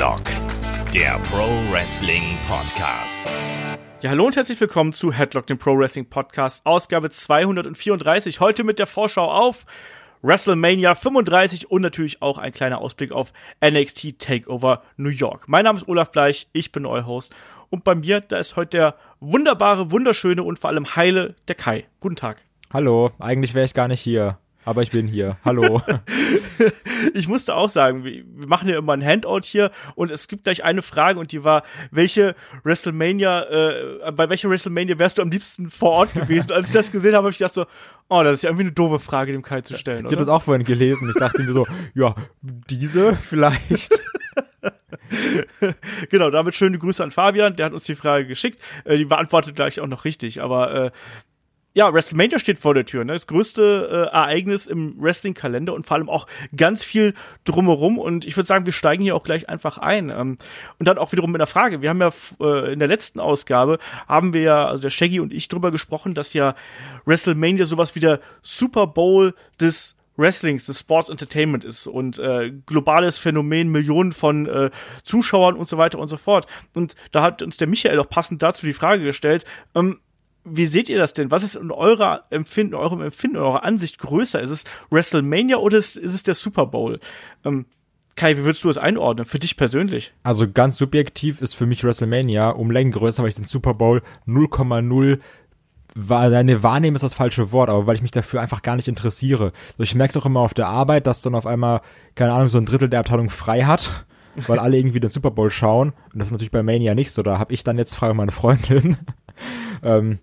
Headlock, der Pro Wrestling Podcast. Ja, hallo und herzlich willkommen zu Headlock, dem Pro Wrestling Podcast, Ausgabe 234. Heute mit der Vorschau auf WrestleMania 35 und natürlich auch ein kleiner Ausblick auf NXT Takeover New York. Mein Name ist Olaf Bleich, ich bin euer Host und bei mir, da ist heute der wunderbare, wunderschöne und vor allem heile der Kai. Guten Tag. Hallo, eigentlich wäre ich gar nicht hier. Aber ich bin hier. Hallo. ich musste auch sagen, wir machen ja immer ein Handout hier und es gibt gleich eine Frage und die war, welche WrestleMania, äh, bei welcher WrestleMania wärst du am liebsten vor Ort gewesen? Und als ich das gesehen habe, habe ich gedacht so, oh, das ist ja irgendwie eine doofe Frage, dem Kai zu stellen. Ich habe das auch vorhin gelesen. Ich dachte mir so, ja, diese vielleicht. genau, damit schöne Grüße an Fabian, der hat uns die Frage geschickt. Äh, die beantwortet gleich auch noch richtig, aber äh, ja, WrestleMania steht vor der Tür, ne? Das größte äh, Ereignis im Wrestling-Kalender und vor allem auch ganz viel drumherum. Und ich würde sagen, wir steigen hier auch gleich einfach ein. Ähm, und dann auch wiederum mit einer Frage. Wir haben ja äh, in der letzten Ausgabe haben wir ja, also der Shaggy und ich drüber gesprochen, dass ja WrestleMania sowas wie der Super Bowl des Wrestlings, des Sports Entertainment ist und äh, globales Phänomen, Millionen von äh, Zuschauern und so weiter und so fort. Und da hat uns der Michael auch passend dazu die Frage gestellt, ähm, wie seht ihr das denn? Was ist in eurer Empfinden, eurem Empfinden, eurer Ansicht größer? Ist es WrestleMania oder ist, ist es der Super Bowl? Ähm, Kai, wie würdest du es einordnen? Für dich persönlich? Also ganz subjektiv ist für mich WrestleMania um Längen größer, weil ich den Super Bowl 0,0 war, eine wahrnehmen ist das falsche Wort, aber weil ich mich dafür einfach gar nicht interessiere. Ich merke es auch immer auf der Arbeit, dass dann auf einmal, keine Ahnung, so ein Drittel der Abteilung frei hat, weil alle irgendwie den Super Bowl schauen. Und das ist natürlich bei Mania nicht so. Da habe ich dann jetzt frei meine Freundin. ähm,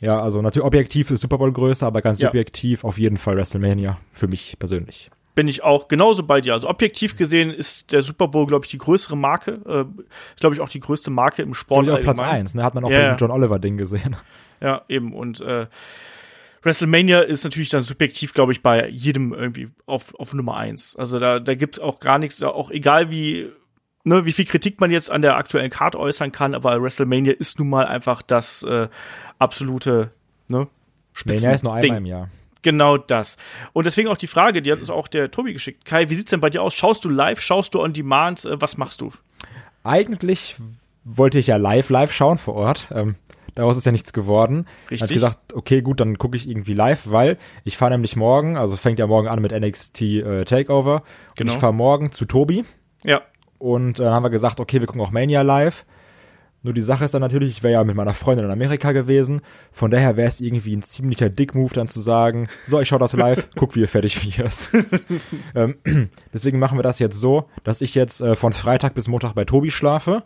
ja, also natürlich objektiv ist Super Bowl größer, aber ganz ja. subjektiv auf jeden Fall WrestleMania für mich persönlich. Bin ich auch genauso bei dir. Also objektiv gesehen ist der Super Bowl, glaube ich, die größere Marke. Äh, ist, glaube ich, auch die größte Marke im Sport. Ich auf Platz 1, ne? Hat man auch yeah. bei diesem John Oliver-Ding gesehen. Ja, eben. Und äh, WrestleMania ist natürlich dann subjektiv, glaube ich, bei jedem irgendwie auf, auf Nummer 1. Also da, da gibt es auch gar nichts, auch egal wie ne, wie viel Kritik man jetzt an der aktuellen Card äußern kann, aber WrestleMania ist nun mal einfach das äh, absolute, ne, Mania ist nur einmal im Jahr. Genau das. Und deswegen auch die Frage, die hat uns auch der Tobi geschickt. Kai, wie sieht's denn bei dir aus? Schaust du live? Schaust du on demand? Äh, was machst du? Eigentlich wollte ich ja live, live schauen vor Ort. Ähm, daraus ist ja nichts geworden. Richtig. Hab gesagt, okay, gut, dann gucke ich irgendwie live, weil ich fahre nämlich morgen, also fängt ja morgen an mit NXT äh, Takeover. Genau. Und ich fahre morgen zu Tobi. Ja. Und dann haben wir gesagt, okay, wir gucken auch Mania live. Nur die Sache ist dann natürlich, ich wäre ja mit meiner Freundin in Amerika gewesen. Von daher wäre es irgendwie ein ziemlicher Dick-Move, dann zu sagen, so, ich schau das live, guck, wie ihr fertig wirst. ähm, deswegen machen wir das jetzt so, dass ich jetzt äh, von Freitag bis Montag bei Tobi schlafe.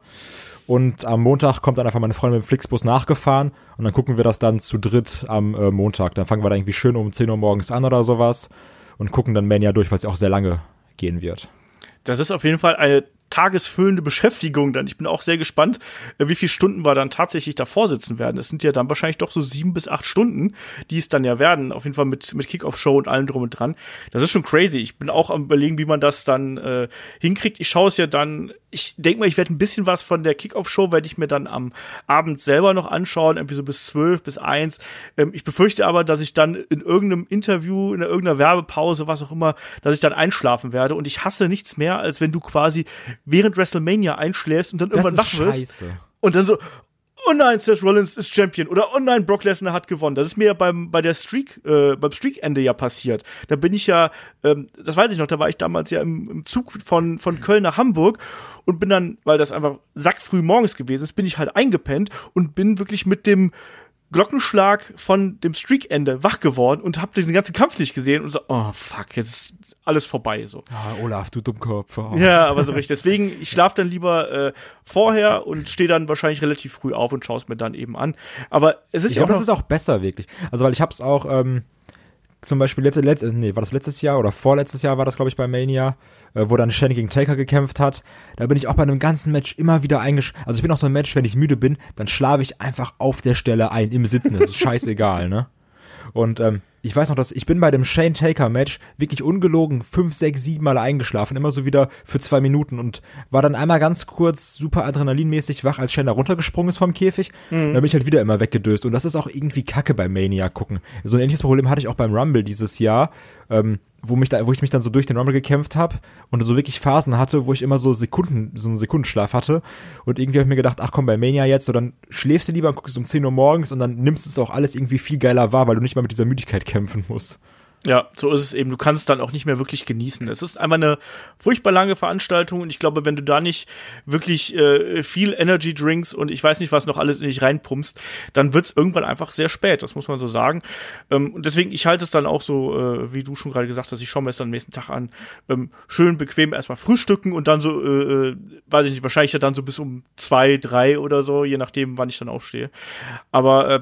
Und am Montag kommt dann einfach meine Freundin mit dem Flixbus nachgefahren und dann gucken wir das dann zu dritt am äh, Montag. Dann fangen wir da irgendwie schön um 10 Uhr morgens an oder sowas und gucken dann Mania durch, weil es ja auch sehr lange gehen wird. Das ist auf jeden Fall eine tagesfüllende Beschäftigung dann. Ich bin auch sehr gespannt, äh, wie viele Stunden wir dann tatsächlich davor sitzen werden. Es sind ja dann wahrscheinlich doch so sieben bis acht Stunden, die es dann ja werden. Auf jeden Fall mit, mit Kickoff-Show und allem drum und dran. Das ist schon crazy. Ich bin auch am überlegen, wie man das dann äh, hinkriegt. Ich schaue es ja dann, ich denke mal, ich werde ein bisschen was von der Kickoff-Show, werde ich mir dann am Abend selber noch anschauen, irgendwie so bis zwölf, bis eins. Ähm, ich befürchte aber, dass ich dann in irgendeinem Interview, in irgendeiner Werbepause, was auch immer, dass ich dann einschlafen werde. Und ich hasse nichts mehr, als wenn du quasi während WrestleMania einschläfst und dann das irgendwann wach wirst. Und dann so, oh nein, Seth Rollins ist Champion oder oh nein, Brock Lesnar hat gewonnen. Das ist mir beim bei der Streak äh, beim Streakende ja passiert. Da bin ich ja, ähm, das weiß ich noch, da war ich damals ja im, im Zug von von Köln nach Hamburg und bin dann, weil das einfach sackfrüh morgens gewesen ist, bin ich halt eingepennt und bin wirklich mit dem Glockenschlag von dem Streakende wach geworden und hab diesen ganzen Kampf nicht gesehen und so, oh fuck, jetzt ist alles vorbei so. Ah, Olaf, du Dummkopf. Oh. Ja, aber so richtig. Deswegen, ich schlafe dann lieber äh, vorher und stehe dann wahrscheinlich relativ früh auf und schaue es mir dann eben an. Aber es ist ich ja glaube, das ist auch besser wirklich. Also weil ich hab's auch ähm, zum Beispiel letzte, letzte, nee, war das letztes Jahr oder vorletztes Jahr war das glaube ich bei Mania äh, wo dann Shane gegen Taker gekämpft hat. Da bin ich auch bei einem ganzen Match immer wieder eingesch... Also ich bin auch so ein Match, wenn ich müde bin, dann schlafe ich einfach auf der Stelle ein, im Sitzen. Das ist scheißegal, ne? Und ähm, ich weiß noch, dass ich bin bei dem Shane Taker Match wirklich ungelogen fünf, sechs, sieben Mal eingeschlafen, immer so wieder für zwei Minuten und war dann einmal ganz kurz super adrenalinmäßig wach, als Shane da runtergesprungen ist vom Käfig. Mhm. Dann bin ich halt wieder immer weggedöst und das ist auch irgendwie Kacke bei Mania gucken. So ein ähnliches Problem hatte ich auch beim Rumble dieses Jahr. Ähm, wo mich da, wo ich mich dann so durch den Rumble gekämpft habe und so wirklich Phasen hatte, wo ich immer so Sekunden, so einen Sekundenschlaf hatte. Und irgendwie habe ich mir gedacht, ach komm, bei Mania jetzt, so dann schläfst du lieber und guckst um 10 Uhr morgens und dann nimmst du es auch alles irgendwie viel geiler wahr, weil du nicht mal mit dieser Müdigkeit kämpfen musst. Ja, so ist es eben. Du kannst dann auch nicht mehr wirklich genießen. Es ist einfach eine furchtbar lange Veranstaltung und ich glaube, wenn du da nicht wirklich äh, viel Energy Drinks und ich weiß nicht, was noch alles in dich reinpumpst, dann wird's irgendwann einfach sehr spät. Das muss man so sagen. Ähm, und deswegen, ich halte es dann auch so, äh, wie du schon gerade gesagt hast, ich schaue mir es dann am nächsten Tag an. Ähm, schön bequem erstmal frühstücken und dann so, äh, äh, weiß ich nicht, wahrscheinlich ja dann so bis um zwei, drei oder so, je nachdem, wann ich dann aufstehe. Aber äh,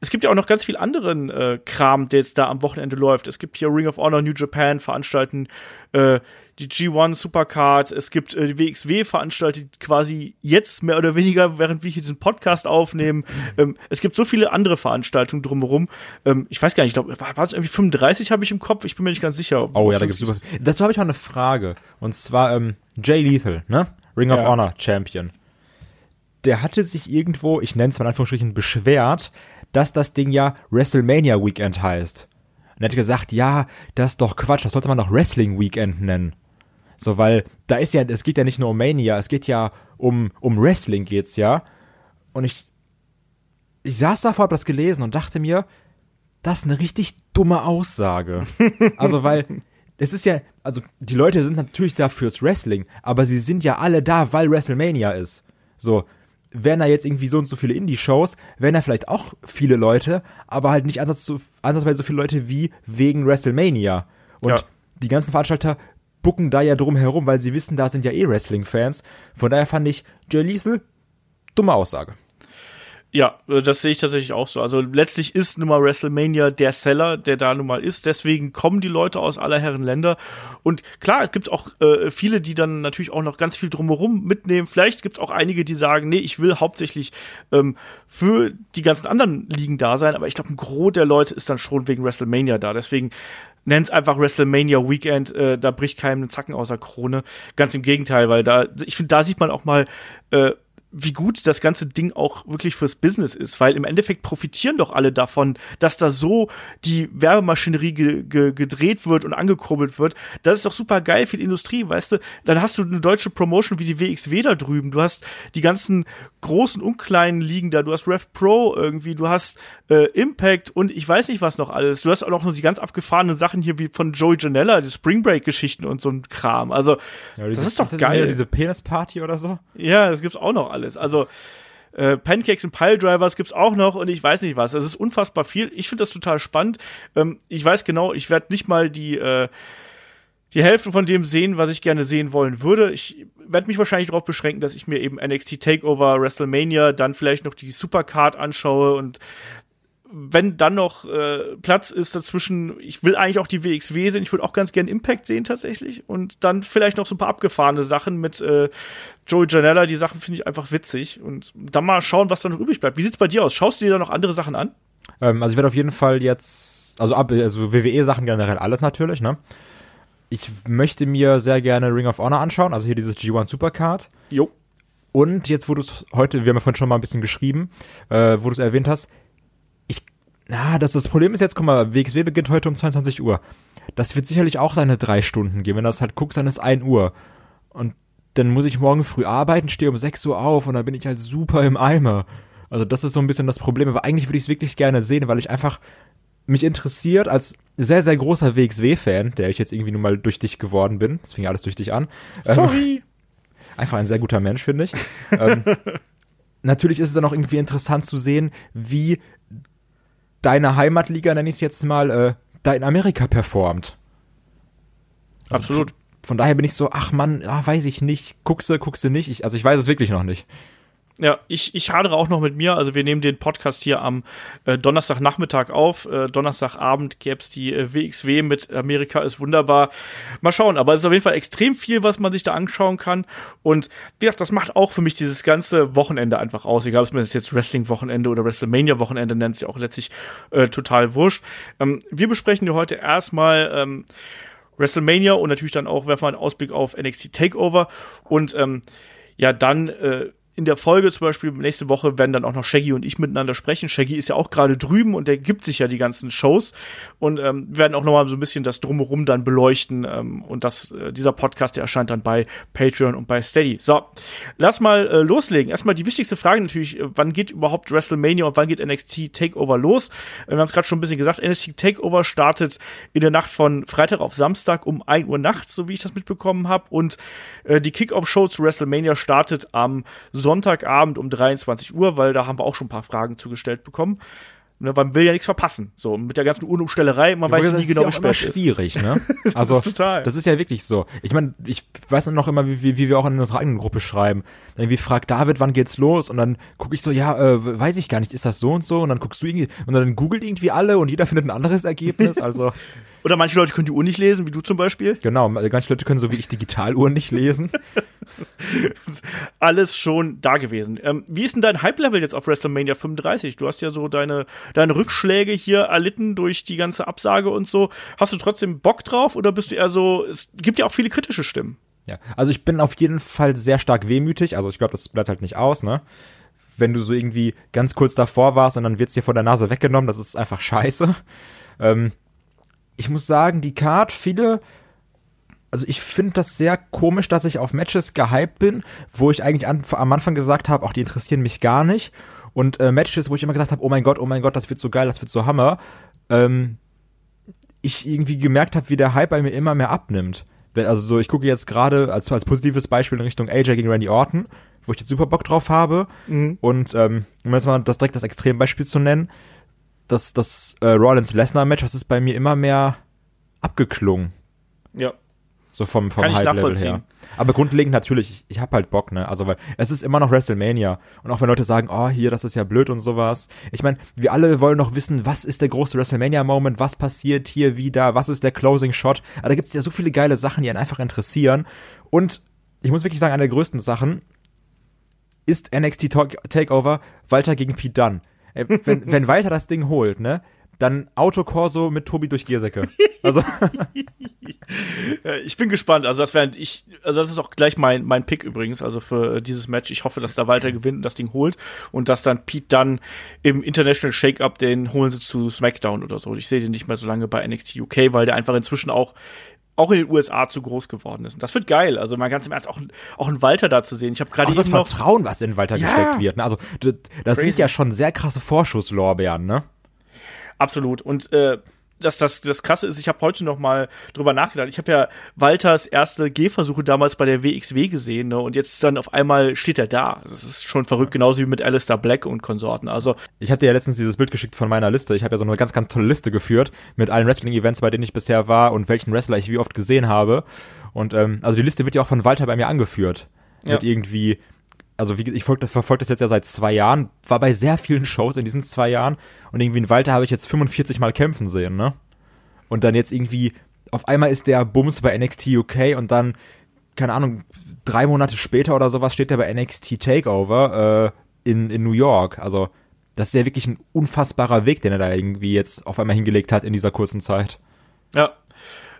es gibt ja auch noch ganz viel anderen äh, Kram, der jetzt da am Wochenende läuft. Es gibt hier Ring of Honor New Japan veranstalten äh, die G1 Supercard, es gibt äh, die WXW veranstaltet quasi jetzt mehr oder weniger, während wir hier diesen Podcast aufnehmen. Ähm, es gibt so viele andere Veranstaltungen drumherum. Ähm, ich weiß gar nicht, ich glaube, war es irgendwie 35 habe ich im Kopf? Ich bin mir nicht ganz sicher. Oh ja, da gibt's super. Dazu habe ich mal eine Frage. Und zwar ähm, Jay Lethal, ne? Ring of Ja. Honor Champion. Der hatte sich irgendwo, ich nenne es mal in Anführungsstrichen, beschwert, dass das Ding ja WrestleMania Weekend heißt. Und er hat gesagt, ja, das ist doch Quatsch, das sollte man doch Wrestling Weekend nennen. So, weil da ist ja, es geht ja nicht nur um Mania, es geht ja um, um Wrestling geht's ja. Und ich, ich saß davor, hab das gelesen und dachte mir, das ist eine richtig dumme Aussage. Also, weil es ist ja, also die Leute sind natürlich da fürs Wrestling, aber sie sind ja alle da, weil WrestleMania ist. So, wären da jetzt irgendwie so und so viele Indie-Shows, wären da vielleicht auch viele Leute, aber halt nicht ansatz zu, ansatzweise so viele Leute wie wegen WrestleMania. Und Ja. die ganzen Veranstalter bucken da ja drum herum, weil sie wissen, da sind ja eh Wrestling-Fans. Von daher fand ich Jay Lethal dumme Aussage. Ja, äh, das sehe ich tatsächlich auch so. Also letztlich ist nun mal WrestleMania der Seller, der da nun mal ist. Deswegen kommen die Leute aus aller Herren Länder. Und klar, es gibt auch äh, viele, die dann natürlich auch noch ganz viel drumherum mitnehmen. Vielleicht gibt es auch einige, die sagen, nee, ich will hauptsächlich ähm, für die ganzen anderen Ligen da sein. Aber ich glaube, ein Gros der Leute ist dann schon wegen WrestleMania da. Deswegen nennt's einfach WrestleMania Weekend, äh, da bricht keinem einen Zacken aus der Krone. Ganz im Gegenteil, weil da, ich finde, da sieht man auch mal, äh, wie gut das ganze Ding auch wirklich fürs Business ist, weil im Endeffekt profitieren doch alle davon, dass da so die Werbemaschinerie ge ge gedreht wird und angekurbelt wird. Das ist doch super geil für die Industrie, weißt du? Dann hast du eine deutsche Promotion wie die WXW da drüben, du hast die ganzen großen und kleinen Ligen da, du hast Rev Pro irgendwie, du hast äh, Impact und ich weiß nicht was noch alles. Du hast auch noch die ganz abgefahrenen Sachen hier wie von Joey Janella, die Spring Break Geschichten und so ein Kram. Also das ist doch geil. diese Penis-Party oder so? Ja, das gibt's auch noch alles. Also äh, Pancakes und Piledrivers gibt's auch noch und ich weiß nicht was. Es ist unfassbar viel. Ich finde das total spannend. Ähm, ich weiß genau, ich werde nicht mal die äh, die Hälfte von dem sehen, was ich gerne sehen wollen würde. Ich werde mich wahrscheinlich darauf beschränken, dass ich mir eben NXT Takeover, WrestleMania, dann vielleicht noch die Supercard anschaue und wenn dann noch äh, Platz ist dazwischen, ich will eigentlich auch die WXW sehen, ich würde auch ganz gern Impact sehen tatsächlich und dann vielleicht noch so ein paar abgefahrene Sachen mit äh, Joey Janella, die Sachen finde ich einfach witzig und dann mal schauen, was da noch übrig bleibt. Wie sieht's bei dir aus? Schaust du dir da noch andere Sachen an? Ähm, also ich werde auf jeden Fall jetzt, also, ab, also WWE-Sachen generell alles natürlich, ne? Ich möchte mir sehr gerne Ring of Honor anschauen, also hier dieses G1 Supercard. Jo. Und jetzt, wo du es heute, wir haben ja vorhin schon mal ein bisschen geschrieben, äh, wo du es erwähnt hast, na, das, das Problem ist jetzt, guck mal, WXW beginnt heute um 22 Uhr. Das wird sicherlich auch seine drei Stunden geben. Wenn das halt guckst, dann ist 1 Uhr. Und dann muss ich morgen früh arbeiten, stehe um 6 Uhr auf und dann bin ich halt super im Eimer. Also das ist so ein bisschen das Problem. Aber eigentlich würde ich es wirklich gerne sehen, weil ich einfach mich interessiert als sehr, sehr großer WXW-Fan, der ich jetzt irgendwie nun mal durch dich geworden bin. Das fing ja alles durch dich an. Ähm, Sorry. einfach ein sehr guter Mensch, finde ich. ähm, natürlich ist es dann auch irgendwie interessant zu sehen, wie deine Heimatliga, nenne ich es jetzt mal, äh, da in Amerika performt. Also Absolut. Von, von daher bin ich so, ach Mann, ah, weiß ich nicht, guckse, guckse nicht. Ich, also ich weiß es wirklich noch nicht. Ja, ich, ich hadere auch noch mit mir. Also wir nehmen den Podcast hier am äh, Donnerstagnachmittag auf. Äh, Donnerstagabend gäb's die äh, WXW mit Amerika ist wunderbar. Mal schauen, aber es ist auf jeden Fall extrem viel, was man sich da anschauen kann. Und wie gesagt, das macht auch für mich dieses ganze Wochenende einfach aus. Egal, ob man das jetzt Wrestling-Wochenende oder WrestleMania-Wochenende nennt, ist ja auch letztlich äh, total wurscht. Ähm, wir besprechen hier heute erstmal ähm, WrestleMania und natürlich dann auch werfen wir einen Ausblick auf NXT Takeover und ähm, ja, dann äh, in der Folge zum Beispiel nächste Woche werden dann auch noch Shaggy und ich miteinander sprechen. Shaggy ist ja auch gerade drüben und der gibt sich ja die ganzen Shows und ähm, werden auch noch mal so ein bisschen das drumherum dann beleuchten ähm, und das äh, dieser Podcast der erscheint dann bei Patreon und bei Steady. So, lass mal äh, loslegen. Erstmal die wichtigste Frage natürlich, äh, wann geht überhaupt WrestleMania und wann geht NXT Takeover los? Äh, wir haben es gerade schon ein bisschen gesagt, NXT Takeover startet in der Nacht von Freitag auf Samstag um 1 Uhr nachts, so wie ich das mitbekommen habe und äh, die Kickoff Show zu WrestleMania startet am Sonntagabend um 23 Uhr, weil da haben wir auch schon ein paar Fragen zugestellt bekommen. Ne, man will ja nichts verpassen. So, mit der ganzen Unumstellerei, man Ja, weiß das nie genau, wie spät es ist. schwierig, ne? Also, ist total. das ist ja wirklich so. Ich meine, ich weiß noch immer, wie, wie, wie wir auch in unserer eigenen Gruppe schreiben. Dann irgendwie fragt David, wann geht's los? Und dann gucke ich so, ja, äh, weiß ich gar nicht, ist das so und so? Und dann guckst du irgendwie, und dann googelt irgendwie alle und jeder findet ein anderes Ergebnis. Also, Oder manche Leute können die Uhr nicht lesen, wie du zum Beispiel. genau, manche Leute können so wie ich Digitaluhren nicht lesen. Alles schon da gewesen. Ähm, wie ist denn dein Hype-Level jetzt auf WrestleMania 35? Du hast ja so deine, deine Rückschläge hier erlitten durch die ganze Absage und so. Hast du trotzdem Bock drauf oder bist du eher so, es gibt ja auch viele kritische Stimmen. Ja, also ich bin auf jeden Fall sehr stark wehmütig. Also ich glaube, das bleibt halt nicht aus, ne? Wenn du so irgendwie ganz kurz davor warst und dann wird's dir vor der Nase weggenommen, das ist einfach scheiße. Ähm, ich muss sagen, die Card, viele, also ich finde das sehr komisch, dass ich auf Matches gehypt bin, wo ich eigentlich an, am Anfang gesagt habe, auch die interessieren mich gar nicht. Und äh, Matches, wo ich immer gesagt habe, oh mein Gott, oh mein Gott, das wird so geil, das wird so Hammer. Ähm, ich irgendwie gemerkt habe, wie der Hype bei mir immer mehr abnimmt. Wenn, also so, ich gucke jetzt gerade als, als positives Beispiel in Richtung AJ gegen Randy Orton, wo ich jetzt super Bock drauf habe. Und ähm, um jetzt mal das direkt das Extrembeispiel zu nennen, das, das äh, Rollins-Lesnar-Match, das ist bei mir immer mehr abgeklungen. Ja. So vom, vom Kann Hype-Level her. Aber grundlegend natürlich, ich, ich hab halt Bock, ne? Also, weil es ist immer noch WrestleMania. Und auch wenn Leute sagen, oh, hier, das ist ja blöd und sowas. Ich meine, wir alle wollen noch wissen, was ist der große WrestleMania-Moment, was passiert hier wieder, was ist der Closing-Shot. Aber da gibt's ja so viele geile Sachen, die einen einfach interessieren. Und ich muss wirklich sagen, eine der größten Sachen ist NXT Talk- Takeover Walter gegen Pete Dunne. Äh, Wenn, wenn Walter das Ding holt, ne? Dann Autokorso mit Tobi durch Giersäcke. Also, Äh, Ich bin gespannt. Also das wäre ich, also das ist auch gleich mein mein Pick übrigens. Also für äh, dieses Match. Ich hoffe, dass da Walter gewinnt und das Ding holt und dass dann Pete dann im International Shake-Up den holen sie zu SmackDown oder so. Ich sehe den nicht mehr so lange bei NXT UK, weil der einfach inzwischen auch auch in den USA zu groß geworden ist. Und das wird geil. Also mal ganz im Ernst auch auch einen Walter da zu sehen. Ich habe gerade das Vertrauen, was in Walter Ja. gesteckt wird. Ne? Also, das Crazy. sind ja schon sehr krasse Vorschusslorbeeren, ne? Absolut. Und äh, das, das, das Krasse ist, ich habe heute noch mal drüber nachgedacht. Ich habe ja Walters erste Gehversuche damals bei der WXW gesehen, ne? Und jetzt dann auf einmal steht er da. Das ist schon verrückt, genauso wie mit Alistair Black und Konsorten. Also, Ich hatte ja letztens dieses Bild geschickt von meiner Liste. Ich habe ja so eine ganz, ganz tolle Liste geführt mit allen Wrestling-Events, bei denen ich bisher war und welchen Wrestler ich wie oft gesehen habe. Und ähm, also die Liste wird ja auch von Walter bei mir angeführt. Ja. Mit irgendwie, also wie, ich folge, verfolge das jetzt ja seit zwei Jahren, war bei sehr vielen Shows in diesen zwei Jahren und irgendwie in Walter habe ich jetzt 45 Mal kämpfen sehen, ne? Und dann jetzt irgendwie, auf einmal ist der Bums bei NXT UK und dann, keine Ahnung, drei Monate später oder sowas steht der bei NXT Takeover äh, in, in New York. Also, das ist ja wirklich ein unfassbarer Weg, den er da irgendwie jetzt auf einmal hingelegt hat in dieser kurzen Zeit. ja.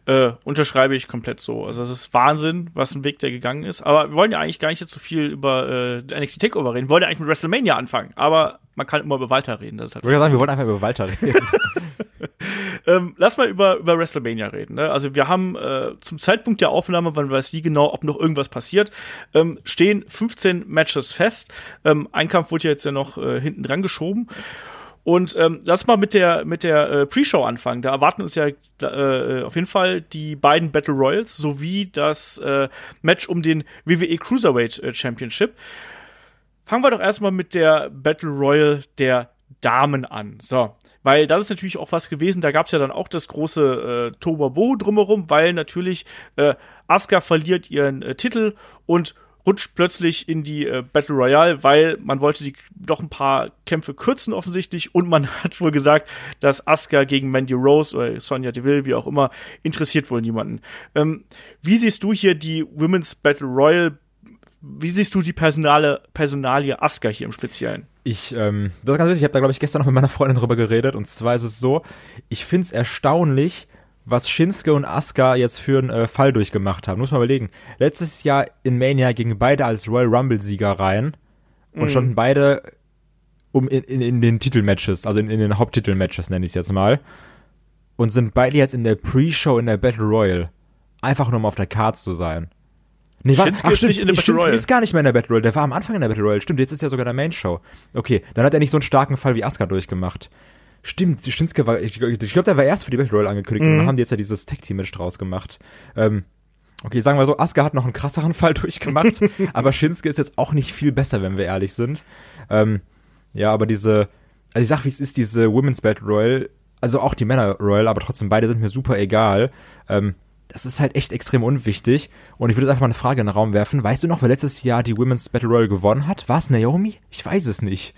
Äh, unterschreibe ich komplett so. Also es ist Wahnsinn, was ein Weg der gegangen ist. Aber wir wollen ja eigentlich gar nicht jetzt so viel über äh, NXT Takeover reden. Wir wollen ja eigentlich mit WrestleMania anfangen. Aber man kann immer über Walter reden. Das ist halt Ich würde sagen, wir wollten einfach über Walter reden. Ähm, lass mal über, über WrestleMania reden. Ne? Also wir haben äh, zum Zeitpunkt der Aufnahme, man weiß nie genau, ob noch irgendwas passiert, ähm, stehen 15 Matches fest. Ähm, ein Kampf wurde ja jetzt ja noch äh, hinten dran geschoben. Und ähm, lass mal mit der mit der äh, Pre-Show anfangen. Da erwarten uns ja äh, auf jeden Fall die beiden Battle Royals sowie das äh, Match um den WWE Cruiserweight äh, Championship. Fangen wir doch erstmal mit der Battle Royal der Damen an. So, weil das ist natürlich auch was gewesen. Da gab es ja dann auch das große äh, Tobabo drumherum, weil natürlich äh, Asuka verliert ihren äh, Titel und rutscht plötzlich in die äh, Battle Royale, weil man wollte die doch ein paar Kämpfe kürzen offensichtlich und man hat wohl gesagt, dass Asuka gegen Mandy Rose oder Sonja Deville, wie auch immer, interessiert wohl niemanden. Ähm, wie siehst du hier die Women's Battle Royale? Wie siehst du die Personale, Personalie Asuka hier im Speziellen? Ich, ähm, das ist ganz witzig, ich habe da, glaube ich, gestern noch mit meiner Freundin drüber geredet. Und zwar ist es so, ich find's erstaunlich, was Shinsuke und Asuka jetzt für einen äh, Fall durchgemacht haben. Muss man überlegen. Letztes Jahr in Mania gingen beide als Royal Rumble-Sieger rein. und standen beide um in, in, in den Titelmatches, also in, in den Haupttitelmatches nenne ich es jetzt mal. Und sind beide jetzt in der Pre-Show in der Battle Royal. Einfach nur um auf der Card zu sein. Nee, war, Shinsuke ach, ist stimmt, nicht in der Battle ist gar nicht mehr in der Battle Royal. Der war am Anfang in der Battle Royal. Stimmt, jetzt ist er sogar in der Main Show. Okay, dann hat er nicht so einen starken Fall wie Asuka durchgemacht. Stimmt, Shinsuke war, ich, ich glaube, der war erst für die Battle Royal angekündigt und dann haben die jetzt ja dieses Tag-Team-Match draus gemacht. Ähm, okay, sagen wir so, Asuka hat noch einen krasseren Fall durchgemacht, aber Shinsuke ist jetzt auch nicht viel besser, wenn wir ehrlich sind. Ähm, ja, aber diese, also ich sag, wie es ist, diese Women's Battle Royal, also auch die Männer Royal, aber trotzdem beide sind mir super egal. Ähm, das ist halt echt extrem unwichtig. Und ich würde jetzt einfach mal eine Frage in den Raum werfen. Weißt du noch, wer letztes Jahr die Women's Battle Royal gewonnen hat? War es Naomi? Ich weiß es nicht.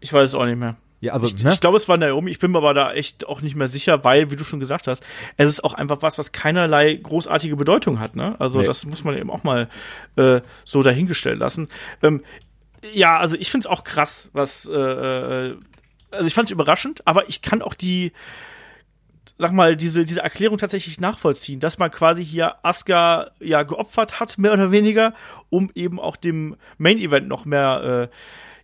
Ich weiß es auch nicht mehr. Ja, also, Ich, ne? ich glaube, es war Naomi. Ich bin mir aber da echt auch nicht mehr sicher, weil, wie du schon gesagt hast, es ist auch einfach was, was keinerlei großartige Bedeutung hat. Ne? Also Nee. das muss man eben auch mal äh, so dahingestellt lassen. Ähm, ja, also ich finde es auch krass, was. Äh, äh, also ich fand es überraschend, aber ich kann auch die sag mal, diese, diese Erklärung tatsächlich nachvollziehen, dass man quasi hier Asuka ja geopfert hat, mehr oder weniger, um eben auch dem Main-Event noch mehr, äh,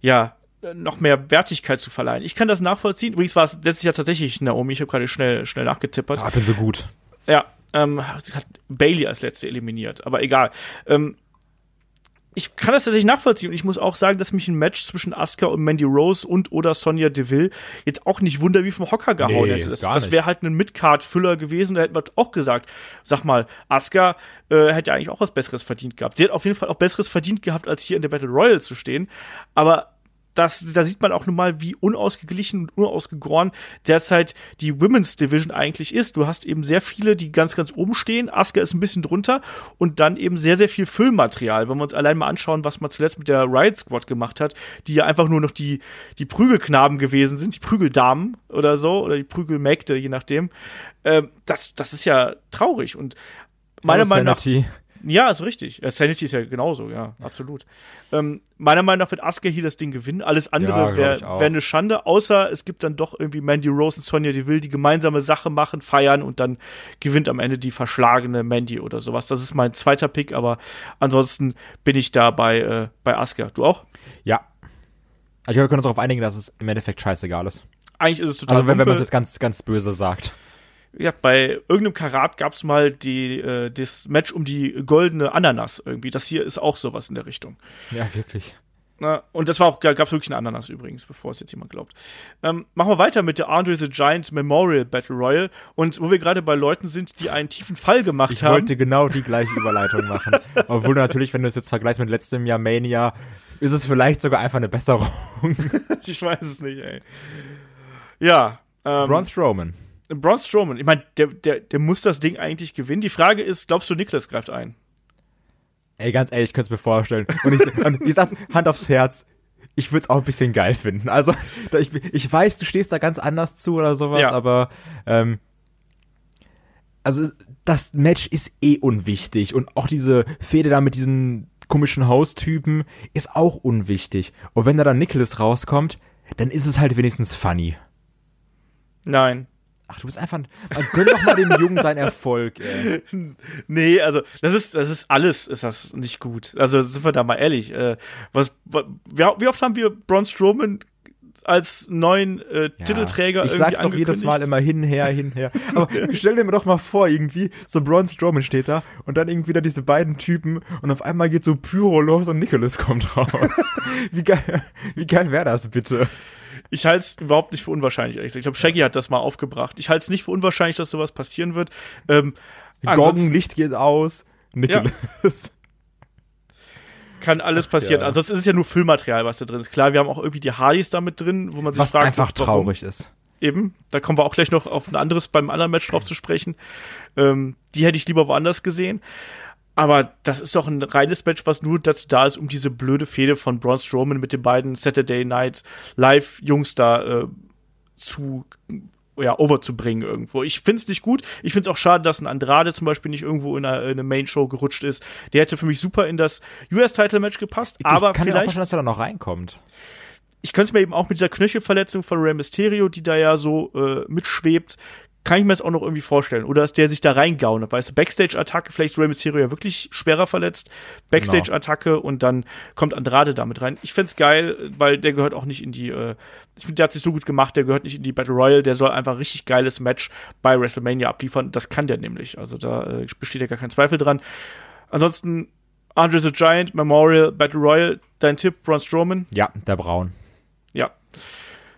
ja, noch mehr Wertigkeit zu verleihen. Ich kann das nachvollziehen. Übrigens war es letztes Jahr tatsächlich Naomi. Ich habe gerade schnell, schnell nachgetippert. Ah, bin so gut. Ja, ähm, hat Bailey als letzte eliminiert, aber egal. Ähm, ich kann das tatsächlich nachvollziehen und ich muss auch sagen, dass mich ein Match zwischen Asuka und Mandy Rose und oder Sonja Deville jetzt auch nicht wunder wie vom Hocker gehauen Nee, hätte. Das, das wäre halt ein Midcard-Füller gewesen, da hätten wir auch gesagt, sag mal, Asuka äh, hätte eigentlich auch was Besseres verdient gehabt. Sie hat auf jeden Fall auch Besseres verdient gehabt, als hier in der Battle Royale zu stehen, aber das, da sieht man auch nun mal, wie unausgeglichen und unausgegoren derzeit die Women's Division eigentlich ist. Du hast eben sehr viele, die ganz, ganz oben stehen. Asuka ist ein bisschen drunter und dann eben sehr, sehr viel Füllmaterial. Wenn wir uns allein mal anschauen, was man zuletzt mit der Riot Squad gemacht hat, die ja einfach nur noch die, die Prügelknaben gewesen sind, die Prügeldamen oder so, oder die Prügelmägde, je nachdem. Ähm, das, das ist ja traurig und meiner Meinung nach. Ja, ist richtig. Sanity ist ja genauso, ja, absolut. Ähm, meiner Meinung nach wird Asuka hier das Ding gewinnen. Alles Ja, andere glaub wäre wär eine Schande, außer es gibt dann doch irgendwie Mandy Rose und Sonja Deville, die gemeinsame Sache machen, feiern und dann gewinnt am Ende die verschlagene Mandy oder sowas. Das ist mein zweiter Pick, aber ansonsten bin ich da bei, äh, bei Asuka. Du auch? Ja. Ich glaube, wir können uns darauf einigen, dass es im Endeffekt scheißegal ist. Eigentlich ist es total Also wenn, wenn man es jetzt ganz, ganz böse sagt. Ja, bei irgendeinem Karat gab es mal die, äh, das Match um die goldene Ananas irgendwie. Das hier ist auch sowas in der Richtung. Ja, wirklich. Na, und das war auch, gab es wirklich eine Ananas übrigens, bevor es jetzt jemand glaubt. Ähm, machen wir weiter mit der Andre the Giant Memorial Battle Royal. Und wo wir gerade bei Leuten sind, die einen tiefen Fall gemacht Ich haben. wollte genau die gleiche Überleitung machen. Obwohl natürlich, wenn du es jetzt vergleichst mit letztem Jahr Mania, ist es vielleicht sogar einfach eine Besserung. ich weiß es nicht, ey. Ja. Ähm, Braun Strowman. Braun Strowman. Ich meine, der, der, der muss das Ding eigentlich gewinnen. Die Frage ist, glaubst du, Niklas greift ein? Ey, ganz ehrlich, ich könnte es mir vorstellen. Und ich, und ich sag, Hand aufs Herz, ich würde es auch ein bisschen geil finden. Also, da ich, ich weiß, du stehst da ganz anders zu oder sowas, Ja. aber ähm, also das Match ist eh unwichtig und auch diese Fehde da mit diesen komischen Haustypen ist auch unwichtig. Und wenn da dann Nicholas rauskommt, dann ist es halt wenigstens funny. Nein. Ach, du bist einfach, man gönnt doch mal dem Jungen seinen Erfolg, ey. Nee, also das ist, das ist alles, ist das nicht gut. Also sind wir da mal ehrlich. Äh, was, wa- wie, oft haben wir Braun Strowman als neuen äh, Titelträger Ich sag's doch jedes Mal immer hinher, hinher. Aber stell dir mir doch mal vor, irgendwie, so Braun Strowman steht da und dann irgendwie da diese beiden Typen und auf einmal geht so Pyro los und Nicholas kommt raus. wie geil, wie geil wäre das bitte? Ich halte es überhaupt nicht für unwahrscheinlich, ehrlich gesagt. Ich glaube, Shaggy hat das mal aufgebracht. Ich halte es nicht für unwahrscheinlich, dass sowas passieren wird. Ähm, ansonsten Gong, Licht geht aus, Nicholas. kann alles passieren. ja. Ansonsten ist es ja nur Füllmaterial, was da drin ist. Klar, wir haben auch irgendwie die Hardys da mit drin, wo man sich Was fragt, einfach warum. traurig ist. Eben, da kommen wir auch gleich noch auf ein anderes beim anderen Match drauf zu sprechen. Ähm, die hätte ich lieber woanders gesehen. Aber das ist doch ein reines Match, was nur dazu da ist, um diese blöde Fehde von Braun Strowman mit den beiden Saturday Night Live Jungs da äh, zu ja, overzubringen irgendwo. Ich find's nicht gut. Ich find's auch schade, dass ein Andrade zum Beispiel nicht irgendwo in eine Main-Show gerutscht ist. Der hätte für mich super in das US-Title-Match gepasst. aber ich kann vielleicht vorstellen, dass er da noch reinkommt. ich könnte es mir eben auch mit dieser Knöchelverletzung von Rey Mysterio, die da ja so äh, mitschwebt, kann ich mir das auch noch irgendwie vorstellen. Oder dass der sich da reingauen hat. Weißt du, Backstage-Attacke, vielleicht ist Rey Mysterio ja wirklich schwerer verletzt. Backstage-Attacke und dann kommt Andrade damit rein. Ich find's geil, weil der gehört auch nicht in die, äh, ich finde, der hat sich so gut gemacht, der gehört nicht in die Battle Royale, der soll einfach ein richtig geiles Match bei WrestleMania abliefern. Das kann der nämlich. Also da äh, besteht ja gar kein Zweifel dran. Ansonsten, Andre the Giant, Memorial, Battle Royale, dein Tipp, Braun Strowman? Ja, der Braun. Ja.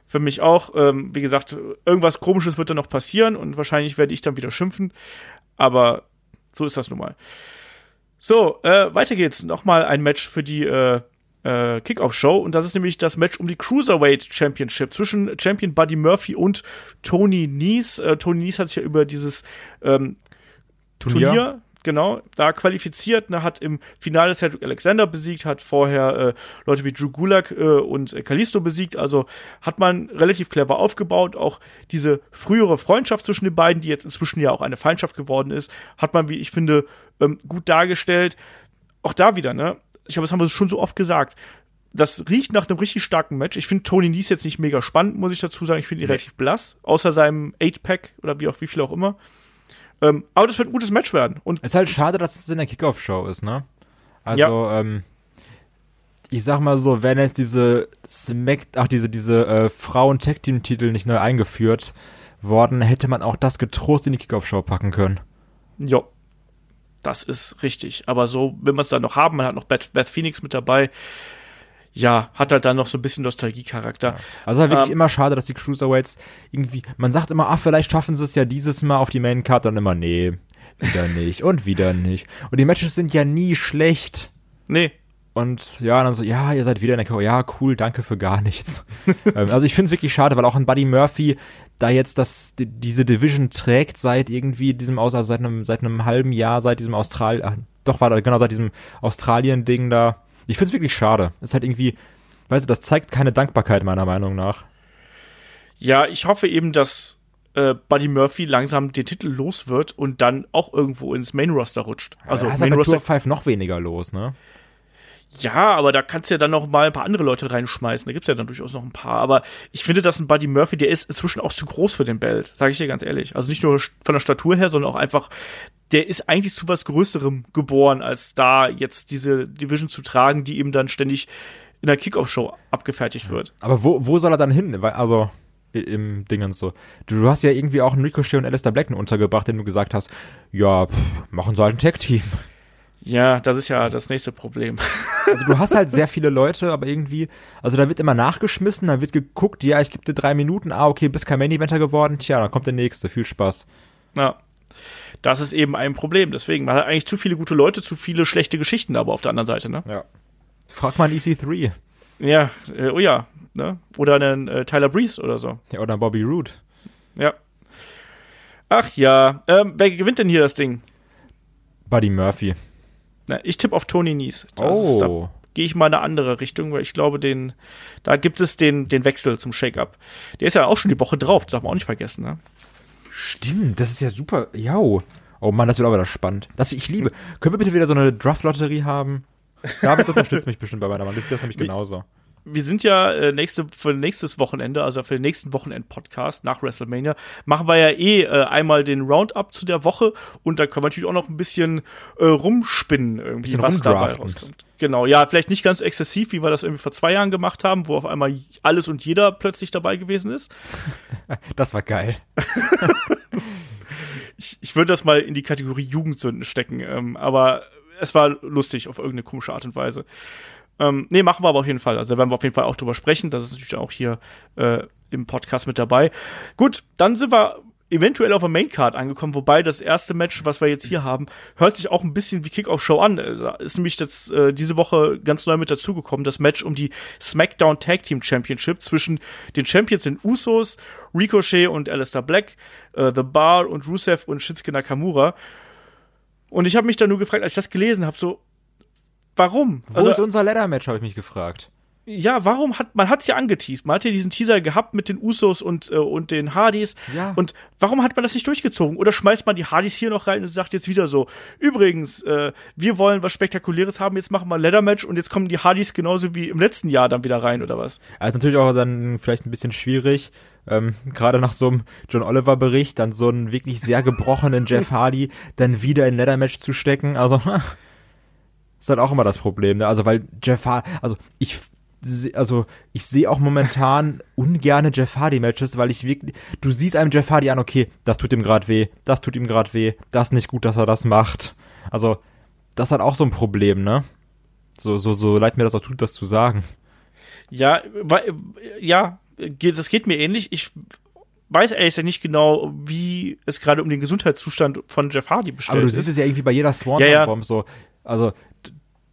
Für mich auch. Ähm, wie gesagt, irgendwas Komisches wird da noch passieren und wahrscheinlich werde ich dann wieder schimpfen. Aber so ist das nun mal. So, äh, weiter geht's. Nochmal ein Match für die äh, äh, Kickoff-Show. Und das ist nämlich das Match um die Cruiserweight Championship zwischen Champion Buddy Murphy und Tony Nies. Äh, Tony Nies hat sich ja über dieses ähm, Turnier, Turnier genau, da qualifiziert, ne, hat im Finale Cedric Alexander besiegt, hat vorher äh, Leute wie Drew Gulak äh, und äh, Kalisto besiegt, also hat man relativ clever aufgebaut, auch diese frühere Freundschaft zwischen den beiden, die jetzt inzwischen ja auch eine Feindschaft geworden ist, hat man, wie ich finde, ähm, gut dargestellt. Auch da wieder, ne, ich glaube, das haben wir schon so oft gesagt, das riecht nach einem richtig starken Match. Ich finde Tony Nies jetzt nicht mega spannend, muss ich dazu sagen. Ich finde ihn Nee. relativ blass, außer seinem 8-Pack oder wie auch wie viel auch immer. Ähm, aber das wird ein gutes Match werden. Und Es ist halt schade, dass es in der Kickoff-Show ist, ne? Also, ähm, ich sag mal so, wenn jetzt diese Smack, ach, diese, diese äh, Frauen-Tag-Team-Titel nicht neu eingeführt worden, hätte man auch das getrost in die Kickoff-Show packen können. Ja, das ist richtig. Aber so will man es dann noch haben. Man hat noch Beth, Beth Phoenix mit dabei. Ja, hat halt dann noch so ein bisschen Nostalgie-Charakter. Also halt wirklich Ähm, immer schade, dass die Cruiserweights irgendwie, man sagt immer, ach, vielleicht schaffen sie es ja dieses Mal auf die Main Card, dann immer, nee, wieder nicht und wieder nicht. Und die Matches sind ja nie schlecht. Nee, Und ja, dann so, ja, ihr seid wieder in der Show. Ja, cool, danke für gar nichts. ähm, also ich finde es wirklich schade, weil auch ein Buddy Murphy da jetzt das, die, diese Division trägt seit irgendwie diesem aus, also seit einem, seit einem halben Jahr, seit diesem Australien, ach, doch war da, genau, seit diesem Australien-Ding da. Ich finde es wirklich schade. Ist halt irgendwie, weißt du, das zeigt keine Dankbarkeit meiner Meinung nach. Ja, ich hoffe eben, dass äh, Buddy Murphy langsam den Titel los wird und dann auch irgendwo ins Main Roster rutscht. Also da ist Main Roster. of Five noch weniger los, ne? Ja, aber da kannst du ja dann noch mal ein paar andere Leute reinschmeißen. Da gibt's ja dann durchaus noch ein paar. Aber ich finde, dass ein Buddy Murphy, der ist inzwischen auch zu groß für den Belt, sage ich dir ganz ehrlich. Also nicht nur von der Statur her, sondern auch einfach, der ist eigentlich zu was Größerem geboren, als da jetzt diese Division zu tragen, die ihm dann ständig in der Kickoff-Show abgefertigt wird. Aber wo, wo soll er dann hin? Also, im Dingens so. Du, du hast ja irgendwie auch einen Ricochet und Alistair Black untergebracht, den du gesagt hast, ja, pff, machen sie halt ein Tag-Team. Ja, das ist ja das nächste Problem. Also du hast halt sehr viele Leute, aber irgendwie, also da wird immer nachgeschmissen, dann wird geguckt, ja, ich gebe dir drei Minuten, ah, okay, bist kein Main-Eventer geworden, tja, dann kommt der nächste, viel Spaß. Ja. Das ist eben ein Problem. Deswegen, man hat eigentlich zu viele gute Leute, zu viele schlechte Geschichten aber auf der anderen Seite, ne? Ja. Frag mal einen EC3. Ja, äh, oh ja, ne? Oder einen äh, Tyler Breeze oder so. Ja, oder Bobby Roode. Ja. Ach ja, ähm, wer gewinnt denn hier das Ding? Buddy Murphy. Na, ich tippe auf Tony Nies. Das ist, da Oh. gehe ich mal in eine andere Richtung, weil ich glaube, den, da gibt es den, den Wechsel zum Shake-Up. Der ist ja auch schon die Woche drauf, das darf man auch nicht vergessen, ne? Stimmt, das ist ja super. Ja. Oh Mann, das wird aber wieder spannend. Das ich liebe. Können wir bitte wieder so eine Draft-Lotterie haben? David unterstützt mich bestimmt bei meiner Mann. Das ist das nämlich Wie- genauso. Wir sind ja äh, nächste für nächstes Wochenende, also für den nächsten Wochenend-Podcast nach WrestleMania, machen wir ja eh äh, einmal den Roundup zu der Woche und da können wir natürlich auch noch ein bisschen äh, rumspinnen, irgendwie, Bisschen was dabei rauskommt. Genau, ja, vielleicht nicht ganz so exzessiv, wie wir das irgendwie vor zwei Jahren gemacht haben, wo auf einmal alles und jeder plötzlich dabei gewesen ist. Das war geil. Ich, ich würde das mal in die Kategorie Jugendsünden stecken, ähm, aber es war lustig auf irgendeine komische Art und Weise. Ähm, nee, machen wir aber auf jeden Fall. Also da werden wir auf jeden Fall auch drüber sprechen. Das ist natürlich auch hier äh, im Podcast mit dabei. Gut, dann sind wir eventuell auf der Maincard angekommen, wobei das erste Match, was wir jetzt hier haben, hört sich auch ein bisschen wie Kickoff-Show an. Äh, Da ist nämlich das, äh, diese Woche ganz neu mit dazugekommen, das Match um die SmackDown Tag Team Championship zwischen den Champions den Usos, Ricochet und Alistair Black, äh, The Bar und Rusev und Shinsuke Nakamura. Und ich habe mich dann nur gefragt, als ich das gelesen habe, so, warum? Wo ist unser Ladder-Match, habe ich mich gefragt. ja, warum hat man hat's ja angeteased? Man hat ja diesen Teaser gehabt mit den Usos und äh, und den Hardys. Ja. Und warum hat man das nicht durchgezogen? Oder schmeißt man die Hardys hier noch rein und sagt jetzt wieder so: Übrigens, äh, wir wollen was Spektakuläres haben. Jetzt machen wir ein Leather Match und jetzt kommen die Hardys genauso wie im letzten Jahr dann wieder rein oder was? Also natürlich auch dann vielleicht ein bisschen schwierig, ähm, gerade nach so einem John Oliver Bericht, dann so einen wirklich sehr gebrochenen Jeff Hardy dann wieder in Leather Match zu stecken. Also ist halt auch immer das Problem. Ne? Also weil Jeff Hardy, also ich also ich sehe auch momentan ungerne Jeff Hardy Matches, weil ich wirklich, du siehst einem Jeff Hardy an, okay, das tut ihm gerade weh, das tut ihm gerade weh, das ist nicht gut, dass er das macht. Also das hat auch so ein Problem, ne? So so so leid mir das auch tut, das zu sagen. Ja, ja, das geht mir ähnlich. Ich weiß ehrlich gesagt nicht genau, wie es gerade um den Gesundheitszustand von Jeff Hardy bestellt Aber du ist. siehst es ja irgendwie bei jeder Swan Ja, ja. So. Also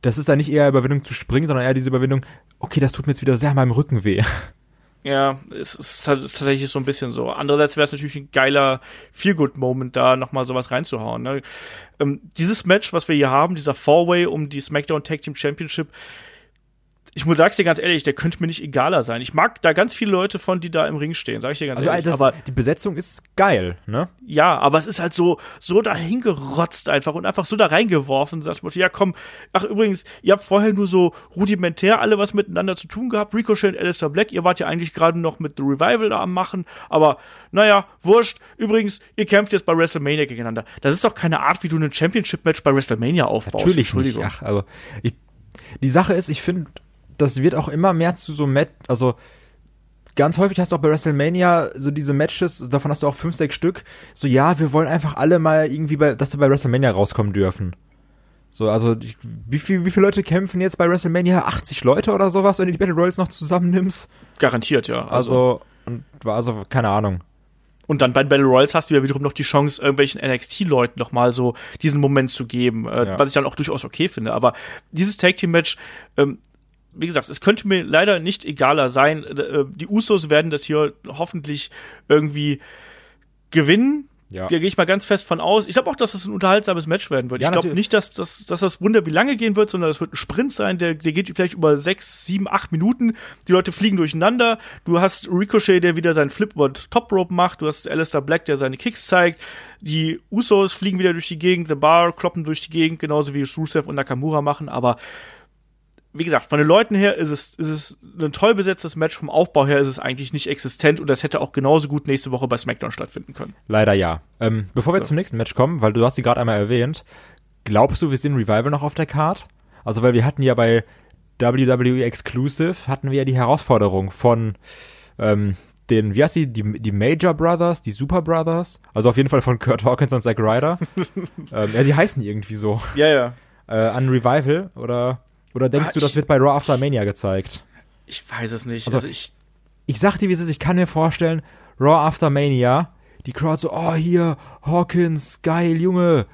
das ist dann nicht eher Überwindung zu springen, sondern eher diese Überwindung, okay, das tut mir jetzt wieder sehr an meinem Rücken weh. Ja, es ist, tats- ist tatsächlich so ein bisschen so. Andererseits wäre es natürlich ein geiler Feel-Good-Moment, da nochmal sowas reinzuhauen. Ne? Ähm, dieses Match, was wir hier haben, dieser Four-Way um die SmackDown Tag Team Championship, ich muss sag's dir ganz ehrlich, der könnte mir nicht egaler sein. Ich mag da ganz viele Leute von, die da im Ring stehen, sag ich dir ganz Also ehrlich. das, aber die Besetzung ist geil, ne? ja, aber es ist halt so, so dahingerotzt einfach und einfach so da reingeworfen. Sagt man, ja komm, ach übrigens, ihr habt vorher nur so rudimentär alle was miteinander zu tun gehabt. Ricochet und Alistair Black, ihr wart ja eigentlich gerade noch mit The Revival da am machen, aber naja, wurscht. Übrigens, ihr kämpft jetzt bei WrestleMania gegeneinander. Das ist doch keine Art, wie du ein Championship-Match bei WrestleMania aufbaust. Natürlich nicht. Entschuldigung. Ach, also ich, die Sache ist, ich finde, das wird auch immer mehr zu so Match, also ganz häufig hast du auch bei WrestleMania so diese Matches, davon hast du auch fünf, sechs Stück, so ja, wir wollen einfach alle mal irgendwie bei, dass sie bei WrestleMania rauskommen dürfen. So, also ich, wie, viel, wie viele Leute kämpfen jetzt bei WrestleMania? 80 Leute oder sowas, wenn du die Battle Royals noch zusammennimmst? Garantiert, ja. Also, Also, also keine Ahnung. Und dann bei Battle Royals hast du ja wiederum noch die Chance, irgendwelchen NXT-Leuten noch mal so diesen Moment zu geben, äh, Ja. was ich dann auch durchaus okay finde. Aber dieses Tag-Team-Match, ähm, wie gesagt, es könnte mir leider nicht egaler sein. Äh, die Usos werden das hier hoffentlich irgendwie gewinnen. Ja. Da gehe ich mal ganz fest von aus. Ich glaube auch, dass es ein unterhaltsames Match werden wird. Ja, ich glaube nicht, dass, dass, dass das Wunder wie lange gehen wird, sondern es wird ein Sprint sein, der, der geht vielleicht über sechs, sieben, acht Minuten. Die Leute fliegen durcheinander. Du hast Ricochet, der wieder seinen Flip über das Top Rope macht. Du hast Alistair Black, der seine Kicks zeigt. Die Usos fliegen wieder durch die Gegend. The Bar kloppen durch die Gegend, genauso wie es Rusev und Nakamura machen. Aber wie gesagt, von den Leuten her ist es, ist es ein toll besetztes Match. Vom Aufbau her ist es eigentlich nicht existent und das hätte auch genauso gut nächste Woche bei SmackDown stattfinden können. Leider ja. Ähm, bevor wir So. zum nächsten Match kommen, weil du hast sie gerade einmal erwähnt, glaubst du, wir sehen Revival noch auf der Card? Also, weil wir hatten ja bei WWE Exclusive, hatten wir ja die Herausforderung von ähm, den, wie heißt die, die, die Major Brothers, die Super Brothers, also auf jeden Fall von Kurt Hawkins und Zack Ryder. ähm, ja, die heißen irgendwie so. Ja, ja. Äh, an Revival oder, oder denkst Ah, du, das ich- wird bei Raw After Mania gezeigt? Ich weiß es nicht. Also- Also, ich, ich sag dir, wie es ist, ich kann mir vorstellen, Raw After Mania, die Crowd so, oh, hier, Hawkins, geil, Junge.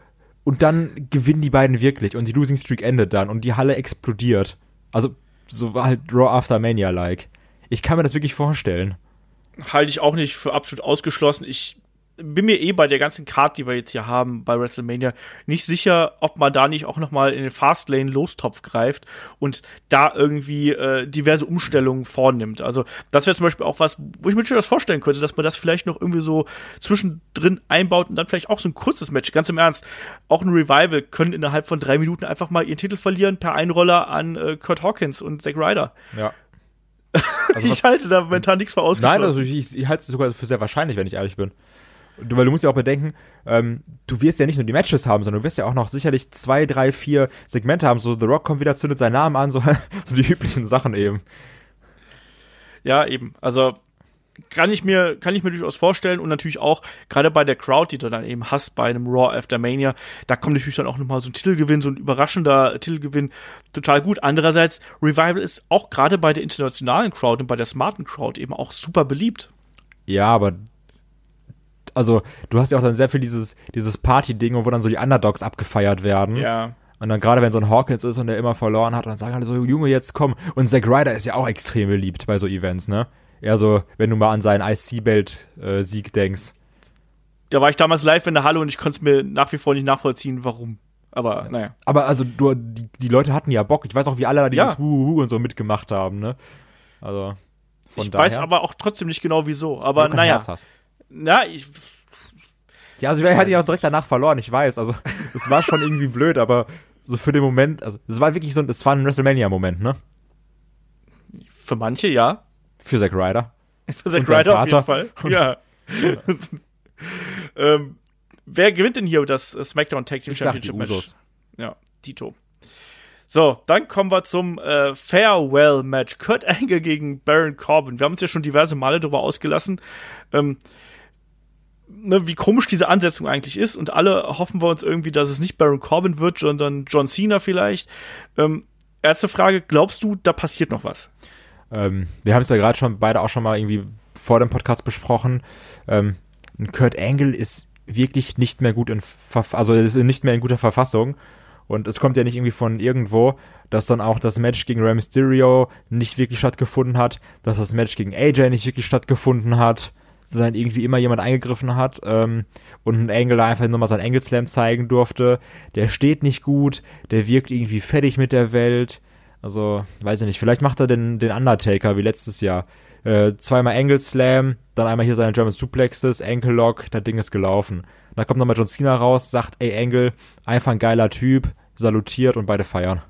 Und dann gewinnen die beiden wirklich und die Losing Streak endet dann und die Halle explodiert. Also, so war halt Raw After Mania-like. Ich kann mir das wirklich vorstellen. halte ich auch nicht für absolut ausgeschlossen. Ich bin mir eh bei der ganzen Card, die wir jetzt hier haben bei WrestleMania, nicht sicher, ob man da nicht auch noch mal in den Fastlane Lostopf greift und da irgendwie äh, diverse Umstellungen vornimmt. Also das wäre zum Beispiel auch was, wo ich mir schon das vorstellen könnte, dass man das vielleicht noch irgendwie so zwischendrin einbaut und dann vielleicht auch so ein kurzes Match. Ganz im Ernst, auch ein Revival können innerhalb von drei Minuten einfach mal ihren Titel verlieren per Einroller an äh, Kurt Hawkins und Zack Ryder. Ja. Also ich halte da momentan nichts für ausgeschlossen. Nein, also ich, ich halte es sogar für sehr wahrscheinlich, wenn ich ehrlich bin. Du, weil du musst ja auch bedenken, ähm, du wirst ja nicht nur die Matches haben, sondern du wirst ja auch noch sicherlich zwei, drei, vier Segmente haben. So The Rock kommt wieder, zündet seinen Namen an, so, so die üblichen Sachen eben. Ja, eben. Also kann ich mir, kann ich mir durchaus vorstellen und natürlich auch, gerade bei der Crowd, die du dann eben hast bei einem Raw After Mania, da kommt natürlich dann auch nochmal so ein Titelgewinn, so ein überraschender Titelgewinn total gut. Andererseits, Revival ist auch gerade bei der internationalen Crowd und bei der smarten Crowd eben auch super beliebt. Ja, aber also du hast ja auch dann sehr viel dieses, dieses Party-Ding, wo dann so die Underdogs abgefeiert werden. Ja. Und dann gerade wenn so ein Hawkins ist und der immer verloren hat, und dann sagen alle so, Junge, jetzt komm. Und Zack Ryder ist ja auch extrem beliebt bei so Events, ne? Eher so, wenn du mal an seinen IC-Belt-Sieg denkst. Da war ich damals live in der Halle und ich konnte es mir nach wie vor nicht nachvollziehen, warum. Aber naja. Aber also du, die, die Leute hatten ja Bock. Ich weiß auch, wie alle da dieses Ja. Wuhu und so mitgemacht haben, ne? Also von ich daher. weiß aber auch trotzdem nicht genau wieso. Aber naja. Na, ich, Ja, also wir hätten ja auch direkt danach verloren, ich weiß. Also es war schon irgendwie blöd, aber so für den Moment, also es war wirklich so, es war ein WrestleMania-Moment, ne? für manche ja. Für Zack Ryder. Für Zack Ryder auf jeden. Fall. Ja. ähm, wer gewinnt denn hier das äh, SmackDown Tag Team Ich Championship Match? Usos. Ja, Tito. So, dann kommen wir zum äh, Farewell-Match. Kurt Angle gegen Baron Corbin. Wir haben uns ja schon diverse Male darüber ausgelassen, ähm, ne, wie komisch diese Ansetzung eigentlich ist. Und alle hoffen wir uns irgendwie, dass es nicht Baron Corbin wird, sondern John Cena vielleicht. Ähm, erste Frage, glaubst du, da passiert noch was? Ähm, wir haben es ja gerade schon beide auch schon mal irgendwie vor dem Podcast besprochen. Ähm, Kurt Angle ist wirklich nicht mehr gut in Verf also ist nicht mehr in guter Verfassung. Und es kommt ja nicht irgendwie von irgendwo, dass dann auch das Match gegen Rey Mysterio nicht wirklich stattgefunden hat, dass das Match gegen AJ nicht wirklich stattgefunden hat, sondern irgendwie immer jemand eingegriffen hat ähm, und ein da einfach nur mal seinen Angle Slam zeigen durfte. Der steht nicht gut, der wirkt irgendwie fertig mit der Welt. Also, weiß ich nicht, vielleicht macht er den, den Undertaker wie letztes Jahr. Äh, zweimal Angle Slam, dann einmal hier seine German Suplexes, Ankle Lock, das Ding ist gelaufen. Dann kommt nochmal John Cena raus, sagt, ey Angle, einfach ein geiler Typ, salutiert und beide feiern.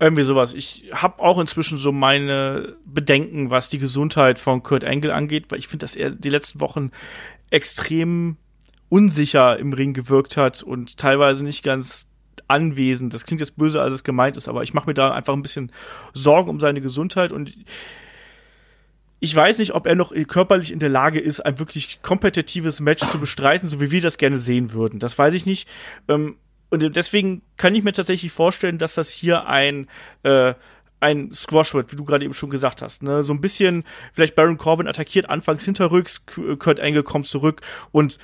Irgendwie sowas. Ich habe auch inzwischen so meine Bedenken, was die Gesundheit von Kurt Angle angeht, weil ich finde, dass er die letzten Wochen extrem unsicher im Ring gewirkt hat und teilweise nicht ganz anwesend. Das klingt jetzt böse, als es gemeint ist, aber ich mache mir da einfach ein bisschen Sorgen um seine Gesundheit und ich weiß nicht, ob er noch körperlich in der Lage ist, ein wirklich kompetitives Match zu bestreiten, so wie wir das gerne sehen würden. Das weiß ich nicht. Ähm, und deswegen kann ich mir tatsächlich vorstellen, dass das hier ein, äh, ein Squash wird, wie du gerade eben schon gesagt hast. Ne? So ein bisschen, vielleicht Baron Corbin attackiert anfangs hinterrücks, K- Kurt Angle kommt zurück und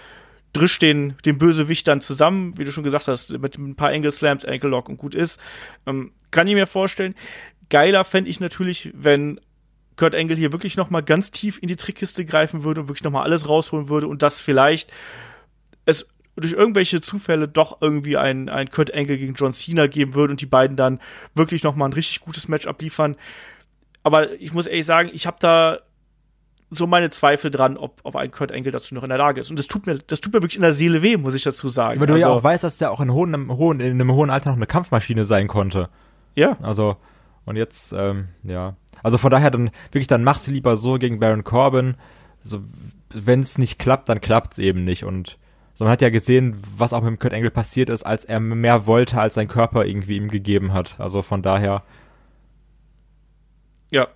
drischt den, den Bösewicht dann zusammen, wie du schon gesagt hast, mit ein paar Angle Slams, Ankle Lock und gut ist. Ähm, kann ich mir vorstellen. Geiler fände ich natürlich, wenn Kurt Angle hier wirklich noch mal ganz tief in die Trickkiste greifen würde und wirklich noch mal alles rausholen würde und das vielleicht es durch irgendwelche Zufälle doch irgendwie ein, ein Kurt Angle gegen John Cena geben würde und die beiden dann wirklich noch mal ein richtig gutes Match abliefern. Aber ich muss ehrlich sagen, ich habe da so meine Zweifel dran, ob, ob ein Kurt Angle dazu noch in der Lage ist. Und das tut mir, das tut mir wirklich in der Seele weh, muss ich dazu sagen. Weil du ja Also, auch weißt, dass der auch in, hohen, in, hohen, in einem hohen Alter noch eine Kampfmaschine sein konnte. ja. Also, und jetzt, ähm, ja. Also von daher dann, wirklich, dann mach's lieber so gegen Baron Corbin. Also, wenn es nicht klappt, dann klappt's eben nicht. Und so, man hat ja gesehen, was auch mit dem Kurt Angle passiert ist, als er mehr wollte, als sein Körper irgendwie ihm gegeben hat. Also von daher, Ja.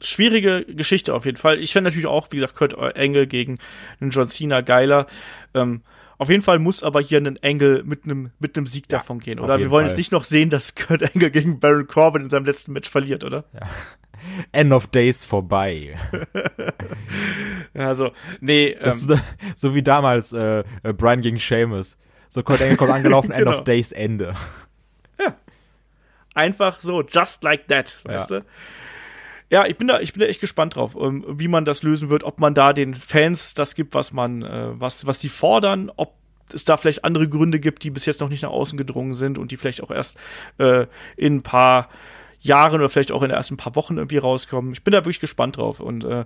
Schwierige Geschichte auf jeden Fall. Ich fände natürlich auch, wie gesagt, Kurt Angle gegen einen John Cena geiler. Ähm, auf jeden Fall muss aber hier ein Angle mit einem mit einem Sieg davon gehen, oder? Wir wollen Fall. jetzt nicht noch sehen, dass Kurt Angle gegen Baron Corbin in seinem letzten Match verliert, oder? End of Days vorbei. Ja, also, nee, Das ähm, so wie damals äh, äh, Brian gegen Seamus. So Kurt Angle kommt angelaufen, End Genau. of Days Ende. einfach so, just like that, weißt Ja. du? Ja, ich bin da, ich bin da echt gespannt drauf, ähm, wie man das lösen wird, ob man da den Fans das gibt, was man, äh, was, was die fordern, ob es da vielleicht andere Gründe gibt, die bis jetzt noch nicht nach außen gedrungen sind und die vielleicht auch erst äh, in ein paar Jahren oder vielleicht auch in den ersten paar Wochen irgendwie rauskommen. Ich bin da wirklich gespannt drauf und äh,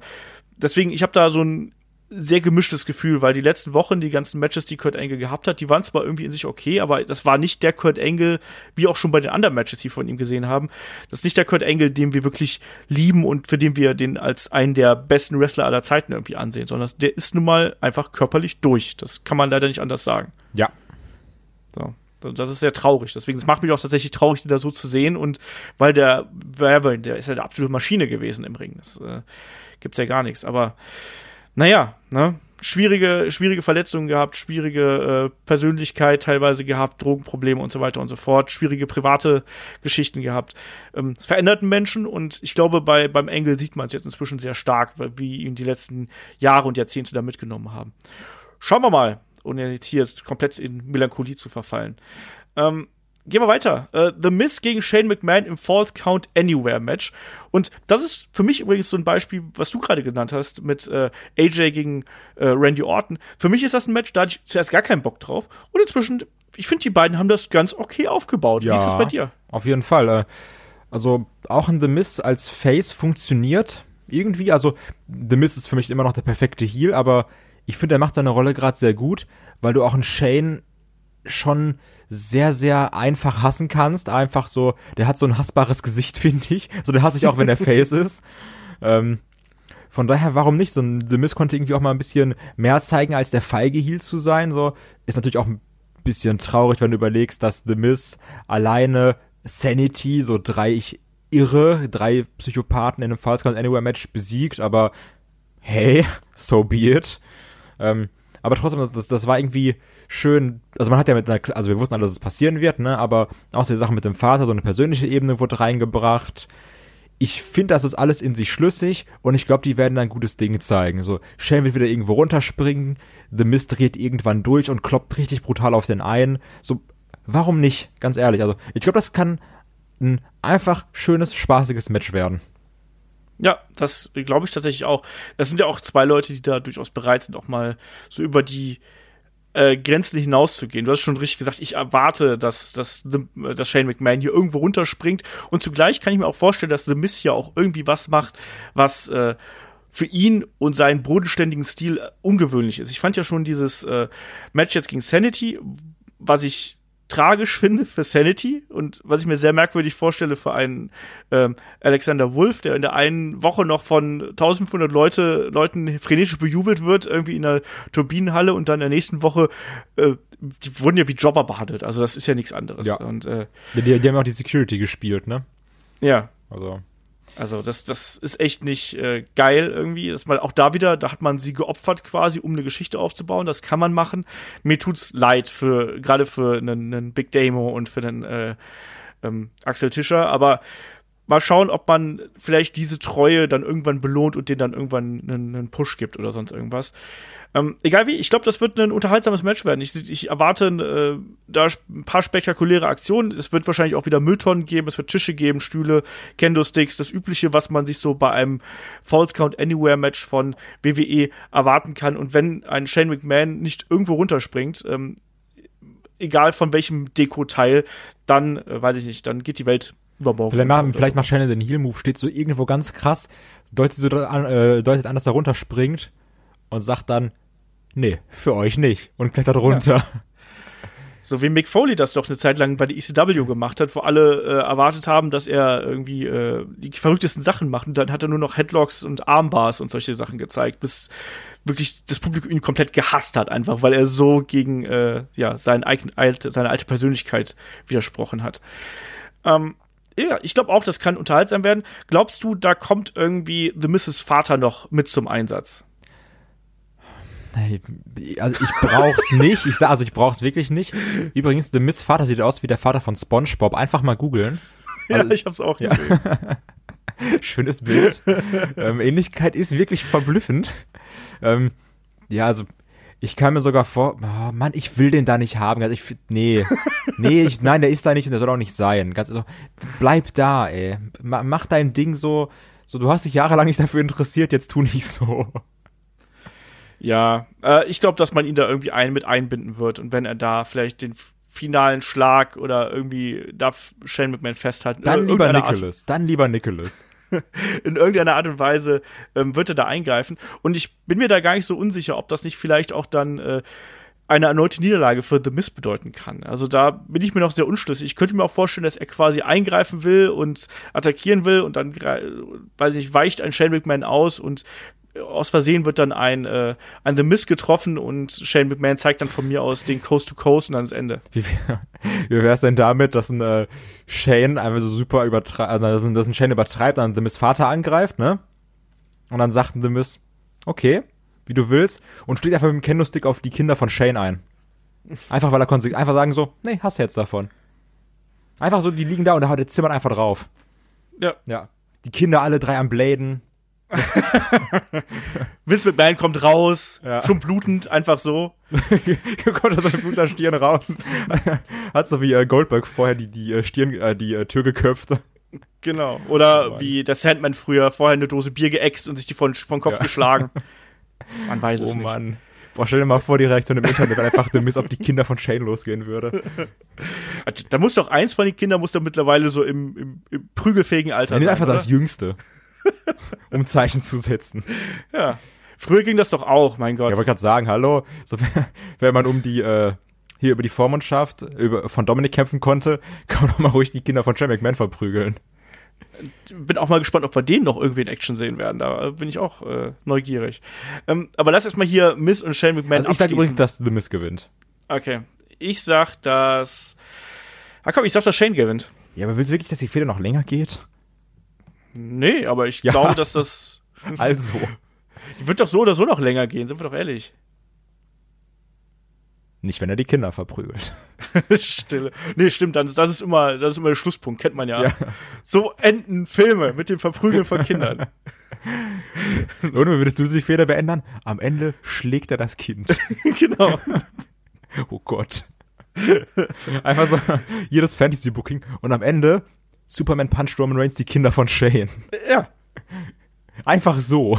deswegen, ich habe da so ein sehr gemischtes Gefühl, weil die letzten Wochen, die ganzen Matches, die Kurt Angle gehabt hat, die waren zwar irgendwie in sich okay, aber das war nicht der Kurt Angle, wie auch schon bei den anderen Matches, die wir von ihm gesehen haben. Das ist nicht der Kurt Angle, den wir wirklich lieben und für den wir den als einen der besten Wrestler aller Zeiten irgendwie ansehen, sondern der ist nun mal einfach körperlich durch. Das kann man leider nicht anders sagen. Ja. So. Das ist sehr traurig. Deswegen, es macht mich auch tatsächlich traurig, den da so zu sehen. Und weil der, der ist ja eine absolute Maschine gewesen im Ring. Das äh, gibt's ja gar nichts. Aber naja, ne? Schwierige, schwierige Verletzungen gehabt, schwierige äh, Persönlichkeit teilweise gehabt, Drogenprobleme und so weiter und so fort, schwierige private Geschichten gehabt. Ähm, es veränderten Menschen und ich glaube, bei, beim Engel sieht man es jetzt inzwischen sehr stark, wie ihn die letzten Jahre und Jahrzehnte da mitgenommen haben. Schauen wir mal, ohne jetzt hier komplett in Melancholie zu verfallen. Ähm, gehen wir weiter. Äh, The Miz gegen Shane McMahon im Falls Count Anywhere Match. Und das ist für mich übrigens so ein Beispiel, was du gerade genannt hast, mit äh, AJ gegen äh, Randy Orton. Für mich ist das ein Match, da hatte ich zuerst gar keinen Bock drauf. Und inzwischen ich finde, die beiden haben das ganz okay aufgebaut. Wie ist das bei dir? Auf jeden Fall. Äh, also auch ein The Miz als Face funktioniert irgendwie. Also The Miz ist für mich immer noch der perfekte Heal, aber ich finde, er macht seine Rolle gerade sehr gut, weil du auch einen Shane schon sehr, sehr einfach hassen kannst. Einfach so, der hat so ein hassbares Gesicht, finde ich. So, der hasse ich auch, wenn er Face ist. Ähm, von daher, warum nicht? So ein The Miz konnte irgendwie auch mal ein bisschen mehr zeigen, als der feige Heal zu sein. So, ist natürlich auch ein bisschen traurig, wenn du überlegst, dass The Miz alleine Sanity, so drei Irre, drei Psychopathen in einem Count Anywhere Match besiegt, aber hey, so be it. Ähm, aber trotzdem, das, das war irgendwie schön. Also man hat ja mit einer, also wir wussten alle, dass es passieren wird, ne? Aber auch die Sache mit dem Vater, so eine persönliche Ebene wurde reingebracht. Ich finde, das ist alles in sich schlüssig und ich glaube, die werden ein gutes Ding zeigen. So, Shane wird wieder irgendwo runterspringen, The Mist dreht irgendwann durch und kloppt richtig brutal auf den einen. So, warum nicht? Ganz ehrlich. Also, ich glaube, das kann ein einfach schönes, spaßiges Match werden. Ja, das glaube ich tatsächlich auch. Das sind ja auch zwei Leute, die da durchaus bereit sind, auch mal so über die äh, Grenzen hinauszugehen. Du hast schon richtig gesagt, ich erwarte, dass, dass, dass Shane McMahon hier irgendwo runterspringt. Und zugleich kann ich mir auch vorstellen, dass The Miz hier auch irgendwie was macht, was äh, für ihn und seinen bodenständigen Stil ungewöhnlich ist. Ich fand ja schon dieses äh, Match jetzt gegen Sanity, was ich tragisch finde für Sanity und was ich mir sehr merkwürdig vorstelle für einen ähm, Alexander Wolf, der in der einen Woche noch von 1500 Leute, Leuten frenetisch bejubelt wird, irgendwie in der Turbinenhalle und dann in der nächsten Woche, äh, die wurden ja wie Jobber behandelt, also das ist ja nichts anderes. Ja. Und, äh, die, die haben auch die Security gespielt, ne? Ja. Also. Also das, das ist echt nicht äh, geil irgendwie. Das mal auch da wieder, da hat man sie geopfert quasi, um eine Geschichte aufzubauen. Das kann man machen. Mir tut's leid für gerade für einen, einen Big Damo und für einen äh, ähm, Axel Tischer, aber mal schauen, ob man vielleicht diese Treue dann irgendwann belohnt und denen dann irgendwann einen, einen Push gibt oder sonst irgendwas. Ähm, egal wie, ich glaube, das wird ein unterhaltsames Match werden. Ich, ich erwarte äh, da ein paar spektakuläre Aktionen. Es wird wahrscheinlich auch wieder Mülltonnen geben, es wird Tische geben, Stühle, Kendo-Sticks, das Übliche, was man sich so bei einem False Count Anywhere Match von WWE erwarten kann. Und wenn ein Shane McMahon nicht irgendwo runterspringt, ähm, egal von welchem Deko-Teil, dann, äh, weiß ich nicht, dann geht die Welt übermorgen. Vielleicht, machen, vielleicht macht Shannon den Heal-Move, steht so irgendwo ganz krass, deutet, so an, äh, deutet an, dass er runterspringt und sagt dann, nee, für euch nicht und klettert runter. Ja. So wie Mick Foley das doch eine Zeit lang bei der ECW gemacht hat, wo alle äh, erwartet haben, dass er irgendwie äh, die verrücktesten Sachen macht. Und dann hat er nur noch Headlocks und Armbars und solche Sachen gezeigt, bis wirklich das Publikum ihn komplett gehasst hat, einfach weil er so gegen äh, ja, sein eigen, seine alte Persönlichkeit widersprochen hat. Ähm, ja, ich glaube auch, das kann unterhaltsam werden. Glaubst du, da kommt irgendwie The Mrs. Vater noch mit zum Einsatz? Also ich brauch's nicht. Ich sag, also ich brauch's wirklich nicht. Übrigens, The Miss Vater sieht aus wie der Vater von SpongeBob. Einfach mal googeln. Ja, also, ich hab's auch gesehen. Ja. Schönes Bild. ähm, Ähnlichkeit ist wirklich verblüffend. Ähm, ja, also ich kann mir sogar vor, oh Mann, ich will den da nicht haben. Also ich, nee, nee, ich, nein, der ist da nicht und der soll auch nicht sein. Ganz, also, bleib da, ey. Mach dein Ding so, so, du hast dich jahrelang nicht dafür interessiert, jetzt tu nicht so. Ja, äh, ich glaube, dass man ihn da irgendwie ein mit einbinden wird und wenn er da vielleicht den finalen Schlag oder irgendwie darf Shane McMahon festhalten. Dann lieber Nicholas, dann lieber Nicholas. in irgendeiner Art und Weise ähm, wird er da eingreifen. Und ich bin mir da gar nicht so unsicher, ob das nicht vielleicht auch dann äh, eine erneute Niederlage für The Miz bedeuten kann. Also da bin ich mir noch sehr unschlüssig. Ich könnte mir auch vorstellen, dass er quasi eingreifen will und attackieren will und dann, weiß ich nicht, weicht ein Shane McMahon aus und aus Versehen wird dann ein, äh, ein The Miz getroffen und Shane McMahon zeigt dann von mir aus den Coast to Coast und dann das Ende. Wie, wie wäre es denn damit, dass ein äh, Shane einfach so super übertreibt, also, dass ein Shane übertreibt, dann The Miz Vater angreift, ne? Und dann sagt The Miz, okay, wie du willst, und schlägt einfach mit dem Kendo-Stick auf die Kinder von Shane ein. Einfach weil er konnte einfach sagen so, nee, hast du jetzt davon. Einfach so, die liegen da und da haut der Zimmer einfach drauf. Ja. Ja. Die Kinder alle drei am Bladen. Vince McMahon kommt raus, ja. schon blutend, einfach so. kommt aus seiner blutender Stirn raus. Hat so wie äh, Goldberg vorher die, die äh, Stirn, äh, die äh, Tür geköpft. Genau. Oder oh wie der Sandman früher vorher eine Dose Bier geäxt und sich die von, von Kopf ja. geschlagen. Man weiß es oh, nicht. Oh Mann. Boah, stell dir mal vor, die Reaktion im Internet, wenn einfach der Miss auf die Kinder von Shane losgehen würde. Also, Da muss doch eins von den Kindern muss doch mittlerweile so im, im, im prügelfähigen Alter Er sein. einfach oder? das Jüngste, um Zeichen zu setzen. Ja. Früher ging das doch auch, mein Gott. Ja, wollte gerade sagen, hallo, so, wenn man um die, äh, hier über die Vormundschaft über, von Dominik kämpfen konnte, kann man doch mal ruhig die Kinder von Shane McMahon verprügeln. bin auch mal gespannt, ob wir den noch irgendwie in Action sehen werden. Da äh, bin ich auch äh, neugierig. Ähm, aber lass erstmal hier Miss und Shane McMahon Also ich sage übrigens, dass The Miss gewinnt. Okay. Ich sag, dass. Ah komm, ich sag, dass Shane gewinnt. Ja, aber willst du wirklich, dass die Fehde noch länger geht? Nee, aber ich Ja. glaube, dass das. Also. Wird doch so oder so noch länger gehen, sind wir doch ehrlich. Nicht, wenn er die Kinder verprügelt. Stille. Nee, stimmt, dann, das ist immer, das ist immer der Schlusspunkt, kennt man ja. Ja. So enden Filme mit dem Verprügeln von Kindern. Und würdest du die Fehde beenden? Am Ende schlägt er das Kind. genau. Oh Gott. Einfach so jedes Fantasy-Booking und am Ende Superman puncht Roman Reigns die Kinder von Shane. Ja, Einfach so.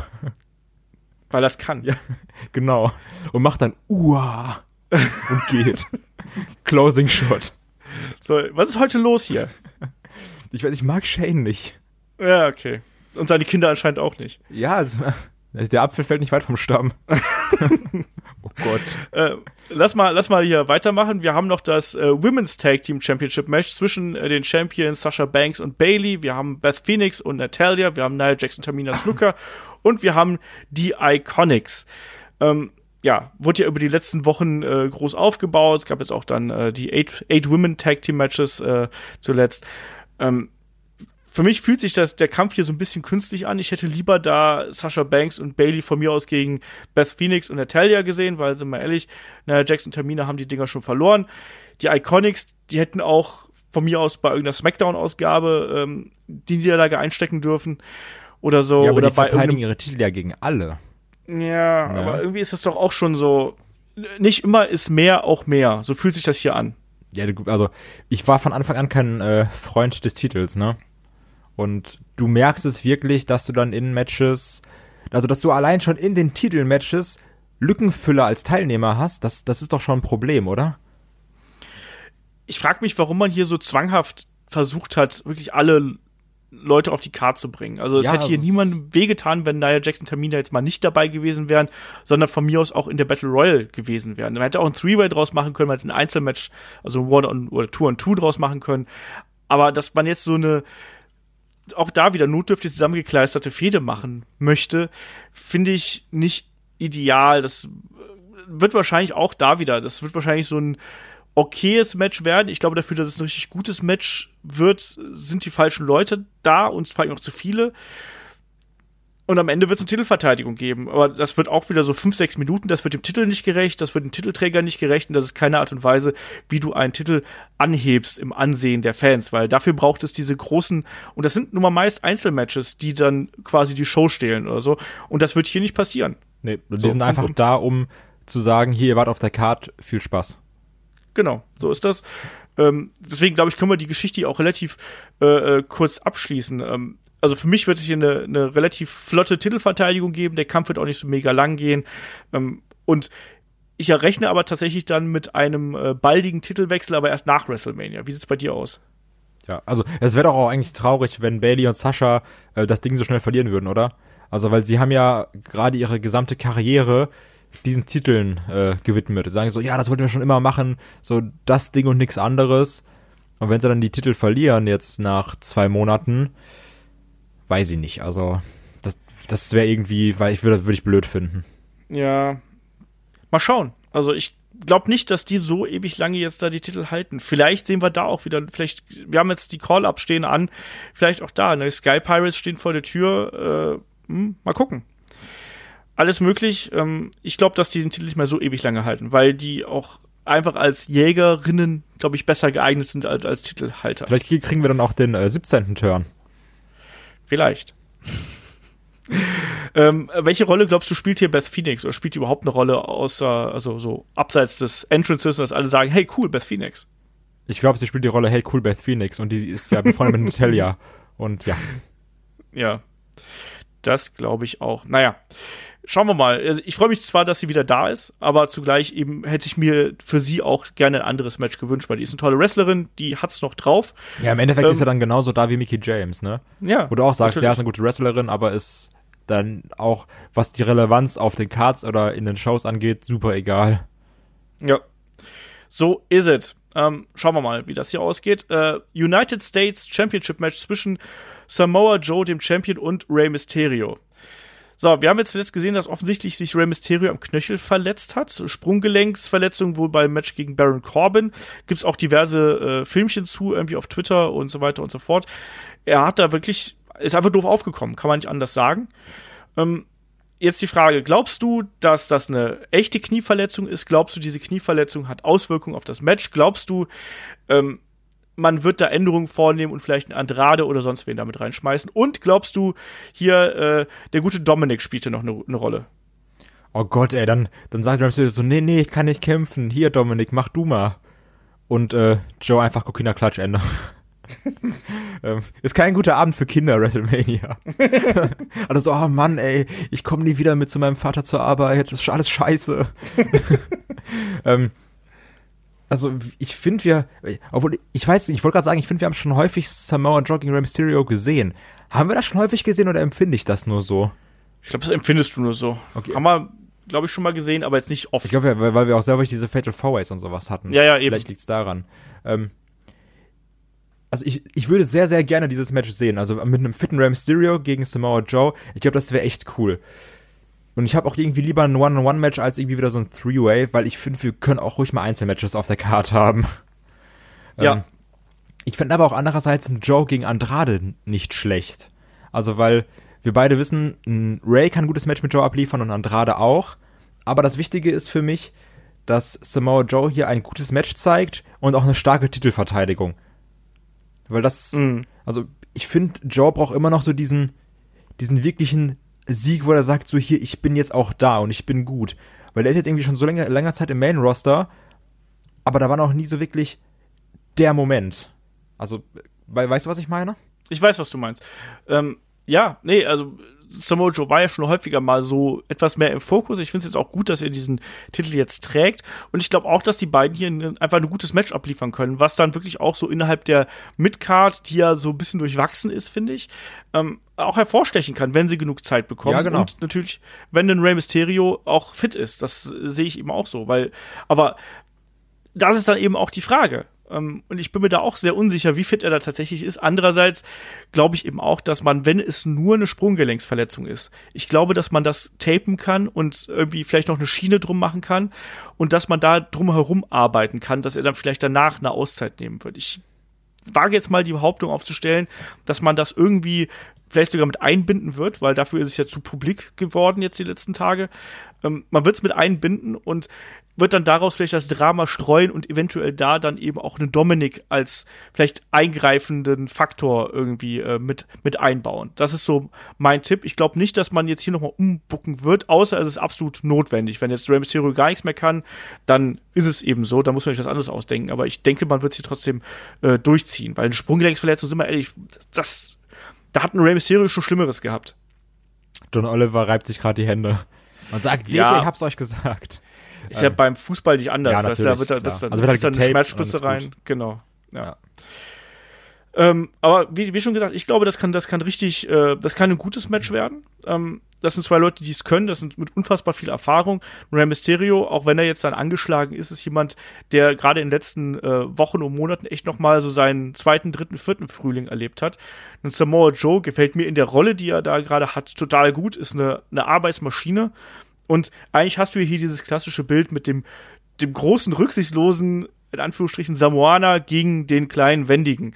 weil das kann. Ja, genau. Und macht dann Uah und geht. Closing Shot. So, was ist heute los hier? Ich weiß, ich mag Shane nicht. Ja, okay. Und seine Kinder anscheinend auch nicht. Ja, also, der Apfel fällt nicht weit vom Stamm. oh Gott. Äh, lass mal, lass mal hier weitermachen. Wir haben noch das äh, Women's Tag Team Championship Match zwischen äh, den Champions Sasha Banks und Bailey. Wir haben Beth Phoenix und Natalia. Wir haben Nia Jackson, Tamina Snooker und wir haben die Iconics. Ähm, ja, wurde ja über die letzten Wochen äh, groß aufgebaut. Es gab jetzt auch dann äh, die Eight, Eight Women Tag Team Matches äh, zuletzt. Ähm, für mich fühlt sich das, der Kampf hier so ein bisschen künstlich an. Ich hätte lieber da Sasha Banks und Bailey von mir aus gegen Beth Phoenix und Natalia gesehen, weil, sind wir ehrlich, naja, Jackson und Tamina haben die Dinger schon verloren. Die Iconics, die hätten auch von mir aus bei irgendeiner Smackdown-Ausgabe ähm, die Niederlage einstecken dürfen oder so. Ja, aber oder die verteidigen ihre Titel ja gegen alle. ja, Ne? aber irgendwie ist es doch auch schon so. Nicht immer ist mehr auch mehr. So fühlt sich das hier an. Ja, also ich war von Anfang an kein äh, Freund des Titels, ne? Und du merkst es wirklich, dass du dann in Matches, also dass du allein schon in den Titelmatches Lückenfüller als Teilnehmer hast, das, das ist doch schon ein Problem, oder? ich frage mich, warum man hier so zwanghaft versucht hat, wirklich alle Leute auf die Karte zu bringen. Also es Ja, hätte hier niemandem wehgetan, wenn Nia Jackson Tamina jetzt mal nicht dabei gewesen wären, sondern von mir aus auch in der Battle Royale gewesen wären. Man hätte auch ein Three-Way draus machen können, man hätte ein Einzelmatch, also ein One on oder Two on Two draus machen können. Aber dass man jetzt so eine auch da wieder notdürftig zusammengekleisterte Fehde machen möchte, finde ich nicht ideal. Das wird wahrscheinlich auch da wieder, das wird wahrscheinlich so ein okayes Match werden. Ich glaube dafür, dass es ein richtig gutes Match wird, sind die falschen Leute da und vor allem auch zu viele. Und am Ende wird es eine Titelverteidigung geben. Aber das wird auch wieder so fünf, sechs Minuten. Das wird dem Titel nicht gerecht, das wird dem Titelträger nicht gerecht. Und das ist keine Art und Weise, wie du einen Titel anhebst im Ansehen der Fans. Weil dafür braucht es diese großen, und das sind nun mal meist Einzelmatches, die dann quasi die Show stehlen oder so. Und das wird hier nicht passieren. Nee, die So, sind einfach da, um zu sagen, hier, ihr wart auf der Card, viel Spaß. Genau, so ist das. Ähm, deswegen glaube ich, können wir die Geschichte auch relativ äh, äh, kurz abschließen. Ähm, also für mich wird es hier eine, eine relativ flotte Titelverteidigung geben. Der Kampf wird auch nicht so mega lang gehen. Ähm, und ich errechne aber tatsächlich dann mit einem äh, baldigen Titelwechsel, aber erst nach WrestleMania. Wie sieht's bei dir aus? Ja, also es wäre doch auch eigentlich traurig, wenn Bailey und Sascha äh, das Ding so schnell verlieren würden, oder? Also, weil sie haben ja gerade ihre gesamte Karriere diesen Titeln äh, gewidmet. Sagen so, ja, das wollten wir schon immer machen, so das Ding und nichts anderes. Und wenn sie dann die Titel verlieren jetzt nach zwei Monaten, weiß ich nicht. Also das, das wäre irgendwie, weil ich würde, würde ich blöd finden. Ja, mal schauen. Also ich glaube nicht, dass die so ewig lange jetzt da die Titel halten. Vielleicht sehen wir da auch wieder, vielleicht, wir haben jetzt die Call-Up stehen an, vielleicht auch da, ne? Sky Pirates stehen vor der Tür, äh, hm, mal gucken. Alles möglich. Ähm, ich glaube, dass die den Titel nicht mehr so ewig lange halten, weil die auch einfach als Jägerinnen, glaube ich, besser geeignet sind als als Titelhalter. Vielleicht kriegen wir dann auch den äh, 17. Turn. Vielleicht. ähm, welche Rolle glaubst du spielt hier Beth Phoenix oder spielt die überhaupt eine Rolle außer also so abseits des Entrances dass alle sagen, hey cool Beth Phoenix. Ich glaube, sie spielt die Rolle Hey Cool Beth Phoenix und die ist ja befreundet mit Natalia. Und ja, Ja, das glaube ich auch. Naja, schauen wir mal. Also ich freue mich zwar, dass sie wieder da ist, aber zugleich eben hätte ich mir für sie auch gerne ein anderes Match gewünscht, weil die ist eine tolle Wrestlerin, die hat's noch drauf. Ja, im Endeffekt ähm, ist er dann genauso da wie Mickey James, ne? Ja. Wo du auch sagst, ja, ist eine gute Wrestlerin, aber ist dann auch, was die Relevanz auf den Cards oder in den Shows angeht, super egal. Ja. So is it. Ähm, schauen wir mal, wie das hier ausgeht. Äh, United States Championship Match zwischen Samoa Joe, dem Champion, und Rey Mysterio. So, wir haben jetzt zuletzt gesehen, dass offensichtlich sich Rey Mysterio am Knöchel verletzt hat. Sprunggelenksverletzung wohl beim Match gegen Baron Corbin. Gibt's auch diverse äh, Filmchen zu, irgendwie auf Twitter und so weiter und so fort. Er hat da wirklich, ist einfach doof aufgekommen, kann man nicht anders sagen. Ähm, jetzt die Frage, glaubst du, dass das eine echte Knieverletzung ist? Glaubst du, diese Knieverletzung hat Auswirkungen auf das Match? Glaubst du, ähm, man wird da Änderungen vornehmen und vielleicht einen Andrade oder sonst wen damit reinschmeißen? Und glaubst du, hier äh, der gute Dominik spielte noch eine, eine Rolle? Oh Gott, ey, dann, dann sagt Ramsey so, nee, nee, ich kann nicht kämpfen. Hier, Dominik, mach du mal. Und äh, Joe einfach Kokina Klatsch ändern. ähm, ist kein guter Abend für Kinder, WrestleMania. also so, oh Mann, ey, ich komme nie wieder mit zu meinem Vater zur Arbeit, das ist alles scheiße. ähm, also ich finde wir, obwohl ich weiß nicht, ich wollte gerade sagen, ich finde wir haben schon häufig Samoa Jogging Rey Mysterio gesehen. Haben wir das schon häufig gesehen oder empfinde ich das nur so? Ich glaube, das empfindest du nur so. Okay. Haben wir, glaube ich, schon mal gesehen, aber jetzt nicht oft. Ich glaube, weil, weil wir auch selber diese Fatal Four Ways und sowas hatten. Ja, ja, eben. Vielleicht liegt's daran. Ähm, also ich, ich würde sehr, sehr gerne dieses Match sehen. Also mit einem fitten Rey Mysterio gegen Samoa Joe. Ich glaube, das wäre echt cool. Und ich habe auch irgendwie lieber ein One-on-One-Match als irgendwie wieder so ein Three-Way, weil ich finde, wir können auch ruhig mal Einzelmatches auf der Karte haben. Ja. Ähm, ich finde aber auch andererseits ein Joe gegen Andrade nicht schlecht. Also, weil wir beide wissen, Ray kann ein gutes Match mit Joe abliefern und Andrade auch. Aber das Wichtige ist für mich, dass Samoa Joe hier ein gutes Match zeigt und auch eine starke Titelverteidigung. Weil das, mhm. also ich finde, Joe braucht immer noch so diesen, diesen wirklichen Sieg, wo er sagt, so hier, ich bin jetzt auch da und ich bin gut. Weil er ist jetzt irgendwie schon so lange, langer Zeit im Main-Roster, aber da war noch nie so wirklich der Moment. Also, weißt du, was ich meine? Ich weiß, was du meinst. Ähm, ja, nee, also Samoa Joe war ja schon häufiger mal so etwas mehr im Fokus. Ich finde es jetzt auch gut, dass er diesen Titel jetzt trägt. Und ich glaube auch, dass die beiden hier einfach ein gutes Match abliefern können, was dann wirklich auch so innerhalb der Midcard, die ja so ein bisschen durchwachsen ist, finde ich, ähm, auch hervorstechen kann, wenn sie genug Zeit bekommen. Ja, genau. Und natürlich, wenn ein Rey Mysterio auch fit ist. Das sehe ich eben auch so, weil, aber das ist dann eben auch die Frage. Ähm, und ich bin mir da auch sehr unsicher, wie fit er da tatsächlich ist. Andererseits glaube ich eben auch, dass man, wenn es nur eine Sprunggelenksverletzung ist, ich glaube, dass man das tapen kann und irgendwie vielleicht noch eine Schiene drum machen kann und dass man da drumherum arbeiten kann, dass er dann vielleicht danach eine Auszeit nehmen wird. Ich wage jetzt mal die Behauptung aufzustellen, dass man das irgendwie vielleicht sogar mit einbinden wird, weil dafür ist es ja zu publik geworden jetzt die letzten Tage. Ähm, man wird es mit einbinden und wird dann daraus vielleicht das Drama streuen und eventuell da dann eben auch einen Dominik als vielleicht eingreifenden Faktor irgendwie äh, mit, mit einbauen. Das ist so mein Tipp. Ich glaube nicht, dass man jetzt hier nochmal umbucken wird, außer es ist absolut notwendig. Wenn jetzt Rey Mysterio gar nichts mehr kann, dann ist es eben so, da muss man sich was anderes ausdenken. Aber ich denke, man wird sie trotzdem äh, durchziehen, weil eine Sprunggelenksverletzung, sind wir ehrlich, das, da hat ein Rey Mysterio schon Schlimmeres gehabt. John Oliver reibt sich gerade die Hände und sagt, seht ja. ihr, ich hab's euch gesagt. Ist ja beim Fußball nicht anders. Ja, das heißt, da wird, da, das, also wird halt dann eine Schmerzspitze rein. Genau. Ja. ja. Ähm, aber wie, wie schon gesagt, ich glaube, das kann, das kann richtig, äh, das kann ein gutes Match werden. Ähm, das sind zwei Leute, die es können, das sind mit unfassbar viel Erfahrung. Rey Mysterio, auch wenn er jetzt dann angeschlagen ist, ist jemand, der gerade in den letzten äh, Wochen und Monaten echt nochmal so seinen zweiten, dritten, vierten Frühling erlebt hat. Und Samoa Joe gefällt mir in der Rolle, die er da gerade hat, total gut, ist eine, eine Arbeitsmaschine. Und eigentlich hast du hier dieses klassische Bild mit dem, dem großen, rücksichtslosen, in Anführungsstrichen, Samoaner gegen den kleinen, wendigen.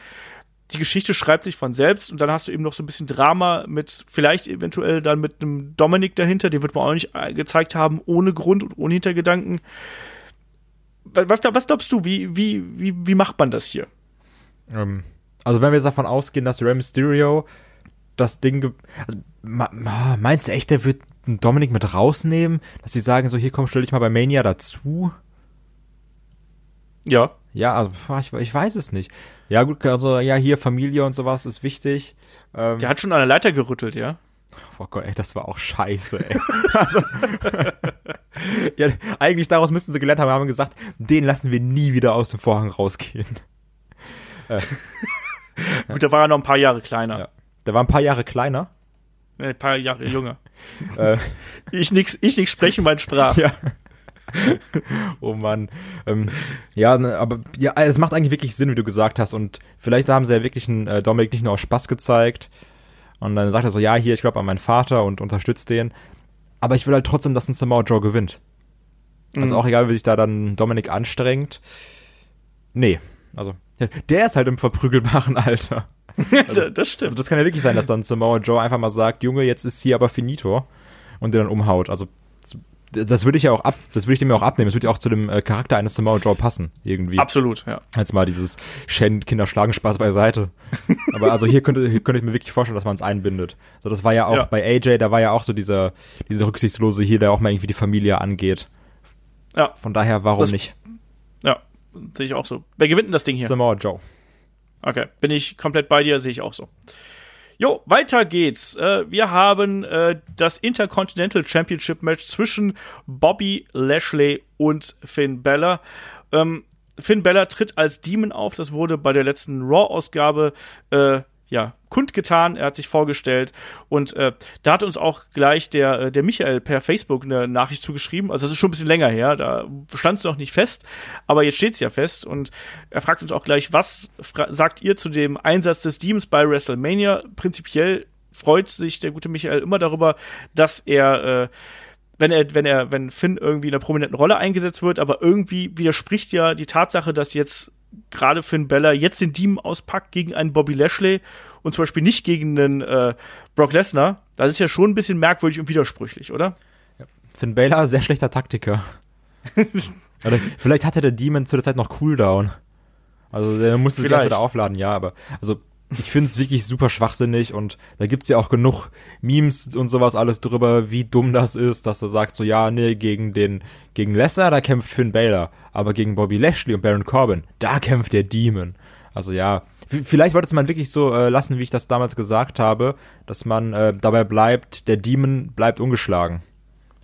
Die Geschichte schreibt sich von selbst und dann hast du eben noch so ein bisschen Drama mit, vielleicht eventuell dann mit einem Dominik dahinter, den wird man auch nicht äh, gezeigt haben, ohne Grund und ohne Hintergedanken. Was, was glaubst du, wie, wie, wie, wie macht man das hier? Ähm, also, wenn wir jetzt davon ausgehen, dass Rey Mysterio das Ding. Also, meinst du echt, der wird Dominik mit rausnehmen, dass sie sagen, so hier komm, stell dich mal bei Mania dazu. Ja. Ja, also ich, ich weiß es nicht. Ja, gut, also ja, hier Familie und sowas ist wichtig. Ähm, Der hat schon an der Leiter gerüttelt, ja. Oh Gott, ey, das war auch scheiße, ey. also, ja, eigentlich daraus müssten sie gelernt haben, haben gesagt, den lassen wir nie wieder aus dem Vorhang rausgehen. Gut, der war ja noch ein paar Jahre kleiner. Ja. Der war ein paar Jahre kleiner. Äh, Ein paar Jahre jünger. Äh, Ich nix, ich nix sprechen, mein Sprach. ja. oh Mann. Ähm, ja, ne, aber ja, es macht eigentlich wirklich Sinn, wie du gesagt hast. Und vielleicht haben sie ja wirklich einen äh, Dominik nicht nur aus Spaß gezeigt. Und dann sagt er so, ja, hier, ich glaube an meinen Vater und unterstützt den. Aber ich will halt trotzdem, dass ein Samoa Joe gewinnt. Also Mhm. auch egal, wie sich da dann Dominik anstrengt. Nee, also der ist halt im verprügelbaren Alter. das Also stimmt. das kann ja wirklich sein, dass dann Samoa Joe einfach mal sagt, Junge, jetzt ist hier aber finito und den dann umhaut. Also das würde ich ja auch ab, das würde ich dem ja auch abnehmen. Das würde ja auch zu dem äh, Charakter eines Samoa Joe passen, irgendwie. Absolut, ja. Jetzt mal dieses Shen Kinder schlagen Spaß beiseite. Aber also hier könnte, hier könnte ich mir wirklich vorstellen, dass man es einbindet. So, das war ja auch Ja. bei AJ, da war ja auch so dieser, dieser rücksichtslose hier, der auch mal irgendwie die Familie angeht. Ja, Von daher, warum Das- nicht? ja. Sehe ich auch so. Wer gewinnt denn das Ding hier? Samoa Joe. Okay, bin ich komplett bei dir, sehe ich auch so. Jo, weiter geht's. Äh, wir haben äh, das Intercontinental Championship Match zwischen Bobby Lashley und Finn Balor. Ähm, Finn Balor tritt als Demon auf. Das wurde bei der letzten Raw-Ausgabe äh, ja, kundgetan. Er hat sich vorgestellt und äh, da hat uns auch gleich der, äh, der Michael per Facebook eine Nachricht zugeschrieben. Also das ist schon ein bisschen länger her. Da stand es noch nicht fest, aber jetzt steht es ja fest und er fragt uns auch gleich, was sagt ihr zu dem Einsatz des Demons bei WrestleMania? Prinzipiell freut sich der gute Michael immer darüber, dass er äh, wenn er, wenn er, wenn Finn irgendwie in einer prominenten Rolle eingesetzt wird, aber irgendwie widerspricht ja die Tatsache, dass jetzt gerade Finn Bella jetzt den Demon auspackt gegen einen Bobby Lashley und zum Beispiel nicht gegen einen äh, Brock Lesnar. Das ist ja schon ein bisschen merkwürdig und widersprüchlich, oder? Finn Balor, sehr schlechter Taktiker. Oder vielleicht hatte der Demon zu der Zeit noch Cooldown. Also der musste sich erst Vielleicht. wieder aufladen, ja, aber also ich finde es wirklich super schwachsinnig und da gibt's ja auch genug Memes und sowas alles drüber, wie dumm das ist, dass er sagt so, ja, nee, gegen den, gegen Lesnar, da kämpft Finn Balor, aber gegen Bobby Lashley und Baron Corbin, da kämpft der Demon. Also ja, vielleicht wollte es man wirklich so äh, lassen, wie ich das damals gesagt habe, dass man äh, dabei bleibt, der Demon bleibt ungeschlagen.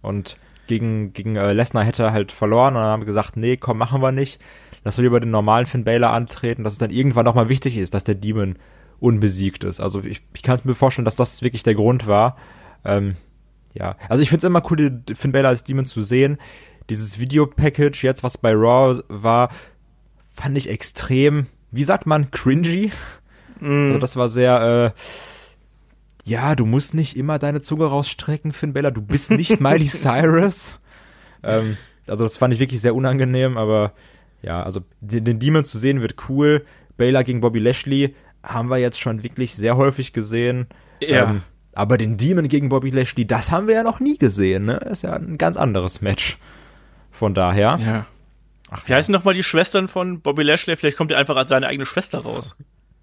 Und gegen, gegen äh, Lesnar hätte er halt verloren und dann haben wir gesagt, nee, komm, machen wir nicht. Lass wir lieber den normalen Finn Balor antreten, dass es dann irgendwann nochmal wichtig ist, dass der Demon unbesiegt ist. Also ich, ich kann es mir vorstellen, dass das wirklich der Grund war. Ähm, ja, also ich finde es immer cool, Finn Balor als Demon zu sehen. Dieses Videopackage jetzt, was bei Raw war, fand ich extrem, wie sagt man, cringy. Also das war sehr, äh, ja, du musst nicht immer deine Zunge rausstrecken, Finn Balor. Du bist nicht Miley Cyrus. Ähm, also das fand ich wirklich sehr unangenehm, aber ja, also den, den Demon zu sehen wird cool. Baylor gegen Bobby Lashley haben wir jetzt schon wirklich sehr häufig gesehen. Ja. Ähm, aber den Demon gegen Bobby Lashley, das haben wir ja noch nie gesehen, ne? Ist ja ein ganz anderes Match. Von daher. Ja. Ach, Wie heißen nochmal die Schwestern von Bobby Lashley? Vielleicht kommt er einfach als seine eigene Schwester raus.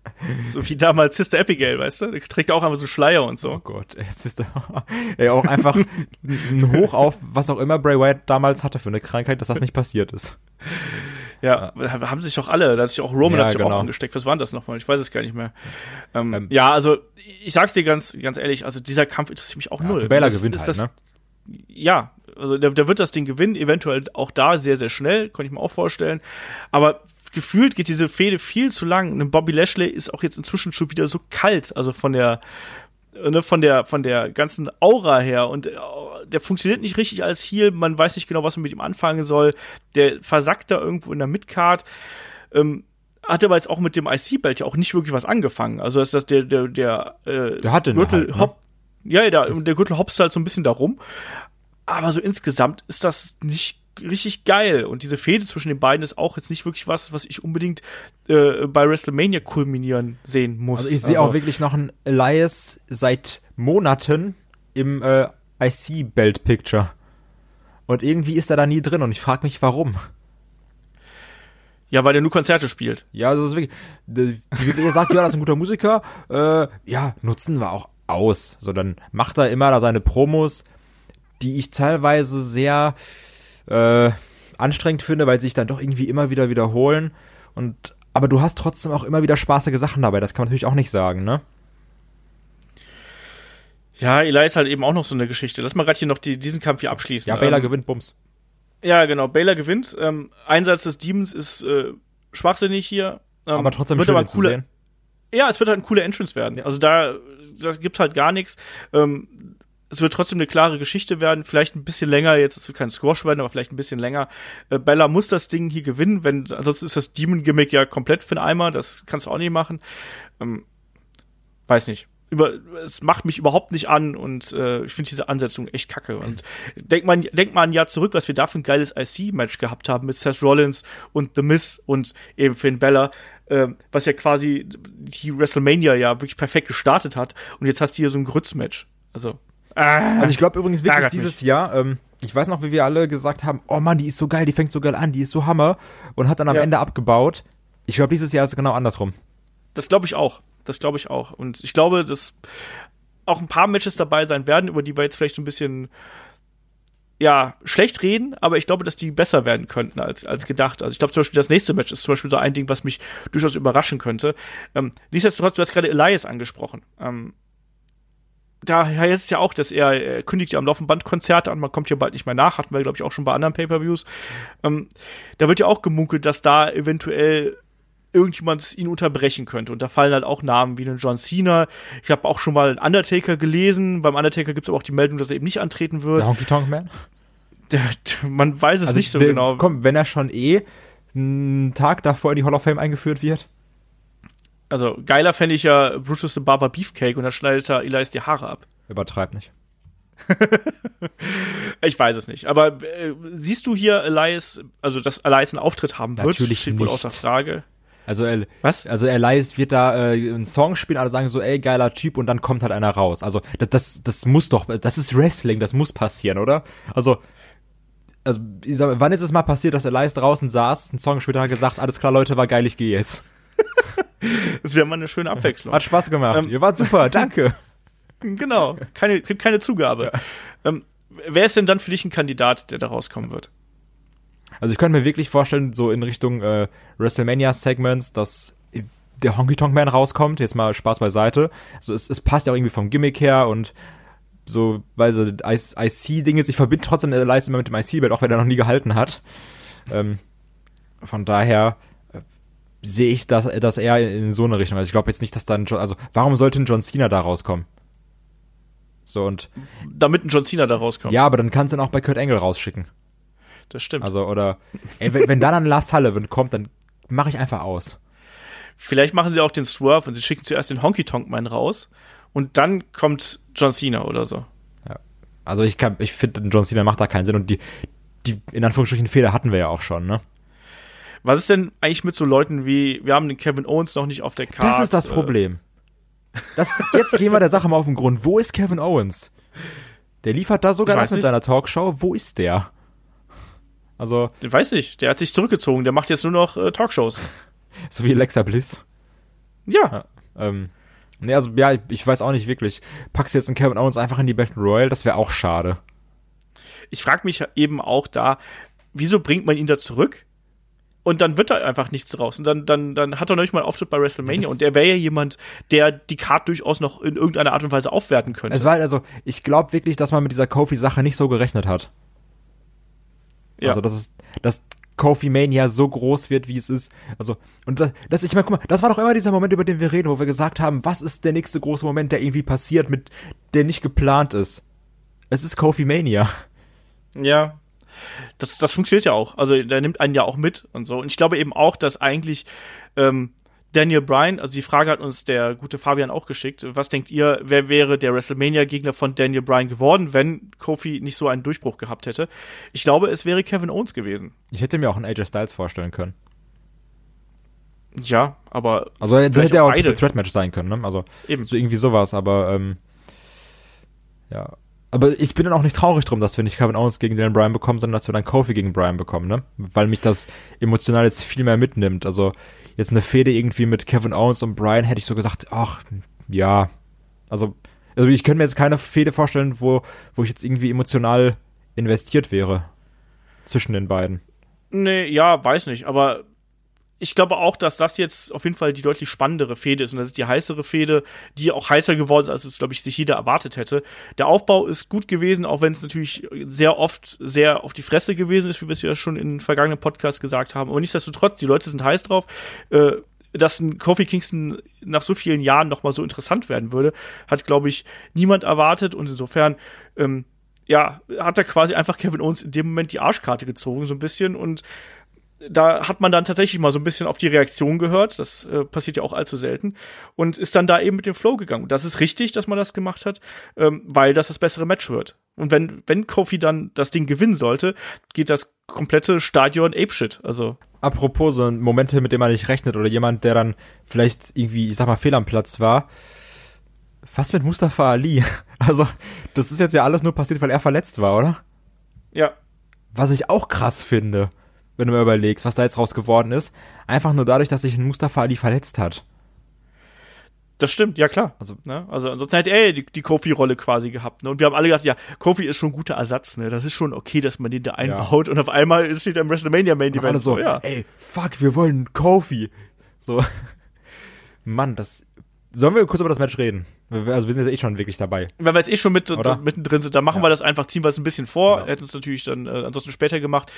so wie damals Sister Abigail, weißt du? Der trägt auch einfach so Schleier und Oh so. Gott, ey, jetzt ist ey, auch einfach ein Hoch auf, was auch immer Bray Wyatt damals hatte für eine Krankheit, dass das nicht passiert ist. Ja, haben sich doch alle, da hat sich auch Roman Ja, hat sich genau. auch angesteckt. Was war denn das nochmal? Ich weiß es gar nicht mehr. Ähm, Ähm, ja, also ich sag's dir ganz, ganz ehrlich, also dieser Kampf interessiert mich auch Ja, null. Das gewinnt halt, das, ne? Ja, also der, der wird das Ding gewinnen, eventuell auch da sehr, sehr schnell, kann ich mir auch vorstellen. Aber gefühlt geht diese Fehde viel zu lang. Und Bobby Lashley ist auch jetzt inzwischen schon wieder so kalt, also von der ne, von der von der ganzen Aura her und äh, der funktioniert nicht richtig als Heel, man weiß nicht genau, was man mit ihm anfangen soll. Der versackt da irgendwo in der Midcard. Ähm, hat aber jetzt auch mit dem IC-Belt ja auch nicht wirklich was angefangen. Also ist das der der der, äh, Der hat den Gürtel halt, ne? hopp, ja, der, der Gürtel hopst halt so ein bisschen darum. Aber so insgesamt ist das nicht richtig geil. Und diese Fehde zwischen den beiden ist auch jetzt nicht wirklich was, was ich unbedingt äh, bei WrestleMania kulminieren sehen muss. Also ich sehe auch wirklich noch einen Elias seit Monaten im äh, IC-Belt-Picture. Und irgendwie ist er da nie drin und ich frage mich, warum. Ja, weil der nur Konzerte spielt. Ja, also das ist wirklich. Die WWE sagt, ja, das ist ein guter Musiker. Äh, ja, nutzen wir auch aus. So, dann macht er immer da seine Promos, die ich teilweise sehr äh, anstrengend finde, weil sie sich dann doch irgendwie immer wieder wiederholen. Und aber du hast trotzdem auch immer wieder spaßige Sachen dabei. Das kann man natürlich auch nicht sagen, ne? Ja, Eli ist halt eben auch noch so eine Geschichte. Lass mal gerade hier noch die, diesen Kampf hier abschließen. Ja, Baylor ähm, gewinnt, Bums. Ja, genau. Baylor gewinnt. Ähm, Einsatz des Demons ist äh, schwachsinnig hier. Ähm, aber trotzdem wird schön, aber ein zu cooler, sehen. Ja, es wird halt ein cooler Entrance werden. Also da, da gibt's halt gar nichts. Ähm, es wird trotzdem eine klare Geschichte werden, vielleicht ein bisschen länger, jetzt es wird kein Squash werden, aber vielleicht ein bisschen länger. Äh, Bella muss das Ding hier gewinnen, wenn, ansonsten ist das Demon-Gimmick ja komplett für den Eimer, das kannst du auch nicht machen. Ähm, weiß nicht. Über, es macht mich überhaupt nicht an und äh, ich finde diese Ansetzung echt kacke. Und denk mal, denk mal ein Jahr zurück, was wir da für ein geiles IC-Match gehabt haben mit Seth Rollins und The Miz und eben Finn Bella, äh, was ja quasi die WrestleMania ja wirklich perfekt gestartet hat. Und jetzt hast du hier so ein Grütz-Match. Also, Also ich glaube übrigens wirklich dieses Jahr, ähm, ich weiß noch, wie wir alle gesagt haben, oh Mann, die ist so geil, die fängt so geil an, die ist so Hammer und hat dann am Ja. Ende abgebaut. Ich glaube, dieses Jahr ist es genau andersrum. Das glaube ich auch. Das glaube ich auch. Und ich glaube, dass auch ein paar Matches dabei sein werden, über die wir jetzt vielleicht so ein bisschen ja, schlecht reden, aber ich glaube, dass die besser werden könnten als, als gedacht. Also ich glaube zum Beispiel, das nächste Match ist zum Beispiel so ein Ding, was mich durchaus überraschen könnte. Ähm, nichtsdestotrotz, du hast gerade Elias angesprochen. Ähm, da heißt es ja auch, dass er, er kündigt ja am laufenden Band Konzerte an, man kommt hier bald nicht mehr nach, hatten wir, glaube ich, auch schon bei anderen Pay-Per-Views. Ähm, da wird ja auch gemunkelt, dass da eventuell irgendjemand ihn unterbrechen könnte. Und da fallen halt auch Namen wie einen John Cena. Ich habe auch schon mal einen Undertaker gelesen. Beim Undertaker gibt es aber auch die Meldung, dass er eben nicht antreten wird. Der Honky Tonk Man? Der, man weiß es nicht so der, genau. Komm, wenn er schon eh einen Tag davor in die Hall of Fame eingeführt wird. Also geiler fände ich ja Brutus the Barber Beefcake und dann schneidet er Elias die Haare ab. Übertreib nicht. Ich weiß es nicht. Aber äh, siehst du hier Elias, also dass Elias einen Auftritt haben wird? Natürlich steht wohl nicht. außer Frage. Also, El Was? also Elias wird da äh, einen Song spielen, alle sagen so, ey, geiler Typ, und dann kommt halt einer raus. Also, das, das, das muss doch, das ist Wrestling, das muss passieren, oder? Also, also sag, wann ist es mal passiert, dass Elias draußen saß, einen Song später hat gesagt, alles klar, Leute, war geil, ich gehe jetzt. Das wäre mal eine schöne Abwechslung. Hat Spaß gemacht. Ähm, Ihr wart super, danke. Genau. Keine, gibt keine Zugabe. Ähm, wer ist denn dann für dich ein Kandidat, der da rauskommen wird? Also ich könnte mir wirklich vorstellen, so in Richtung äh, WrestleMania-Segments, dass der Honky Tonk Man rauskommt, jetzt mal Spaß beiseite. Also es, es passt ja auch irgendwie vom Gimmick her und so, weil so IC-Dinge, ich verbinde trotzdem Elias immer mit dem IC-Belt, auch wenn er noch nie gehalten hat. Ähm, von daher sehe ich das, das eher in so eine Richtung. Also ich glaube jetzt nicht, dass dann, John, also warum sollte ein John Cena da rauskommen? So und Damit ein John Cena da rauskommt. ja, aber dann kannst du ihn auch bei Kurt Angle rausschicken. Das stimmt. Also oder ey, wenn, wenn da dann Lars Sullivan kommt, dann mache ich einfach aus. Vielleicht machen sie auch den Swerve und sie schicken zuerst den Honky Tonk Man raus und dann kommt John Cena oder so. Also ich kann, ich finde, John Cena macht da keinen Sinn und die, die in Anführungsstrichen Fehler hatten wir ja auch schon, ne? Was ist denn eigentlich mit so Leuten wie, wir haben den Kevin Owens noch nicht auf der Karte. Das ist das Problem. Das, jetzt gehen wir der Sache mal auf den Grund. Wo ist Kevin Owens? Der liefert da sogar Ich noch mit seiner Talkshow. Wo ist der? Also, Äh, weiß nicht, der hat sich zurückgezogen, der macht jetzt nur noch äh, Talkshows. so wie Alexa Bliss. Ja, Ähm, nee, also, ja, ich, ich weiß auch nicht wirklich. Packst du jetzt einen Kevin Owens einfach in die Battle Royale? Das wäre auch schade. ich frage mich eben auch da, wieso bringt man ihn da zurück? Und dann wird da einfach nichts draus. Und dann, dann, dann hat er noch nicht mal einen Auftritt bei WrestleMania. Das- und er wäre ja jemand, der die Card durchaus noch in irgendeiner Art und Weise aufwerten könnte. Es war also, ich glaube wirklich, dass man mit dieser Kofi-Sache nicht so gerechnet hat. ja. Also, dass es, dass Kofi Mania so groß wird, wie es ist. Also, und das, das ich meine, guck mal, das war doch immer dieser Moment, über den wir reden, wo wir gesagt haben, was ist der nächste große Moment, der irgendwie passiert, mit, der nicht geplant ist. Es ist Kofi Mania. Ja. Das, das funktioniert ja auch. Also der nimmt einen ja auch mit und so. Und ich glaube eben auch, dass eigentlich ähm, Daniel Bryan, also die Frage hat uns der gute Fabian auch geschickt. Was denkt ihr, wer wäre der WrestleMania-Gegner von Daniel Bryan geworden, wenn Kofi nicht so einen Durchbruch gehabt hätte? Ich glaube, es wäre Kevin Owens gewesen. Ich hätte mir auch einen AJ Styles vorstellen können. Ja, aber Also, jetzt hätte er auch ein beide. Triple Threat Match sein können, ne? Also, eben. so irgendwie sowas, aber, ähm, ja. Aber ich bin dann auch nicht traurig drum, dass wir nicht Kevin Owens gegen Daniel Bryan bekommen, sondern dass wir dann Kofi gegen Bryan bekommen, ne? Weil mich das emotional jetzt viel mehr mitnimmt. Also jetzt eine Fehde irgendwie mit Kevin Owens und Bryan hätte ich so gesagt, ach, ja. Also, also ich könnte mir jetzt keine Fehde vorstellen, wo, wo ich jetzt irgendwie emotional investiert wäre zwischen den beiden. Nee, ja, weiß nicht, aber ich glaube auch, dass das jetzt auf jeden Fall die deutlich spannendere Fehde ist und das ist die heißere Fehde, die auch heißer geworden ist, als es, glaube ich, sich jeder erwartet hätte. Der Aufbau ist gut gewesen, auch wenn es natürlich sehr oft sehr auf die Fresse gewesen ist, wie wir es ja schon in vergangenen Podcasts gesagt haben. Aber nichtsdestotrotz, die Leute sind heiß drauf. Äh, dass ein Kofi Kingston nach so vielen Jahren noch mal so interessant werden würde, hat, glaube ich, niemand erwartet. Und insofern, ähm, ja, hat er quasi einfach Kevin Owens in dem Moment die Arschkarte gezogen, so ein bisschen. Und da hat man dann tatsächlich mal so ein bisschen auf die Reaktion gehört. Das äh, passiert ja auch allzu selten. Und ist dann da eben mit dem Flow gegangen. Und das ist richtig, dass man das gemacht hat, ähm, weil das das bessere Match wird. Und wenn, wenn Kofi dann das Ding gewinnen sollte, geht das komplette Stadion apeshit. Also. Apropos so Momente, mit denen man nicht rechnet oder jemand, der dann vielleicht irgendwie, ich sag mal, fehl am Platz war. Was mit Mustafa Ali? Also, das ist jetzt ja alles nur passiert, weil er verletzt war, oder? Ja. Was ich auch krass finde wenn du mal überlegst, was da jetzt raus geworden ist. Einfach nur dadurch, dass sich ein Mustafa Ali verletzt hat. Das stimmt, ja klar. Also, ne? also ansonsten hätte er die, die Kofi-Rolle quasi gehabt. Ne? Und wir haben alle gedacht, ja, Kofi ist schon ein guter Ersatz, ne? Das ist schon okay, dass man den da einbaut. Ja. Und auf einmal steht er im WrestleMania Main Event. so, ja. ey, fuck, wir wollen Kofi. So. Mann, das. Sollen wir kurz über das Match reden? Also wir sind jetzt eh schon wirklich dabei. Wenn wir jetzt eh schon mit, mittendrin sind, dann machen ja. wir das einfach, ziehen wir es ein bisschen vor. Genau. Hätten es natürlich dann äh, ansonsten später gemacht.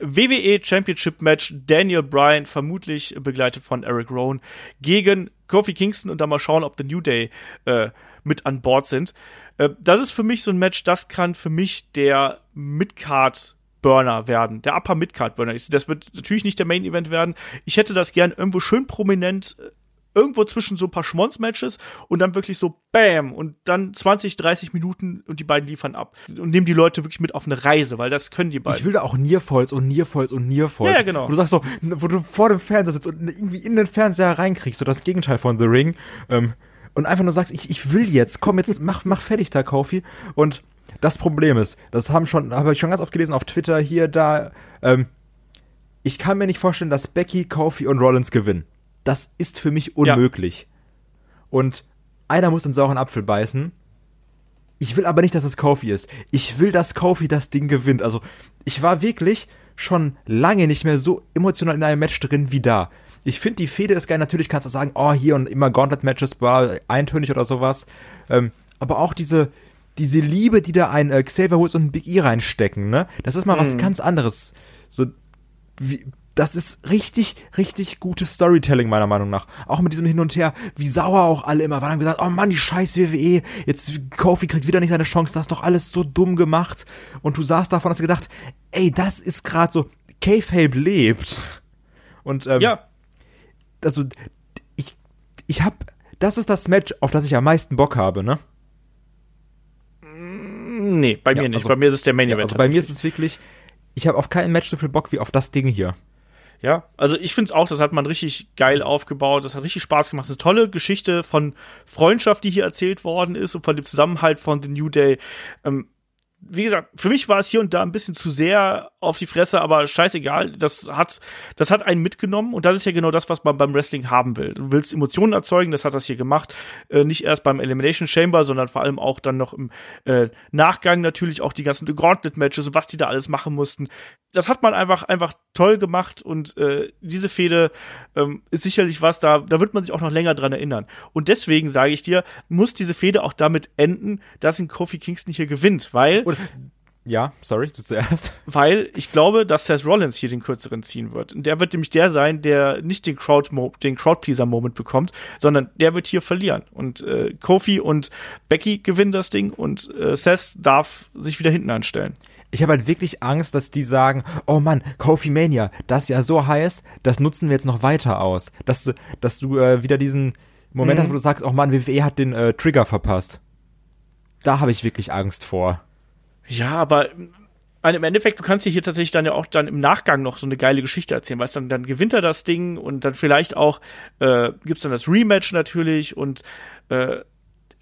WWE Championship Match, Daniel Bryan, vermutlich begleitet von Eric Rowan, gegen Kofi Kingston und dann mal schauen, ob The New Day äh, mit an Bord sind. Äh, das ist für mich so ein Match, das kann für mich der Midcard Burner werden, der Upper Midcard Burner. Das wird natürlich nicht der Main Event werden. Ich hätte das gern irgendwo schön prominent äh, irgendwo zwischen so ein paar Schmonz-Matches und dann wirklich so Bam und dann 20, 30 Minuten und die beiden liefern ab und nehmen die Leute wirklich mit auf eine Reise, weil das können die beiden. Ich will da auch Nierfalls und Nierfalls und Nierfalls. Ja, ja, genau. Wo du sagst so, wo du vor dem Fernseher sitzt und irgendwie in den Fernseher reinkriegst, so das Gegenteil von The Ring. Ähm, und einfach nur sagst, ich, ich will jetzt, komm jetzt, mach, mach fertig da, Kofi. Und das Problem ist, das haben schon, habe ich schon ganz oft gelesen auf Twitter, hier, da, ähm, ich kann mir nicht vorstellen, dass Becky, Kofi und Rollins gewinnen. Das ist für mich unmöglich. Ja. Und einer muss den sauren Apfel beißen. Ich will aber nicht, dass es Kofi ist. Ich will, dass Kofi das Ding gewinnt. Also, ich war wirklich schon lange nicht mehr so emotional in einem Match drin wie da. Ich finde, die Fehde ist geil. Natürlich kannst du sagen, oh, hier und immer Gauntlet-Matches war eintönig oder sowas. Ähm, aber auch diese, diese Liebe, die da ein äh, Xavier Woods und ein Big E reinstecken, ne? Das ist mal mhm. was ganz anderes. So, wie, das ist richtig, richtig gutes Storytelling, meiner Meinung nach. Auch mit diesem Hin und Her, wie sauer auch alle immer waren, haben gesagt, oh Mann, die scheiß WWE, jetzt Kofi kriegt wieder nicht seine Chance, das ist doch alles so dumm gemacht. Und du saßt davon, hast gedacht, ey, das ist gerade so, K-Fabe lebt. Und, ähm, ja. Also, ich, ich hab, das ist das Match, auf das ich am meisten Bock habe, ne? Nee, bei mir ja, nicht. Also, bei mir ist es der Main Event. Ja, also bei mir ist es wirklich, ich habe auf kein Match so viel Bock wie auf das Ding hier. Ja, also ich finde es auch, das hat man richtig geil aufgebaut, das hat richtig Spaß gemacht. Das ist eine tolle Geschichte von Freundschaft, die hier erzählt worden ist und von dem Zusammenhalt von The New Day. Ähm, wie gesagt, für mich war es hier und da ein bisschen zu sehr auf die Fresse, aber scheißegal. Das hat, das hat einen mitgenommen und das ist ja genau das, was man beim Wrestling haben will. Du willst Emotionen erzeugen, das hat das hier gemacht. Äh, nicht erst beim Elimination Chamber, sondern vor allem auch dann noch im äh, Nachgang natürlich auch die ganzen Gauntlet-Matches und was die da alles machen mussten. Das hat man einfach, einfach toll gemacht und äh, diese Fehde ähm, ist sicherlich was, da, da wird man sich auch noch länger dran erinnern. Und deswegen sage ich dir, muss diese Fehde auch damit enden, dass ein Kofi Kingston hier gewinnt, weil. Oder ja, sorry, du zuerst. Weil ich glaube, dass Seth Rollins hier den kürzeren ziehen wird. Und der wird nämlich der sein, der nicht den Crowd den Crowdpleaser-Moment bekommt, sondern der wird hier verlieren. Und äh, Kofi und Becky gewinnen das Ding und äh, Seth darf sich wieder hinten anstellen. Ich habe halt wirklich Angst, dass die sagen, oh Mann, Kofi Mania, das ist ja so heiß, das nutzen wir jetzt noch weiter aus. Dass du, dass du äh, wieder diesen Moment mhm. hast, wo du sagst, oh Mann, WWE hat den äh, Trigger verpasst. Da habe ich wirklich Angst vor. Ja, aber im Endeffekt, du kannst dir hier tatsächlich dann ja auch dann im Nachgang noch so eine geile Geschichte erzählen, weißt dann, dann gewinnt er das Ding und dann vielleicht auch äh, gibt's dann das Rematch natürlich und äh,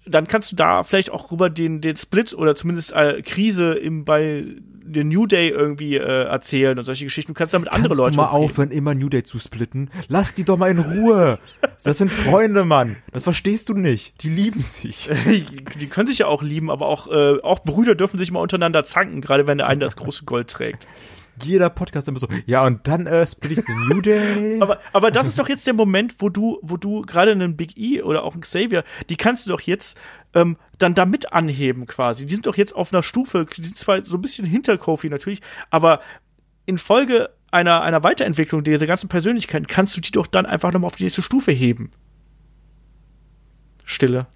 dann kannst du da vielleicht auch rüber den, den Split oder zumindest äh, Krise im, bei den New Day irgendwie äh, erzählen und solche Geschichten. Du kannst damit andere Leute. Du mal aufhören, immer New Day zu splitten. Lass die doch mal in Ruhe. Das sind Freunde, Mann. Das verstehst du nicht. Die lieben sich. die können sich ja auch lieben, aber auch, äh, auch Brüder dürfen sich mal untereinander zanken, gerade wenn der eine das große Gold trägt. Jeder Podcast immer so, ja, und dann äh, split ich den New Day. aber, aber das ist doch jetzt der Moment, wo du, wo du gerade einen Big E oder auch einen Xavier, die kannst du doch jetzt ähm, dann damit anheben quasi. Die sind doch jetzt auf einer Stufe, die sind zwar so ein bisschen hinter Kofi natürlich, aber in Folge einer, einer Weiterentwicklung dieser ganzen Persönlichkeiten kannst du die doch dann einfach nochmal auf die nächste Stufe heben. Stille.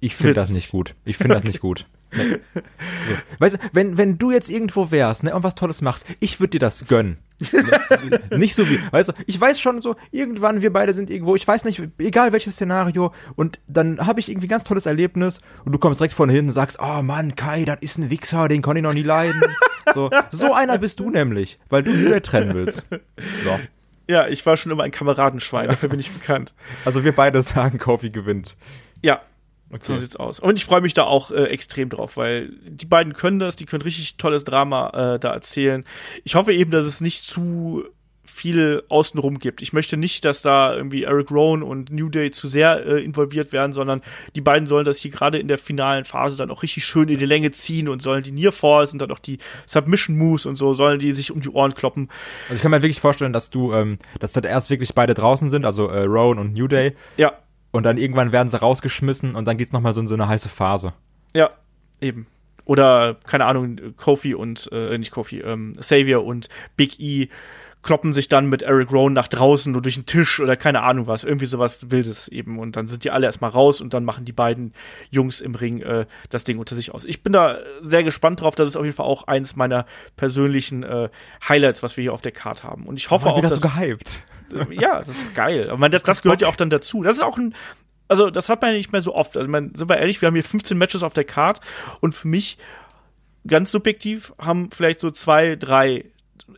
Ich finde das nicht gut. Ich finde das nicht gut. Nee. So. Weißt du, wenn, wenn du jetzt irgendwo wärst ne, und was Tolles machst, ich würde dir das gönnen. nicht so wie, weißt du, ich weiß schon so, irgendwann wir beide sind irgendwo, ich weiß nicht, egal welches Szenario, und dann habe ich irgendwie ein ganz tolles Erlebnis und du kommst direkt von hinten und sagst, oh Mann, Kai, das ist ein Wichser, den konnte ich noch nie leiden. So, so einer bist du nämlich, weil du wieder trennen willst. So. Ja, ich war schon immer ein Kameradenschwein, dafür bin ich bekannt. Also wir beide sagen, Kofi gewinnt. Ja, Okay. So sieht's aus. Und ich freue mich da auch äh, extrem drauf, weil die beiden können das, die können richtig tolles Drama äh, da erzählen. Ich hoffe eben, dass es nicht zu viel außenrum gibt. Ich möchte nicht, dass da irgendwie Eric Rowan und New Day zu sehr äh, involviert werden, sondern die beiden sollen das hier gerade in der finalen Phase dann auch richtig schön in die Länge ziehen und sollen die Near Falls und dann auch die Submission Moves und so, sollen die sich um die Ohren kloppen. Also ich kann mir wirklich vorstellen, dass du, ähm, dass da erst wirklich beide draußen sind, also äh, Rowan und New Day. Ja und dann irgendwann werden sie rausgeschmissen und dann geht's nochmal so in so eine heiße Phase. Ja, eben. Oder, keine Ahnung, Kofi und, äh, nicht Kofi, ähm, Xavier und Big E kloppen sich dann mit Eric Rowan nach draußen nur durch den Tisch oder keine Ahnung was, irgendwie sowas Wildes eben. Und dann sind die alle erstmal raus und dann machen die beiden Jungs im Ring äh, das Ding unter sich aus. Ich bin da sehr gespannt drauf. Das ist auf jeden Fall auch eins meiner persönlichen äh, Highlights, was wir hier auf der Card haben. Und ich hoffe auch, dass so gehypt. Ja, das ist geil. Aber das, das gehört ja auch dann dazu. Das ist auch ein, also das hat man ja nicht mehr so oft. Also, man, sind wir ehrlich, wir haben hier 15 Matches auf der Card und für mich ganz subjektiv haben vielleicht so zwei, drei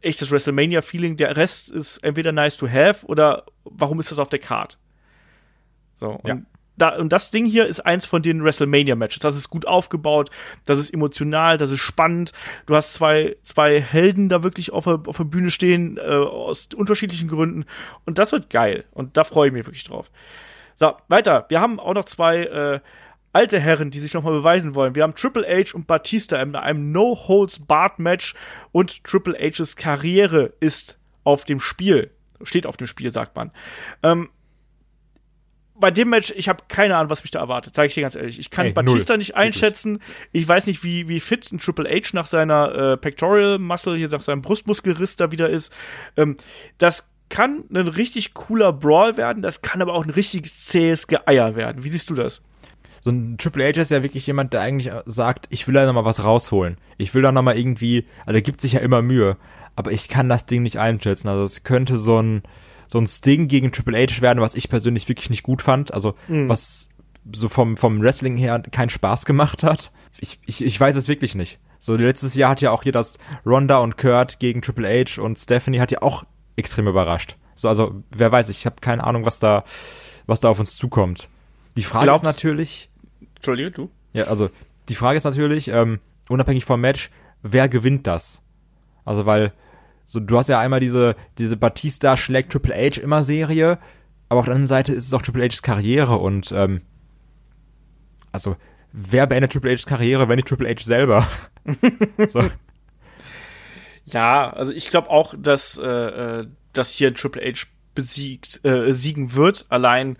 echtes WrestleMania-Feeling. Der Rest ist entweder nice to have oder warum ist das auf der Card? So, und, ja. Da, und das Ding hier ist eins von den WrestleMania-Matches. Das ist gut aufgebaut, das ist emotional, das ist spannend. Du hast zwei, zwei Helden da wirklich auf der, auf der Bühne stehen, äh, aus unterschiedlichen Gründen. Und das wird geil. Und da freue ich mich wirklich drauf. So, weiter. Wir haben auch noch zwei äh, alte Herren, die sich nochmal beweisen wollen. Wir haben Triple H und Batista in einem No-Holds-Barred-Match und Triple H's Karriere ist auf dem Spiel. Steht auf dem Spiel, sagt man. Ähm, bei dem Match, ich habe keine Ahnung, was mich da erwartet, sage ich dir ganz ehrlich. Ich kann hey, Batista null. nicht einschätzen. Ich weiß nicht, wie, wie fit ein Triple H nach seiner äh, Pectoral Muscle, hier nach seinem Brustmuskelriss da wieder ist. Ähm, das kann ein richtig cooler Brawl werden, das kann aber auch ein richtig zähes Geeier werden. Wie siehst du das? so ein Triple H ist ja wirklich jemand, der eigentlich sagt, ich will da nochmal was rausholen. Ich will da nochmal irgendwie, also er gibt sich ja immer Mühe, aber ich kann das Ding nicht einschätzen. Also es könnte so ein, so ein Sting gegen Triple H werden, was ich persönlich wirklich nicht gut fand. Also mhm. was so vom, vom Wrestling her keinen Spaß gemacht hat. Ich, ich, ich weiß es wirklich nicht. So letztes Jahr hat ja auch hier das Ronda und Kurt gegen Triple H und Stephanie hat ja auch extrem überrascht. So, also wer weiß, ich habe keine Ahnung, was da, was da auf uns zukommt. Die Frage Glaubst, ist natürlich. Entschuldige, du? Ja, also die Frage ist natürlich, ähm, unabhängig vom Match, wer gewinnt das? Also, weil, so, du hast ja einmal diese, diese Batista schlägt Triple H immer Serie, aber auf der anderen Seite ist es auch Triple H's Karriere und, ähm, also, wer beendet Triple H's Karriere, wenn nicht Triple H selber? so. Ja, also ich glaube auch, dass, äh, äh, dass hier Triple H besiegt, äh, siegen wird. Allein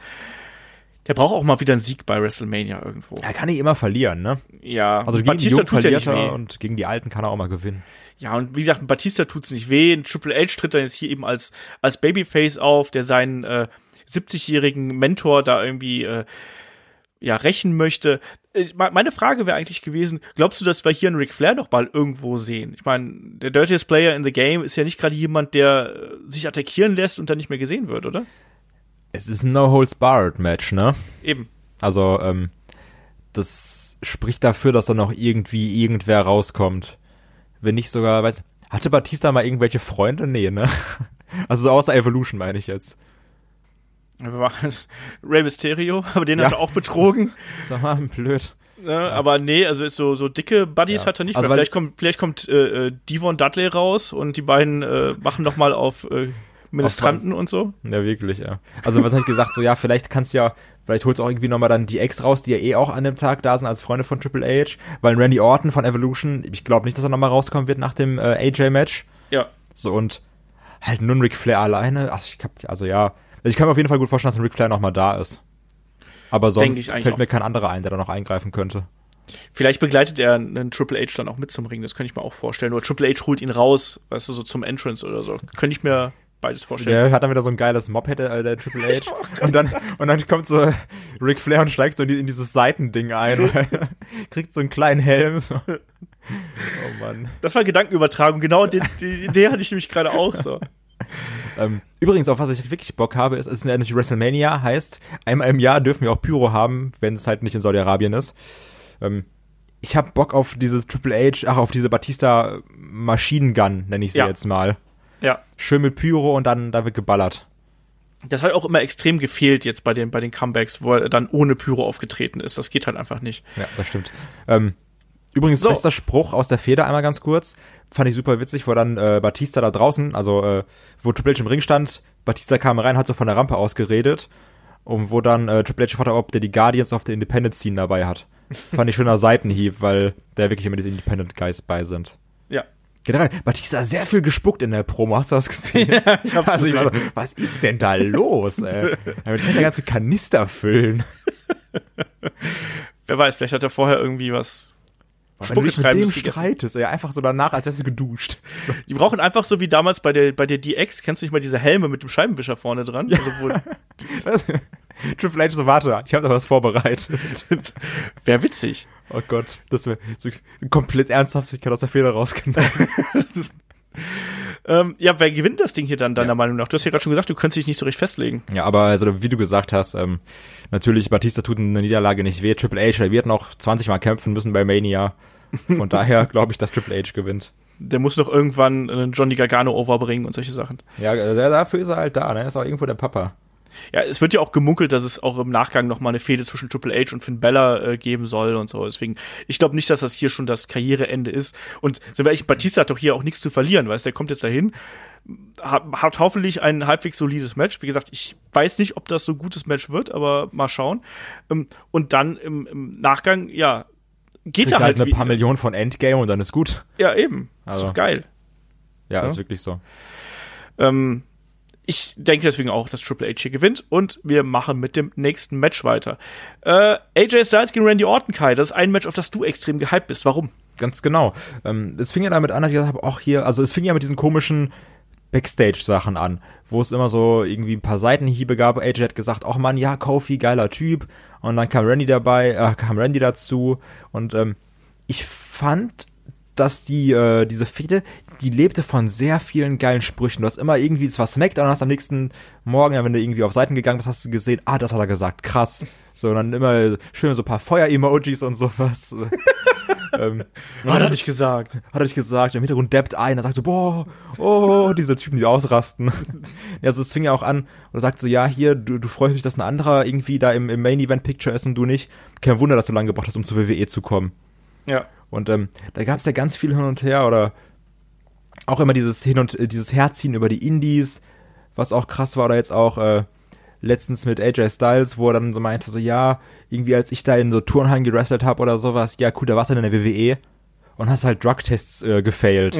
der braucht auch mal wieder einen Sieg bei WrestleMania irgendwo. Er kann nicht immer verlieren, ne? Ja. Also gegen Batista die Jungen verliert ja er und gegen die Alten kann er auch mal gewinnen. Ja, und wie gesagt, Batista tut's nicht weh. Triple H tritt dann jetzt hier eben als, als Babyface auf, der seinen äh, 70-jährigen Mentor da irgendwie äh, ja, rächen möchte. Äh, meine Frage wäre eigentlich gewesen, glaubst du, dass wir hier einen Ric Flair noch mal irgendwo sehen? Ich meine, der dirtiest Player in the Game ist ja nicht gerade jemand, der äh, sich attackieren lässt und dann nicht mehr gesehen wird, oder? es ist ein No-Holds-Barred-Match, ne? Eben. Also, ähm, das spricht dafür, dass da noch irgendwie irgendwer rauskommt. Wenn nicht sogar, weiß, hatte Batista mal irgendwelche Freunde? Nee, ne? Also so außer Evolution meine ich jetzt. Rey Mysterio, aber den ja. hat er auch betrogen. Sag mal, blöd. Ja, ja. Aber nee, also ist so, so dicke Buddies hat er nicht also mehr. Vielleicht kommt, vielleicht kommt äh, äh, Devon Dudley raus und die beiden äh, machen noch mal auf äh, Ministranten und so. Ja, wirklich, ja. Also was habe ich gesagt, so ja, vielleicht kannst du ja, vielleicht holst du auch irgendwie nochmal dann die Ex raus, die ja eh auch an dem Tag da sind als Freunde von Triple H, weil Randy Orton von Evolution, ich glaube nicht, dass er nochmal rauskommen wird nach dem äh, AJ-Match. Ja. So und halt nur ein Ric Flair alleine. Also, ich hab, also ja, ich kann mir auf jeden Fall gut vorstellen, dass ein Ric Flair nochmal da ist. Aber sonst fällt mir kein anderer ein, der da noch eingreifen könnte. Vielleicht begleitet er einen Triple H dann auch mit zum Ring, das könnte ich mir auch vorstellen. Oder Triple H holt ihn raus, weißt du, so zum Entrance oder so. Könnte ich mir beides vorstellen. Der hat dann wieder so ein geiles Moped, äh, der Triple H. und dann, und dann kommt so Ric Flair und steigt so in, die, in dieses Seitending ein, kriegt so einen kleinen Helm. So. Oh Mann. Das war Gedankenübertragung, genau die, die Idee hatte ich nämlich gerade auch so. Ähm, übrigens, auf was ich wirklich Bock habe, ist, es ist natürlich WrestleMania, heißt, einmal im Jahr dürfen wir auch Pyro haben, wenn es halt nicht in Saudi-Arabien ist. Ähm, ich habe Bock auf dieses Triple H, ach, auf diese Batista Machine Gun, nenne ich sie Ja. jetzt mal. Ja. Schön mit Pyro und dann da wird geballert. Das hat auch immer extrem gefehlt jetzt bei den, bei den Comebacks, wo er dann ohne Pyro aufgetreten ist. Das geht halt einfach nicht. Ja, das stimmt. Ähm, übrigens, So. bester Spruch aus der Feder einmal ganz kurz. Fand ich super witzig, wo dann äh, Batista da draußen, also äh, wo Triple H im Ring stand, Batista kam rein, hat so von der Rampe aus geredet. Und wo dann äh, Triple H gefragt hat, ob der die Guardians of the Independent Scene dabei hat. Fand ich schöner Seitenhieb, weil da wirklich immer diese Independent Guys bei sind. Ja. Generell, Batista sehr viel gespuckt in der Promo. Hast du das gesehen? Ja, ich hab's also ich war so, gesehen. was ist denn da los, ey? Damit kannst du ja ganze Kanister füllen. Wer weiß, vielleicht hat er vorher irgendwie was Wenn du mit dem streitest, ey, einfach so danach, als wärst du geduscht. Die brauchen einfach so wie damals bei der, bei der DX, kennst du nicht mal diese Helme mit dem Scheibenwischer vorne dran? Also wo? Triple H so, warte, ich habe da was vorbereitet. Wäre witzig. Oh Gott, das wäre so komplett Ernsthaftigkeit aus der Feder rausgenommen. Ähm, ja, wer gewinnt das Ding hier dann, deiner Ja. Meinung nach? Du hast ja gerade schon gesagt, du könntest dich nicht so recht festlegen. Ja, aber also, wie du gesagt hast, ähm, natürlich, Batista tut eine Niederlage nicht weh. Triple H, er wird noch 20 Mal kämpfen müssen bei Mania. Von daher glaube ich, dass Triple H gewinnt. Der muss noch irgendwann einen Johnny Gargano overbringen und solche Sachen. Ja, äh, dafür ist er halt da, ne? Ist auch irgendwo der Papa. Ja, es wird ja auch gemunkelt, dass es auch im Nachgang noch mal eine Fehde zwischen Triple H und Finn Bella äh, geben soll und so. Deswegen, ich glaube nicht, dass das hier schon das Karriereende ist. Und sind wir ehrlich, Batista hat doch hier auch nichts zu verlieren, weißt du? Der kommt jetzt dahin, hat, hat hoffentlich ein halbwegs solides Match. Wie gesagt, ich weiß nicht, ob das so ein gutes Match wird, aber mal schauen. Ähm, Und dann im, im Nachgang, ja, geht er halt halt eine paar Millionen von Endgame und dann ist gut. Ja, eben. Ist Also. doch geil. Ja, Ja. ist wirklich so. Ähm, ich denke deswegen auch, dass Triple H hier gewinnt und wir machen mit dem nächsten Match weiter. Äh, AJ Styles gegen Randy Orton, Kai. Das ist ein Match, auf das du extrem gehypt bist. Warum? Ganz genau. Ähm, es fing ja damit an, dass ich gesagt habe, auch hier, also es fing ja mit diesen komischen Backstage-Sachen an, wo es immer so irgendwie ein paar Seitenhiebe gab. AJ hat gesagt, ach man, ja, Kofi, geiler Typ. Und dann kam Randy dabei, äh, kam Randy dazu. Und ähm, ich fand, dass die, äh, diese Fehde, die lebte von sehr vielen geilen Sprüchen. Du hast immer irgendwie, es war Smackdown, und hast am nächsten Morgen, ja, wenn du irgendwie auf Seiten gegangen bist, hast du gesehen, ah, das hat er gesagt, krass. So, und dann immer schön so ein paar Feuer-Emojis und sowas. ähm, Hat er nicht gesagt. hat er nicht gesagt, im Hintergrund dappt ein, er sagt so, boah, oh, diese Typen, die ausrasten. ja, also es fing ja auch an, und sagt so, ja, hier, du, du freust dich, dass ein anderer irgendwie da im, im Main-Event-Picture ist und du nicht. Kein Wunder, dass du lange gebraucht hast, um zur WWE zu kommen. Ja. Und ähm, da gab es ja ganz viel hin und her oder auch immer dieses Hin und äh, dieses Herziehen über die Indies, was auch krass war, oder jetzt auch äh, letztens mit AJ Styles, wo er dann so meinte, so ja, irgendwie als ich da in so Turnhallen gewrestelt habe oder sowas, ja cool, da warst du in der WWE und hast halt Drug-Tests äh, gefailt.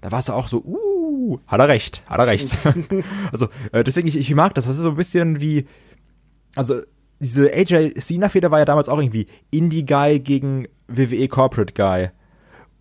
Da warst du auch so, uh, hat er recht, hat er recht. also äh, deswegen, ich, ich mag das, das ist so ein bisschen wie, also diese AJ Cena-Feder war ja damals auch irgendwie Indie-Guy gegen WWE Corporate Guy.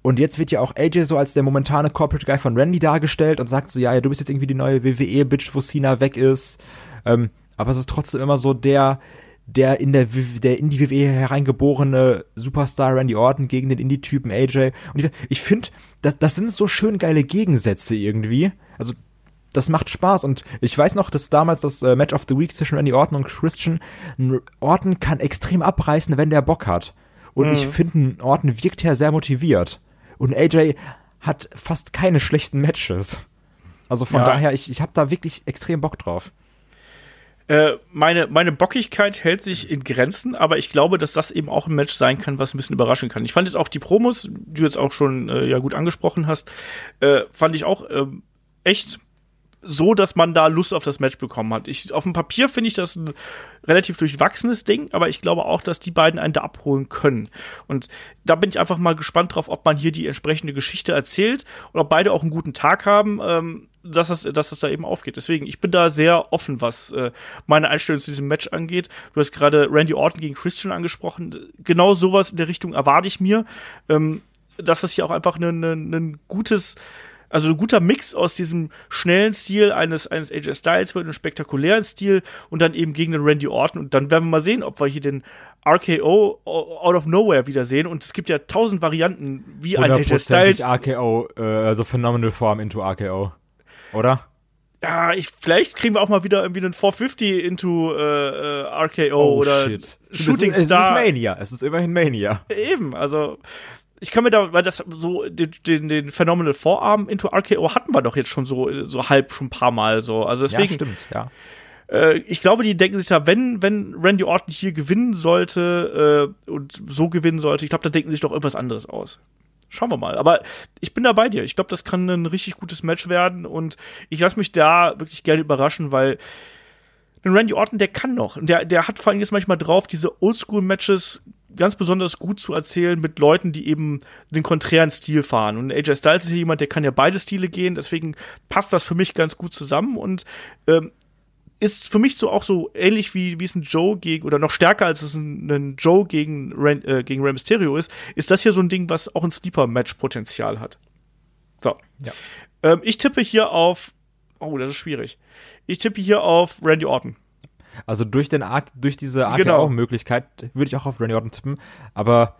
Und jetzt wird ja auch AJ so als der momentane Corporate Guy von Randy dargestellt und sagt so, ja, ja, du bist jetzt irgendwie die neue WWE-Bitch, wo Cena weg ist. Ähm, aber es ist trotzdem immer so der, der in der, W- der in die WWE hereingeborene Superstar Randy Orton gegen den Indie-Typen AJ. Und ich, ich finde, das, das sind so schön geile Gegensätze irgendwie. Also, das macht Spaß und ich weiß noch, dass damals das äh, Match of the Week zwischen Randy Orton und Christian, Orton kann extrem abreißen, wenn der Bock hat. Und ich finde, Orton wirkt ja sehr motiviert. Und AJ hat fast keine schlechten Matches. Also von Ja. daher, ich, ich habe da wirklich extrem Bock drauf. Äh, meine, meine Bockigkeit hält sich in Grenzen, aber ich glaube, dass das eben auch ein Match sein kann, was ein bisschen überraschen kann. Ich fand jetzt auch die Promos, die du jetzt auch schon äh, ja gut angesprochen hast, äh, fand ich auch ähm, echt so, dass man da Lust auf das Match bekommen hat. Ich, auf dem Papier finde ich das ein relativ durchwachsenes Ding, aber ich glaube auch, dass die beiden einen da abholen können. Und da bin ich einfach mal gespannt drauf, ob man hier die entsprechende Geschichte erzählt und ob beide auch einen guten Tag haben, ähm, dass, das, dass das da eben aufgeht. Deswegen, ich bin da sehr offen, was äh, meine Einstellung zu diesem Match angeht. Du hast gerade Randy Orton gegen Christian angesprochen. Genau sowas in der Richtung erwarte ich mir. Ähm, dass das hier auch einfach ein, ein, ein gutes also ein guter Mix aus diesem schnellen Stil eines, eines AJ Styles wird, einem spektakulären Stil und dann eben gegen den Randy Orton. Und dann werden wir mal sehen, ob wir hier den RKO out of nowhere wiedersehen. Und es gibt ja tausend Varianten, wie ein AJ Styles. RKO, äh, also Phenomenal Form into RKO. Oder? Ja, ich, vielleicht kriegen wir auch mal wieder irgendwie einen 450 into äh, äh, RKO oh, oder shit. Shooting es ist, Star. Es ist Mania, es ist immerhin Mania. Eben, also ich kann mir da, weil das so, den, den, den Phenomenal Vorarm into RKO hatten wir doch jetzt schon so, so halb schon ein paar Mal so. Also deswegen. Ja, stimmt, ja. Äh, ich glaube, die denken sich ja, wenn, wenn Randy Orton hier gewinnen sollte äh, und so gewinnen sollte, ich glaube, da denken sich doch irgendwas anderes aus. Schauen wir mal. Aber ich bin da bei dir. Ich glaube, das kann ein richtig gutes Match werden und ich lasse mich da wirklich gerne überraschen, weil den Randy Orton, der kann noch. Der, der hat vor allem jetzt manchmal drauf, diese Oldschool-Matches ganz besonders gut zu erzählen mit Leuten, die eben den konträren Stil fahren. Und AJ Styles ist ja jemand, der kann ja beide Stile gehen, deswegen passt das für mich ganz gut zusammen und ähm, ist für mich so auch so ähnlich wie, wie es ein Joe gegen, oder noch stärker als es ein, ein Joe gegen, Ren, äh, gegen Rey Mysterio ist, ist das hier so ein Ding, was auch ein Sleeper-Match-Potenzial hat. So. Ja. Ähm, ich tippe hier auf, oh, das ist schwierig. Ich tippe hier auf Randy Orton. Also durch den Ar durch diese AKO-Möglichkeit genau. würde ich auch auf Randy Orton tippen, aber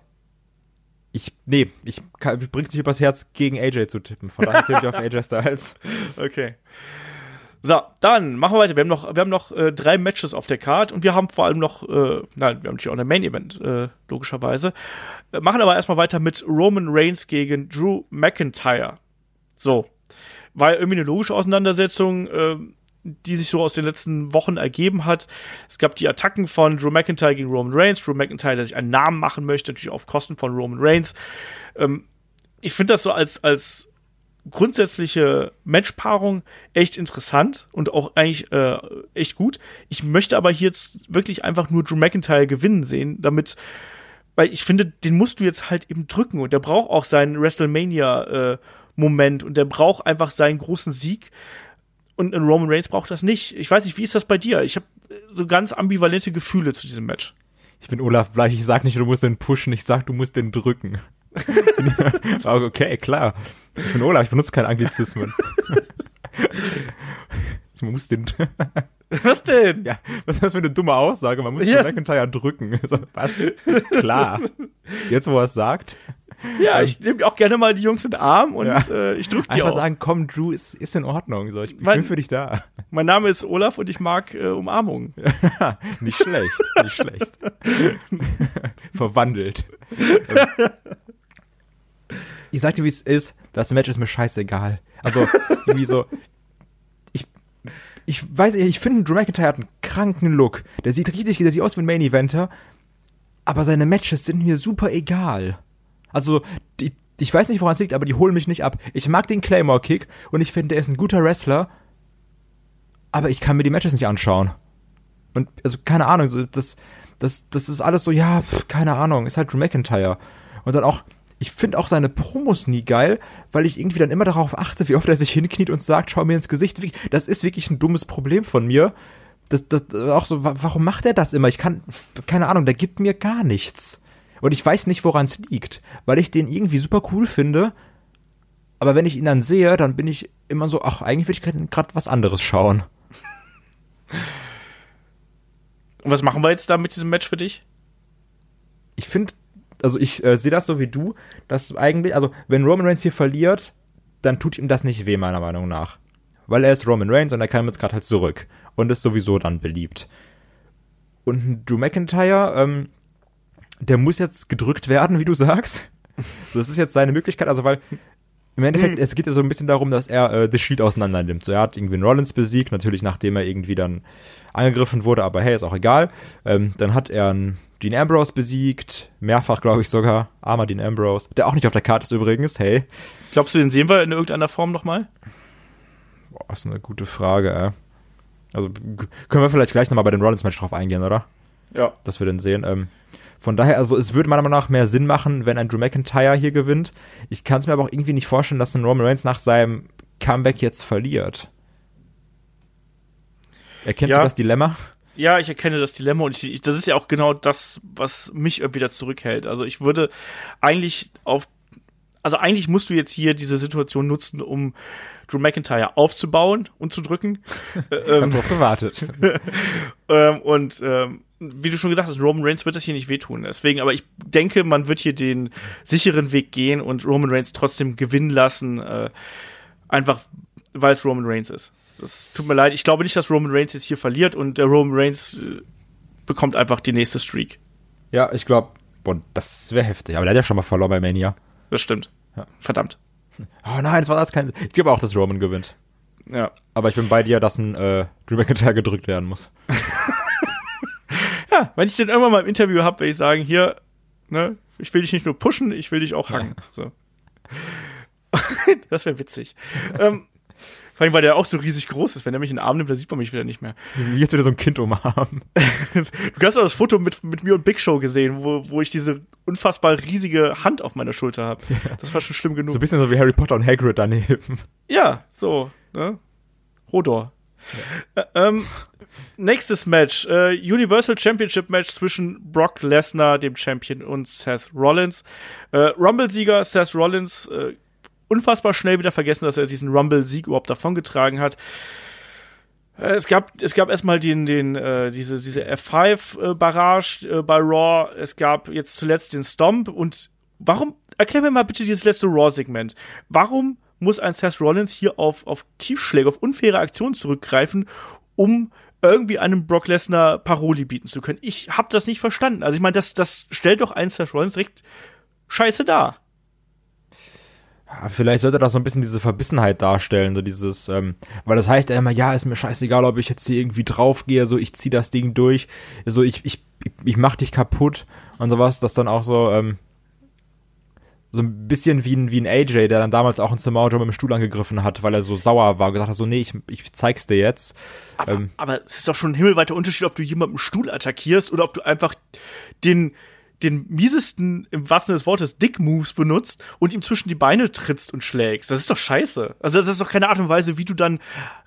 ich, nee, ich, kann, ich bring's nicht übers Herz, gegen AJ zu tippen. Von daher tippe ich auf AJ Styles. Okay. So, dann machen wir weiter. Wir haben noch, wir haben noch äh, drei Matches auf der Card und wir haben vor allem noch, äh, nein, wir haben natürlich auch ein Main Event, äh, logischerweise. Äh, machen aber erstmal weiter mit Roman Reigns gegen Drew McIntyre. So. War irgendwie eine logische Auseinandersetzung. Äh, die sich so aus den letzten Wochen ergeben hat. Es gab die Attacken von Drew McIntyre gegen Roman Reigns. Drew McIntyre, der sich einen Namen machen möchte, natürlich auf Kosten von Roman Reigns. Ähm, ich finde das so als, als grundsätzliche Matchpaarung echt interessant und auch eigentlich äh, echt gut. Ich möchte aber hier jetzt wirklich einfach nur Drew McIntyre gewinnen sehen, damit, weil ich finde, den musst du jetzt halt eben drücken und der braucht auch seinen WrestleMania äh, Moment und der braucht einfach seinen großen Sieg und ein Roman Reigns braucht das nicht. Ich weiß nicht, wie ist das bei dir? Ich habe so ganz ambivalente Gefühle zu diesem Match. Ich bin Olaf Bleich, ich sag nicht, du musst den pushen, ich sag, du musst den drücken. okay, klar. Ich bin Olaf, ich benutze keine Anglizismen. Man muss den. Was denn? Ja, was ist das für eine dumme Aussage? Man muss ja. den McIntyre drücken. Was? Klar. Jetzt, wo er es sagt. Ja, ich nehme auch gerne mal die Jungs in den Arm und ja. äh, ich drücke die Einfach auch. sagen, komm, Drew, ist, ist in Ordnung. So, ich, ich mein, bin für dich da. Mein Name ist Olaf und ich mag äh, Umarmungen. nicht schlecht, nicht schlecht. Verwandelt. ich sag dir, wie es ist, das Match ist mir scheißegal. Also, irgendwie so, ich, weiß, ich finde, Drew McIntyre hat einen kranken Look. Der sieht richtig, der sieht aus wie ein Main Eventer. Aber seine Matches sind mir super egal. Also, die, ich weiß nicht, woran es liegt, aber die holen mich nicht ab. Ich mag den Claymore-Kick und ich finde, er ist ein guter Wrestler, aber ich kann mir die Matches nicht anschauen. Und, also, keine Ahnung, das, das, das ist alles so, ja, pf, keine Ahnung, ist halt Drew McIntyre. Und dann auch, ich finde auch seine Promos nie geil, weil ich irgendwie dann immer darauf achte, wie oft er sich hinkniet und sagt, schau mir ins Gesicht. Das ist wirklich ein dummes Problem von mir. Das, das, auch so, warum macht er das immer? Ich kann, keine Ahnung, der gibt mir gar nichts. Und ich weiß nicht, woran es liegt, weil ich den irgendwie super cool finde. Aber wenn ich ihn dann sehe, dann bin ich immer so, ach, eigentlich würde ich gerade was anderes schauen. Und was machen wir jetzt da mit diesem Match für dich? Ich finde, also ich äh, sehe das so wie du, dass eigentlich, also wenn Roman Reigns hier verliert, dann tut ihm das nicht weh, meiner Meinung nach. Weil er ist Roman Reigns und er kann jetzt gerade halt zurück. Und ist sowieso dann beliebt. Und Drew McIntyre, ähm, der muss jetzt gedrückt werden, wie du sagst. So, das ist jetzt seine Möglichkeit, also weil im Endeffekt, mhm. es geht ja so ein bisschen darum, dass er äh, The Shield auseinander nimmt. So, er hat irgendwie Rollins besiegt, natürlich nachdem er irgendwie dann angegriffen wurde, aber hey, ist auch egal. Ähm, dann hat er einen Dean Ambrose besiegt, mehrfach, glaube ich sogar. Armer Dean Ambrose, der auch nicht auf der Karte ist übrigens, hey. Glaubst du, den sehen wir in irgendeiner Form nochmal? Boah, ist eine gute Frage, ey. Also g- können wir vielleicht gleich nochmal bei dem Rollins-Match drauf eingehen, oder? Ja. Dass wir den sehen. Ähm, von daher, also es würde meiner Meinung nach mehr Sinn machen, wenn ein Drew McIntyre hier gewinnt. Ich kann es mir aber auch irgendwie nicht vorstellen, dass ein Roman Reigns nach seinem Comeback jetzt verliert. Erkennst Ja. du das Dilemma? Ja, ich erkenne das Dilemma und ich, ich, das ist ja auch genau das, was mich irgendwie da zurückhält. Also ich würde eigentlich auf, also eigentlich musst du jetzt hier diese Situation nutzen, um Drew McIntyre aufzubauen und zu drücken. Äh, ähm, Drauf gewartet. ähm, und ähm, wie du schon gesagt hast, Roman Reigns wird das hier nicht wehtun. Deswegen, aber ich denke, man wird hier den sicheren Weg gehen und Roman Reigns trotzdem gewinnen lassen, äh, einfach weil es Roman Reigns ist. Das tut mir leid. Ich glaube nicht, dass Roman Reigns jetzt hier verliert und der Roman Reigns äh, bekommt einfach die nächste Streak. ja, ich glaube, das wäre heftig. Aber der hat ja schon mal verloren bei Mania. Das stimmt. Ja. Verdammt. Oh nein, das war das kein. Ich glaube auch, dass Roman gewinnt. Ja. Aber ich bin bei dir, dass ein äh, Drew McIntyre gedrückt werden muss. ja, wenn ich den irgendwann mal im Interview habe, werde ich sagen, hier, ne, ich will dich nicht nur pushen, ich will dich auch hacken. So. das wäre witzig. ähm, vor allem, weil der auch so riesig groß ist. Wenn er mich in den Arm nimmt, dann sieht man mich wieder nicht mehr. Wie jetzt wieder so ein Kind umarmen. Du hast auch das Foto mit, mit mir und Big Show gesehen, wo, wo ich diese unfassbar riesige Hand auf meiner Schulter habe. Das war schon schlimm genug. So ein bisschen so wie Harry Potter und Hagrid daneben. Ja, so, ne? Hodor. Ä- ähm, nächstes Match. Äh, Universal Championship Match zwischen Brock Lesnar, dem Champion, und Seth Rollins. Äh, Rumble-Sieger Seth Rollins, äh, unfassbar schnell wieder vergessen, dass er diesen Rumble-Sieg überhaupt davongetragen hat. Äh, Es gab, es gab erstmal den, den, äh, diese, diese F5-Barrage äh, bei Raw. Es gab jetzt zuletzt den Stomp. Und warum, erklär mir mal bitte dieses letzte Raw-Segment. Warum muss ein Seth Rollins hier auf, auf Tiefschläge, auf unfaire Aktionen zurückgreifen, um irgendwie einem Brock Lesnar Paroli bieten zu können? Ich hab das nicht verstanden. Also ich meine, das, das stellt doch einen Seth Rollins direkt scheiße dar. Ja, vielleicht sollte das so ein bisschen diese Verbissenheit darstellen, so dieses, ähm, weil das heißt ja immer, ja, ist mir scheißegal, ob ich jetzt hier irgendwie draufgehe, so ich zieh das Ding durch, so ich, ich, ich mach dich kaputt und sowas, das dann auch so, ähm, so ein bisschen wie ein, wie ein AJ, der dann damals auch einen Samoa Joe mit dem Stuhl angegriffen hat, weil er so sauer war und gesagt hat, so, nee, ich, ich zeig's dir jetzt. Aber, Ähm. aber es ist doch schon ein himmelweiter Unterschied, ob du jemanden mit dem Stuhl attackierst oder ob du einfach den, den miesesten, im wahrsten Sinne des Wortes, Dick-Moves benutzt und ihm zwischen die Beine trittst und schlägst. Das ist doch scheiße. Also das ist doch keine Art und Weise, wie du dann,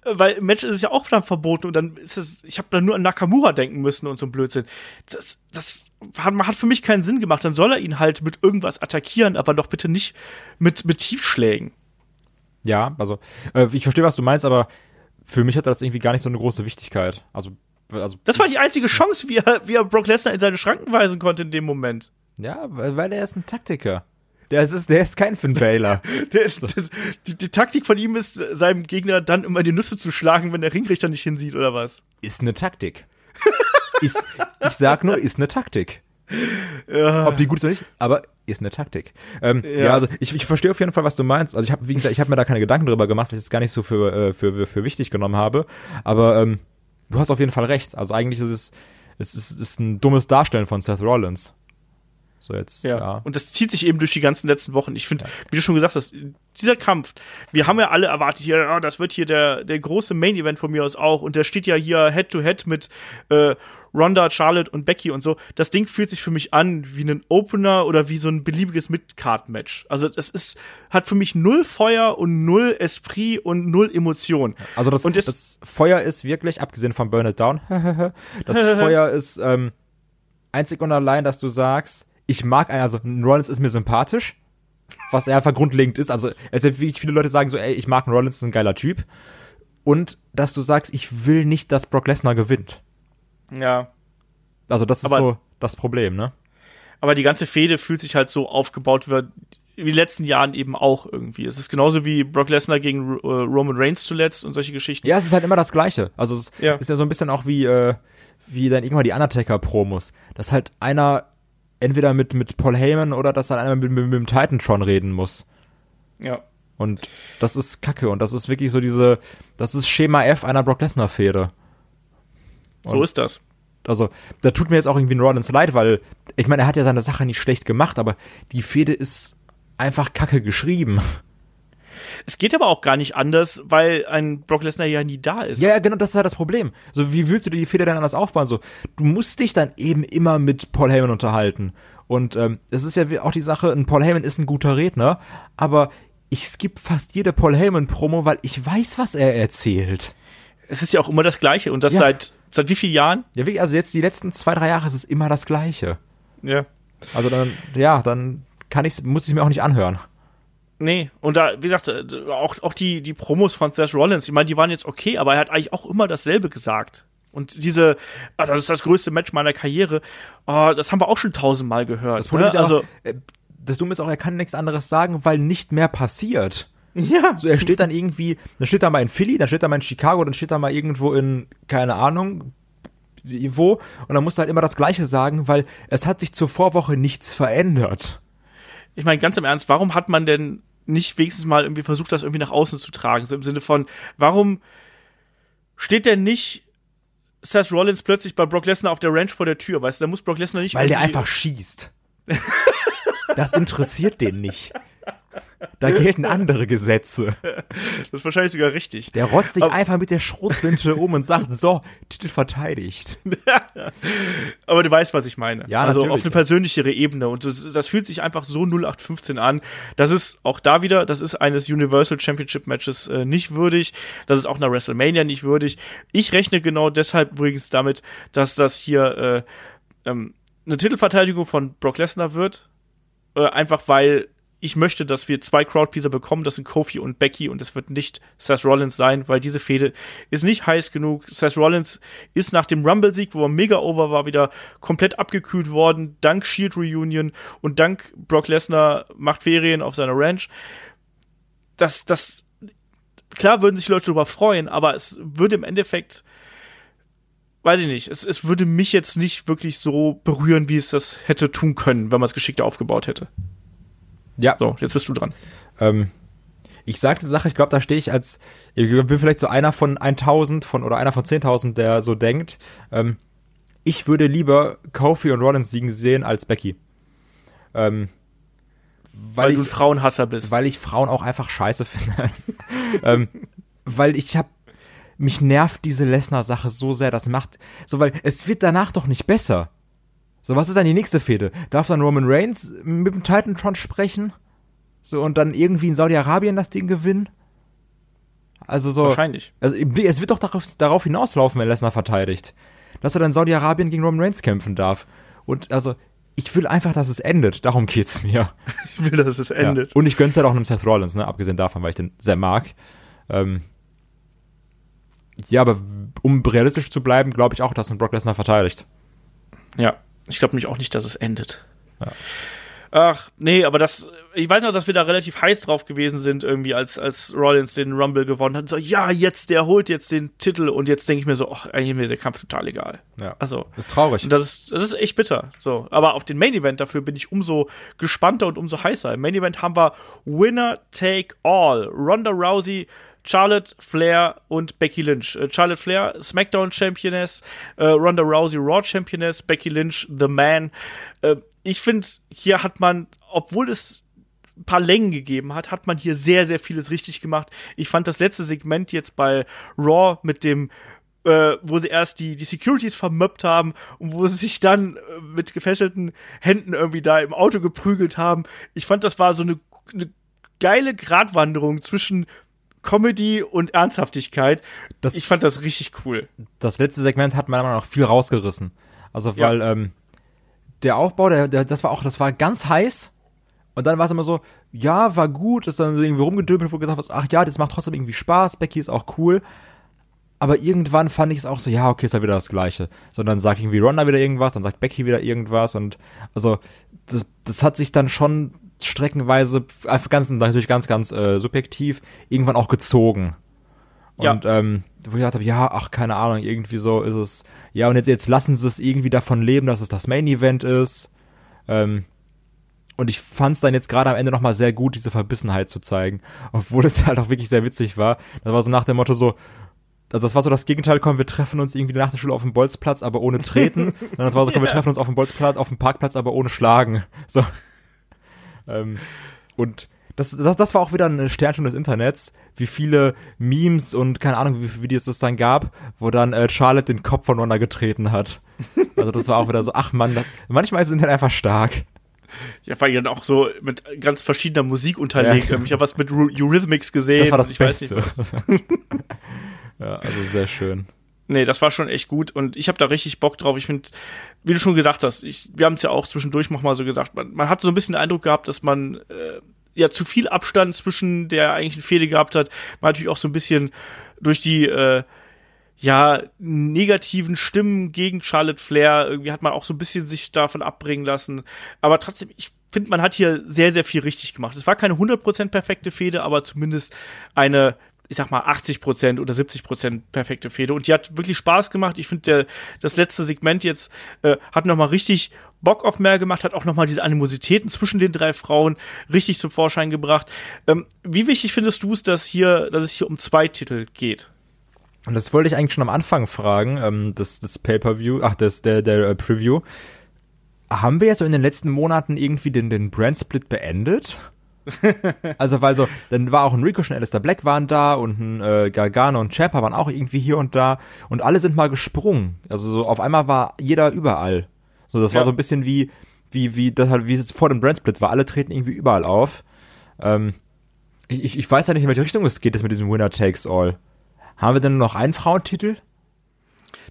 äh, weil im Match ist es ja auch dann verboten und dann ist es, ich habe dann nur an Nakamura denken müssen und so ein Blödsinn. Das, das hat, hat für mich keinen Sinn gemacht. Dann soll er ihn halt mit irgendwas attackieren, aber doch bitte nicht mit, mit Tiefschlägen. Ja, also, äh, ich verstehe, was du meinst, aber für mich hat das irgendwie gar nicht so eine große Wichtigkeit. Also, also Das war die einzige Chance, wie er, wie er Brock Lesnar in seine Schranken weisen konnte in dem Moment. Ja, weil, weil er ist ein Taktiker. Der ist, der ist kein Finn Baylor. Der ist, das, die, die Taktik von ihm ist, seinem Gegner dann immer in die Nüsse zu schlagen, wenn der Ringrichter nicht hinsieht, oder was? ist eine Taktik. ist, ich sag nur, ist eine Taktik. Ob die gut ist oder nicht, aber ist eine Taktik. Ähm, ja. Ja. also ich, ich verstehe auf jeden Fall, was du meinst. Also ich habe, wie gesagt, ich habe mir da keine Gedanken drüber gemacht, weil ich es gar nicht so für, äh, für, für wichtig genommen habe. Aber ähm, du hast auf jeden Fall recht. Also eigentlich ist es, es ist, ist ein dummes Darstellen von Seth Rollins. So jetzt, ja. Ja. Und das zieht sich eben durch die ganzen letzten Wochen. Ich finde, wie du schon gesagt hast, dieser Kampf, wir haben ja alle erwartet, hier, ja, das wird hier der, der große Main-Event von mir aus auch. Und der steht ja hier Head-to-Head mit äh, Ronda, Charlotte und Becky und so. Das Ding fühlt sich für mich an wie ein Opener oder wie so ein beliebiges Mid-Card-Match. Also das ist, hat für mich null Feuer und null Esprit und null Emotion. Also das, Und es- das Feuer ist wirklich, abgesehen von Burn It Down, das Feuer ist ähm, einzig und allein, dass du sagst, ich mag einen, also Rollins ist mir sympathisch, was er einfach grundlegend ist. Also es ist wie viele Leute sagen so, ey, ich mag einen Rollins, ist ein geiler Typ. Und dass du sagst, ich will nicht, dass Brock Lesnar gewinnt. Ja. Also das ist Aber- so das Problem, ne? aber die ganze Fehde fühlt sich halt so aufgebaut wie wie die letzten Jahren eben auch irgendwie. Es ist genauso wie Brock Lesnar gegen äh, Roman Reigns zuletzt und solche Geschichten. Ja, es ist halt immer das Gleiche. Also es Ja. ist ja so ein bisschen auch wie, äh, wie dann irgendwann die Undertaker-Promos. Dass halt einer entweder mit, mit Paul Heyman oder dass halt einer mit, mit, mit dem Titantron reden muss. Ja. Und das ist Kacke. Und das ist wirklich so diese, das ist Schema F einer Brock Lesnar-Fehde. So ist das. Also, da tut mir jetzt auch irgendwie ein Rollins leid, weil, ich meine, er hat ja seine Sache nicht schlecht gemacht, aber die Fehde ist einfach Kacke geschrieben. Es geht aber auch gar nicht anders, weil ein Brock Lesnar ja nie da ist. Ja, ja, genau, das ist halt das Problem. So, wie willst du dir die Fehler dann anders aufbauen? So, du musst dich dann eben immer mit Paul Heyman unterhalten. Und ähm, es ist ja auch die Sache, ein Paul Heyman ist ein guter Redner, aber ich skippe fast jede Paul Heyman-Promo, weil ich weiß, was er erzählt. Es ist ja auch immer das Gleiche und das Ja. seit, seit wie vielen Jahren? Ja, wirklich, also jetzt die letzten zwei, drei Jahre ist es immer das Gleiche. Ja. Also dann, ja, dann kann ich's, muss ich mir auch nicht anhören. Nee, und da, wie gesagt, auch, auch die, die Promos von Seth Rollins, ich meine, die waren jetzt okay, aber er hat eigentlich auch immer dasselbe gesagt. Und diese, ah, das ist das größte Match meiner Karriere, oh, das haben wir auch schon tausendmal gehört. Das Problem ne? ist also, auch, äh, das Dumme ist auch, er kann nichts anderes sagen, weil nicht mehr passiert. ja, So, er steht dann irgendwie, dann steht er mal in Philly, dann steht er mal in Chicago, dann steht er mal irgendwo in, keine Ahnung, wo, und dann muss er halt immer das Gleiche sagen, weil es hat sich zur Vorwoche nichts verändert. ich meine, ganz im Ernst, warum hat man denn nicht wenigstens mal irgendwie versucht, das irgendwie nach außen zu tragen? So im Sinne von, warum steht denn nicht Seth Rollins plötzlich bei Brock Lesnar auf der Ranch vor der Tür? Weißt du, da muss Brock Lesnar nicht Weil der einfach schießt. Das interessiert den nicht. Da gelten andere Gesetze. Das ist wahrscheinlich sogar richtig. Der rotzt sich Aber- einfach mit der Schrotflinte um und sagt, so, Titel verteidigt. Aber du weißt, was ich meine. Ja, also auf eine persönlichere Ebene. Und das, das fühlt sich einfach so 0815 an. Das ist auch da wieder, das ist eines Universal Championship Matches äh, nicht würdig. Das ist auch einer WrestleMania nicht würdig. Ich rechne genau deshalb übrigens damit, dass das hier äh, ähm, eine Titelverteidigung von Brock Lesnar wird. Äh, einfach weil ich möchte, dass wir zwei Crowdpleaser bekommen, das sind Kofi und Becky und es wird nicht Seth Rollins sein, weil diese Fehde ist nicht heiß genug. Seth Rollins ist nach dem Rumble-Sieg, wo er mega over war, wieder komplett abgekühlt worden, dank Shield Reunion und dank Brock Lesnar macht Ferien auf seiner Ranch. Das, das, klar würden sich Leute darüber freuen, aber es würde im Endeffekt, weiß ich nicht, es, es würde mich jetzt nicht wirklich so berühren, wie es das hätte tun können, wenn man es geschickter aufgebaut hätte. Ja, So, jetzt bist du dran. Ähm, ich sagte Sache, ich glaube, da stehe ich als, ich bin vielleicht so einer von 1000 von oder einer von 10.000, der so denkt. Ähm, ich würde lieber Kofi und Rollins siegen sehen als Becky. Ähm, Weil, weil, du ein ich, Frauenhasser bist. weil ich Frauen auch einfach scheiße finde. ähm, weil ich habe mich nervt diese Lesnar-Sache so sehr, das macht so, weil es wird danach doch nicht besser. So, was ist dann die nächste Fehde? Darf dann Roman Reigns mit dem Titantron sprechen? So, und dann irgendwie in Saudi-Arabien das Ding gewinnen? Also so. Wahrscheinlich. Also es wird doch darauf, darauf hinauslaufen, wenn Lesnar verteidigt. Dass er dann in Saudi-Arabien gegen Roman Reigns kämpfen darf. Und also, ich will einfach, dass es endet. Darum geht's mir. Ich will, dass es endet. Ja. Und ich gönn's halt auch einem Seth Rollins, ne? Abgesehen davon, weil ich den sehr mag. Ähm ja, aber um realistisch zu bleiben, glaube ich auch, dass ein Brock Lesnar verteidigt. Ja, ich glaube nämlich auch nicht, dass es endet. Ach, nee, aber das, ich weiß noch, dass wir da relativ heiß drauf gewesen sind, irgendwie, als, als Rollins den Rumble gewonnen hat. So, ja, jetzt, der holt jetzt den Titel und jetzt denke ich mir so, ach, eigentlich ist mir der Kampf total egal. Ja. Also, Ist traurig. und das ist, das ist echt bitter. So, aber auf den Main Event dafür bin ich umso gespannter und umso heißer. Im Main Event haben wir Winner Take All. Ronda Rousey, Charlotte Flair und Becky Lynch. Äh, Charlotte Flair, SmackDown Championess, äh, Ronda Rousey Raw Championess, Becky Lynch The Man. Äh, ich finde, hier hat man, obwohl es ein paar Längen gegeben hat, hat man hier sehr, sehr vieles richtig gemacht. Ich fand das letzte Segment jetzt bei Raw mit dem äh, wo sie erst die, die Securities vermöppt haben und wo sie sich dann äh, mit gefesselten Händen irgendwie da im Auto geprügelt haben. Ich fand, das war so eine, eine geile Gratwanderung zwischen Comedy und Ernsthaftigkeit. Das- ich fand das richtig cool. das letzte Segment hat meiner Meinung nach viel rausgerissen. Also weil ähm, der Aufbau, der, der, das war auch, das war ganz heiß. Und dann war es immer so, ja, war gut, ist dann irgendwie rumgedümpelt, wo gesagt wird, ach ja, das macht trotzdem irgendwie Spaß, Becky ist auch cool. Aber irgendwann fand ich es auch so, ja, okay, ist ja wieder das Gleiche. So, dann sagt irgendwie Ronda wieder irgendwas, dann sagt Becky wieder irgendwas und also das, das hat sich dann schon streckenweise, einfach ganz, natürlich ganz, ganz äh, subjektiv, irgendwann auch gezogen. Ja. Und ähm, wo ich gedacht habe, ja, ach, keine Ahnung, irgendwie so ist es. Ja, und jetzt, jetzt lassen sie es irgendwie davon leben, dass es das Main-Event ist. Ähm, und ich fand es dann jetzt gerade am Ende nochmal sehr gut, diese Verbissenheit zu zeigen. Obwohl es halt auch wirklich sehr witzig war. Das war so nach dem Motto so, also das war so das Gegenteil, komm, wir treffen uns irgendwie nach der Schule auf dem Bolzplatz, aber ohne Treten. Und das war so, komm, wir Ja. treffen uns auf dem Bolzplatz, auf dem Parkplatz, aber ohne Schlagen. So. Ähm, und das, das, das war auch wieder eine Sternstunde des Internets, wie viele Memes und keine Ahnung, wie viele Videos es dann gab, wo dann äh, Charlotte den Kopf von Ronda getreten hat. Also das war auch wieder so, ach man, das, manchmal ist das Internet einfach stark. Ja, war ja dann auch so mit ganz verschiedener Musik unterlegt. Ja. Ich habe was mit Eurythmics gesehen. Das war das ich weiß Beste. nicht was. ja, also sehr schön. Nee, das war schon echt gut und ich habe da richtig Bock drauf. Ich finde, wie du schon gesagt hast, ich, wir haben es ja auch zwischendurch mal so gesagt, man, man hat so ein bisschen den Eindruck gehabt, dass man äh, ja zu viel Abstand zwischen der eigentlichen Fehde gehabt hat. Man hat natürlich auch so ein bisschen durch die äh, ja, negativen Stimmen gegen Charlotte Flair, irgendwie hat man auch so ein bisschen sich davon abbringen lassen. Aber trotzdem, ich finde, man hat hier sehr, sehr viel richtig gemacht. Es war keine 100% perfekte Fehde, aber zumindest eine, ich sag mal, 80% oder 70% perfekte Fehde. Und die hat wirklich Spaß gemacht. Ich finde, das letzte Segment jetzt äh, hat nochmal richtig Bock auf mehr gemacht, hat auch nochmal diese Animositäten zwischen den drei Frauen richtig zum Vorschein gebracht. Ähm, wie wichtig findest du es, dass hier, dass es hier um zwei Titel geht? Und das wollte ich eigentlich schon am Anfang fragen, ähm, das, das Pay-Per-View, ach, das, der, der äh, Preview. Haben wir jetzt so in den letzten Monaten irgendwie den, den Brand-Split beendet? Also, weil so, dann war auch ein Ricochet und Alistair Black waren da und ein äh, Gargano und Ciampa waren auch irgendwie hier und da und alle sind mal gesprungen. Also so auf einmal war jeder überall. So, das war Ja. so ein bisschen wie, wie, wie das halt, wie es vor dem Brand-Split war. Alle treten irgendwie überall auf. Ähm, ich, ich- ich weiß ja nicht, in welche Richtung es geht, das mit diesem Winner Takes All. Haben wir denn noch einen Frauentitel?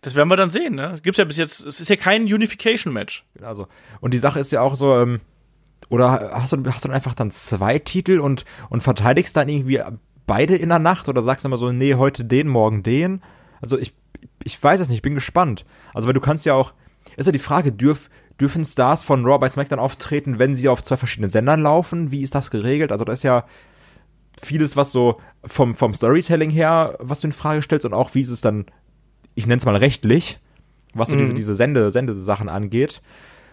Das werden wir dann sehen, ne? Gibt's ja bis jetzt, es ist ja kein Unification-Match. Also, und die Sache ist ja auch so, ähm, oder hast du, hast du dann einfach dann zwei Titel und, und verteidigst dann irgendwie beide in der Nacht oder sagst du immer so, nee, heute den, morgen den? Also ich, ich weiß es nicht, ich bin gespannt. Also, weil du kannst ja auch, ist ja die Frage, dürf, dürfen Stars von Raw bei SmackDown auftreten, wenn sie auf zwei verschiedenen Sendern laufen? Wie ist das geregelt? Also, da ist ja vieles, was so vom, vom Storytelling her, was du in Frage stellst und auch wie ist es dann, ich nenne es mal rechtlich, was so diese, diese Sende, Sendesachen angeht.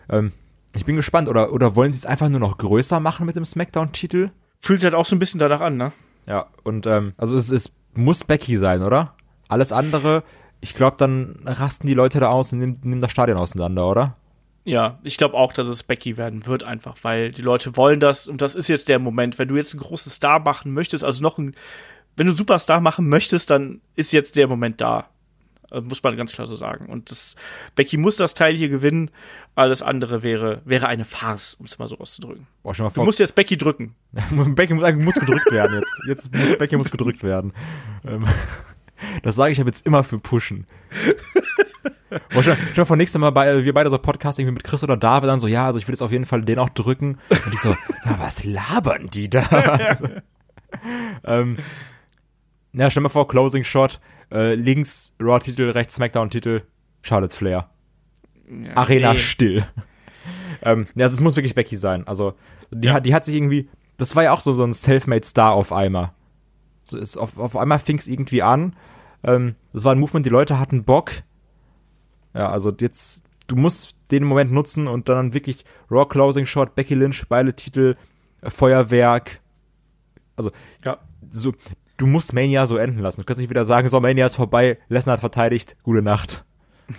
Ähm, ich bin gespannt. Oder, oder wollen sie es einfach nur noch größer machen mit dem SmackDown-Titel? Fühlt sich halt auch so ein bisschen danach an, ne? Ja, und ähm, also es, es muss Becky sein, oder? Alles andere, ich glaube, dann rasten die Leute da aus und nehmen, nehmen das Stadion auseinander, oder? Ja, ich glaube auch, dass es Becky werden wird, einfach, weil die Leute wollen das und das ist jetzt der Moment. Wenn du jetzt einen großen Star machen möchtest, also noch ein, wenn du einen Superstar machen möchtest, dann ist jetzt der Moment da. Äh, Muss man ganz klar so sagen. Und das, Becky muss das Teil hier gewinnen. Alles andere wäre, wäre eine Farce, um es mal so auszudrücken. Boah, schon mal Du musst jetzt Becky drücken. Becky muss, muss gedrückt werden jetzt. Jetzt muss, Becky muss gedrückt werden. Ähm, das sage ich jetzt immer für pushen. Boah, schon, schon von nächstem Mal bei, wir beide so Podcasting mit Chris oder David dann so, ja, also ich will jetzt auf jeden Fall den auch drücken. Und ich so, ja, was labern die da? also, ähm, ja, stell mal vor, Closing Shot, äh, links Raw-Titel, rechts Smackdown-Titel, Charlotte Flair. Ja, Arena nee. still. ähm, ja, also es muss wirklich Becky sein. Also, die, Ja. hat, die hat sich irgendwie, das war ja auch so, so ein Selfmade Star auf einmal. So ist, auf, auf einmal fing es irgendwie an. Ähm, das war ein Movement, die Leute hatten Bock. Ja, also jetzt, du musst den Moment nutzen und dann wirklich Raw Closing Shot, Becky Lynch, beide Titel, Feuerwerk. Also, Ja. so, du musst Mania so enden lassen. Du kannst nicht wieder sagen, so, Mania ist vorbei, Lesnar hat verteidigt, gute Nacht.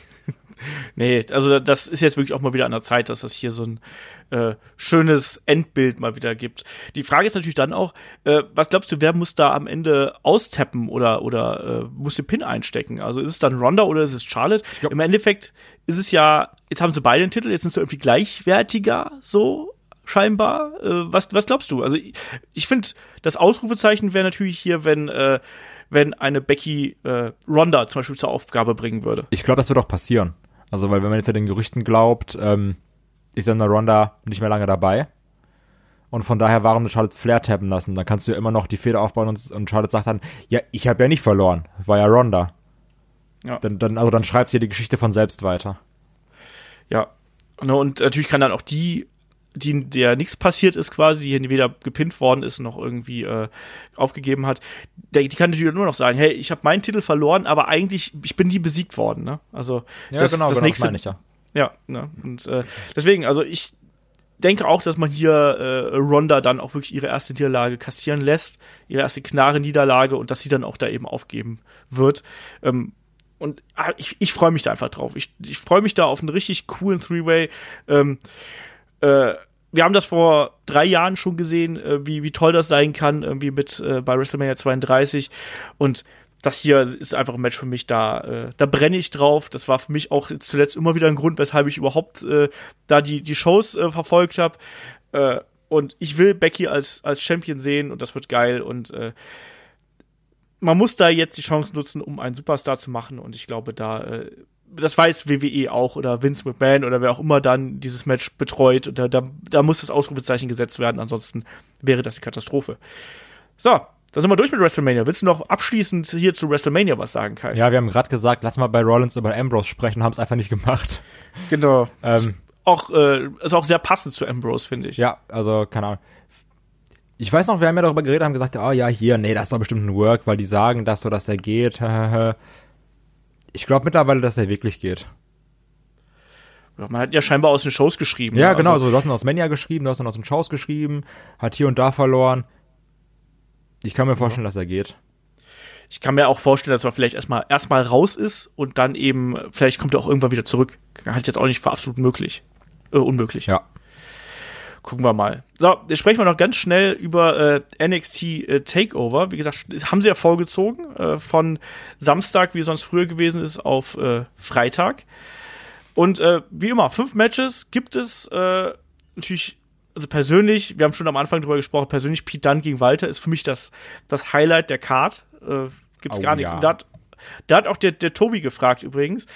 Nee, also das ist jetzt wirklich auch mal wieder an der Zeit, dass es hier so ein äh, schönes Endbild mal wieder gibt. Die Frage ist natürlich dann auch, äh, was glaubst du, wer muss da am Ende austappen oder, oder äh, muss den Pin einstecken? Also ist es dann Ronda oder ist es Charlotte? glaub- Im Endeffekt ist es ja, jetzt haben sie beide den Titel, jetzt sind sie irgendwie gleichwertiger, so scheinbar. Äh, was, was glaubst du? Also ich, ich finde, das Ausrufezeichen wäre natürlich hier, wenn, äh, wenn eine Becky äh, Ronda zum Beispiel zur Aufgabe bringen würde. Ich glaube, das wird auch passieren. Also, weil wenn man jetzt ja den Gerüchten glaubt, ähm, ist dann eine Ronda nicht mehr lange dabei. Und von daher, warum eine Charlotte Flair tappen lassen? Dann kannst du ja immer noch die Feder aufbauen und, und Charlotte sagt dann, ja, ich habe ja nicht verloren. War ja Ronda. Ja. Dann, dann, also dann schreibt sie die Geschichte von selbst weiter. Ja. Ne, Und natürlich kann dann auch die, die der nichts passiert ist quasi, die hier weder gepinnt worden ist noch irgendwie äh, aufgegeben hat, der, die kann natürlich nur noch sagen, hey, ich habe meinen Titel verloren, aber eigentlich ich bin nie besiegt worden. Ne? Also das, das nächste, meine ich ja. ja. Ne? Und äh, deswegen, also ich denke auch, dass man hier äh, Ronda dann auch wirklich ihre erste Niederlage kassieren lässt, ihre erste klare Niederlage und dass sie dann auch da eben aufgeben wird. Ähm, und ah, ich, ich freue mich da einfach drauf. Ich, ich freue mich da auf einen richtig coolen Three-Way. Ähm, äh, wir haben das vor drei Jahren schon gesehen, äh, wie, wie toll das sein kann, irgendwie mit äh, bei WrestleMania 32. Und das hier ist einfach ein Match für mich, da, äh, da brenne ich drauf. Das war für mich auch zuletzt immer wieder ein Grund, weshalb ich überhaupt äh, da die, die Shows äh, verfolgt habe. Äh, und ich will Becky als, als Champion sehen und das wird geil. Und äh, man muss da jetzt die Chance nutzen, um einen Superstar zu machen. Und ich glaube, da, äh, das weiß WWE auch oder Vince McMahon oder wer auch immer dann dieses Match betreut. Und da, da, da muss das Ausrufezeichen gesetzt werden. Ansonsten wäre das die Katastrophe. So, da sind wir durch mit WrestleMania. Willst du noch abschließend hier zu WrestleMania was sagen, Kai? Ja, wir haben gerade gesagt, lass mal bei Rollins über Ambrose sprechen, haben es einfach nicht gemacht. Genau. Ähm, Auch, äh, ist auch sehr passend zu Ambrose, finde ich. ja, also keine Ahnung. Ich weiß noch, wir haben ja darüber geredet, haben gesagt, oh ja, hier, nee, das ist doch bestimmt ein Work, weil die sagen das so, dass er geht. Ich glaube mittlerweile, dass er wirklich geht. Ja, Man hat ja scheinbar aus den Shows geschrieben. Ja, ne? genau, Also, so, du hast ihn aus Mania geschrieben, du hast ihn aus den Shows geschrieben, hat hier und da verloren. Ich kann mir vorstellen, dass er geht. ich kann mir auch vorstellen, dass er vielleicht erstmal erstmal raus ist und dann eben, vielleicht kommt er auch irgendwann wieder zurück. Halte ich jetzt auch nicht für absolut möglich. Äh, unmöglich. Ja. Gucken wir mal. So, jetzt sprechen wir noch ganz schnell über äh, NXT äh, Takeover. Wie gesagt, haben sie ja vorgezogen äh, von Samstag, wie es sonst früher gewesen ist, auf äh, Freitag. Und äh, wie immer, fünf Matches gibt es äh, natürlich. Also persönlich, wir haben schon am Anfang drüber gesprochen, persönlich Pete Dunne gegen Walter ist für mich das, das Highlight der Card. Äh, gibt's Oh, gar nichts. ja. Da hat, da hat auch der, der Tobi gefragt übrigens.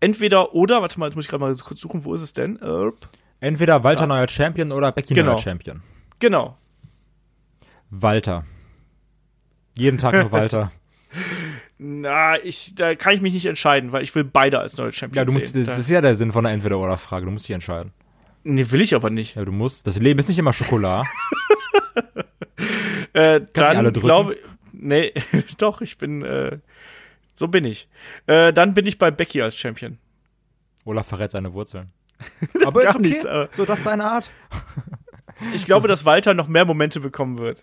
Entweder oder, warte mal, jetzt muss ich gerade mal kurz suchen, wo ist es denn? Äh, Entweder Walter neuer Champion oder Becky Genau. neuer Champion. genau. Walter. Jeden Tag nur Walter. Na, ich, da kann ich mich nicht entscheiden, weil ich will beide als neue Champions ja, du musst, sehen. das ist ja der Sinn von der Entweder-Oder-Frage. Du musst dich entscheiden. nee, will ich aber nicht. Ja, du musst. Das Leben ist nicht immer Schokolade. Äh, nicht dann alle drücken? glaube nee, doch, ich bin, äh, so bin ich. Äh, dann bin ich bei Becky als Champion. Olaf verrät seine Wurzeln. Aber ist okay. nicht, aber- so, das ist deine Art. Ich glaube, dass Walter noch mehr Momente bekommen wird.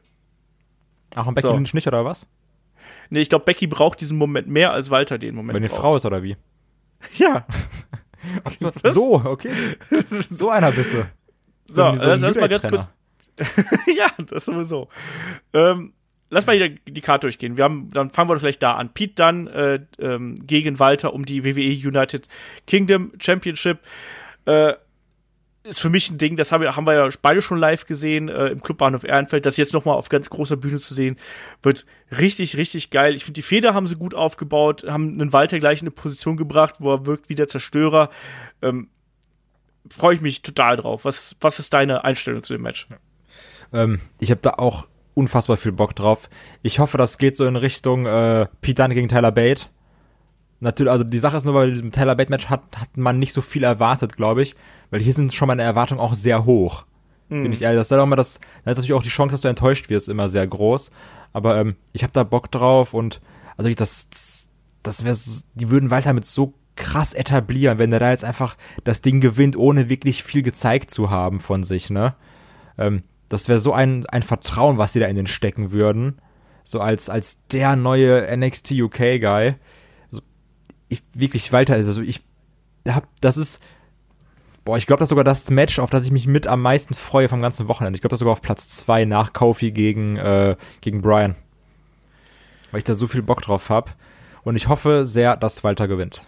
Ach, und Becky So. Lynch nicht, oder was? Nee, ich glaube, Becky braucht diesen Moment mehr als Walter den Moment. Wenn die braucht. Frau ist, oder wie? Ja. So, okay. so einer bist du. So, ein- äh, lass mal ganz kurz. ja, das sowieso. Ähm, lass mal hier die Karte durchgehen. Wir haben, dann fangen wir doch gleich da an. Pete Dunn äh, ähm, gegen Walter um die WWE United Kingdom Championship. Äh, ist für mich ein Ding, das haben wir, haben wir ja beide schon live gesehen äh, im Clubbahnhof Ehrenfeld. Das jetzt nochmal auf ganz großer Bühne zu sehen, wird richtig, richtig geil. Ich finde, die Feder haben sie gut aufgebaut, haben einen Walter gleich in eine Position gebracht, wo er wirkt wie der Zerstörer. Ähm, Freue ich mich total drauf. Was, was ist deine Einstellung zu dem Match? Ähm, ich habe da auch unfassbar viel Bock drauf. Ich hoffe, das geht so in Richtung äh, Pete Dunne gegen Tyler Bate. Natürlich, also die Sache ist nur, bei diesem Tyler Bate Match hat, hat man nicht so viel erwartet, glaube ich, weil hier sind schon meine Erwartungen auch sehr hoch. Bin ich ehrlich, das ist auch immer das, da ist natürlich auch die Chance, dass du enttäuscht wirst, immer sehr groß. Aber ähm, ich habe da Bock drauf und also ich das, das wäre, so, die würden Walter mit so krass etablieren, wenn der da jetzt einfach das Ding gewinnt, ohne wirklich viel gezeigt zu haben von sich, ne? Ähm, das wäre so ein, ein Vertrauen, was sie da in den stecken würden. So als, als der neue NXT UK Guy. Also, ich, wirklich, Walter, also ich hab, das ist, boah, ich glaube, das ist sogar das Match, auf das ich mich mit am meisten freue vom ganzen Wochenende. Ich glaube, das ist sogar auf Platz zwei nach Kofi gegen, äh, gegen Brian. Weil ich da so viel Bock drauf hab. Und ich hoffe sehr, dass Walter gewinnt.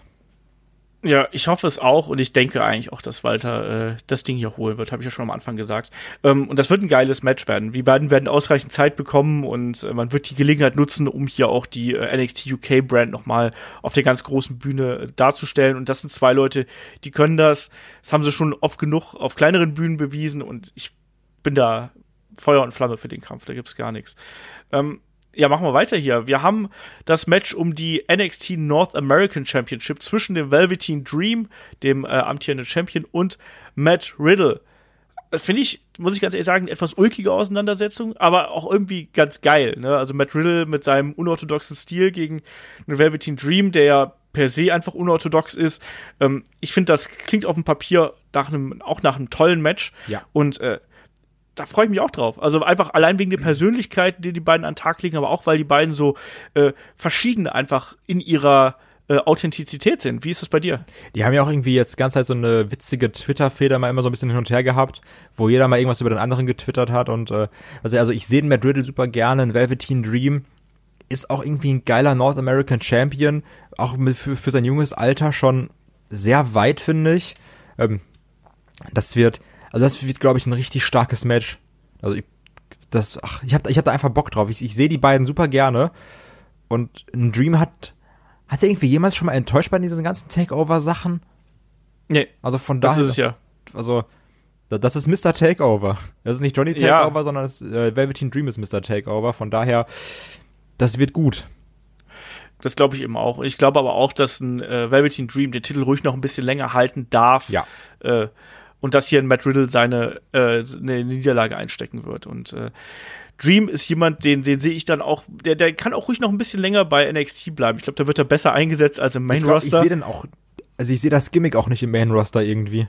Ja, ich hoffe es auch und ich denke eigentlich auch, dass Walter äh, das Ding hier holen wird, habe ich ja schon am Anfang gesagt. Ähm, und das wird ein geiles Match werden. Die beiden werden ausreichend Zeit bekommen und äh, man wird die Gelegenheit nutzen, um hier auch die äh, NXT UK Brand nochmal auf der ganz großen Bühne äh, darzustellen. Und das sind zwei Leute, die können das. Das haben sie schon oft genug auf kleineren Bühnen bewiesen und ich bin da Feuer und Flamme für den Kampf, da gibt's gar nichts. Ähm, ja, machen wir weiter hier. Wir haben das Match um die NXT North American Championship zwischen dem Velveteen Dream, dem äh, amtierenden Champion, und Matt Riddle. Das Finde ich, muss ich ganz ehrlich sagen, etwas ulkige Auseinandersetzung, aber auch irgendwie ganz geil. Ne? Also Matt Riddle mit seinem unorthodoxen Stil gegen den Velveteen Dream, der ja per se einfach unorthodox ist. Ähm, ich finde, das klingt auf dem Papier nach einem, auch nach einem tollen Match. Ja. Und äh, da freue ich mich auch drauf. Also einfach allein wegen der Persönlichkeit, die die beiden an den Tag legen, aber auch weil die beiden so äh, verschieden einfach in ihrer äh, Authentizität sind. Wie ist das bei dir? Die haben ja auch irgendwie jetzt ganze Zeit so eine witzige Twitter-Feder mal immer so ein bisschen hin und her gehabt, wo jeder mal irgendwas über den anderen getwittert hat und äh, also, also ich sehe den Matt Riddle super gerne, ein Velveteen Dream ist auch irgendwie ein geiler North American Champion, auch mit, für, für sein junges Alter schon sehr weit, finde ich. Ähm, das wird, also das wird, glaube ich, ein richtig starkes Match. Also ich, das, ach, ich habe ich hab da einfach Bock drauf. Ich, ich sehe die beiden super gerne. Und ein Dream hat, hat er irgendwie jemals schon mal enttäuscht bei diesen ganzen Takeover-Sachen? Nee. Also von Das daher. ist es ja. Also, da- das ist Mr. Takeover. Das ist nicht Johnny Takeover, Ja. sondern das, äh, Velveteen Dream ist Mr. Takeover. Von daher, das wird gut. Das glaube ich eben auch. Ich glaube aber auch, dass ein äh, Velveteen Dream den Titel ruhig noch ein bisschen länger halten darf. Ja. Äh, und dass hier ein Matt Riddle seine äh, eine Niederlage einstecken wird. Und äh, Dream ist jemand, den, den sehe ich dann auch, der, der kann auch ruhig noch ein bisschen länger bei NXT bleiben. Ich glaube, da wird er besser eingesetzt als im Main ich glaub, ich Roster. sehe den auch, also ich sehe das Gimmick auch nicht im Main Roster irgendwie.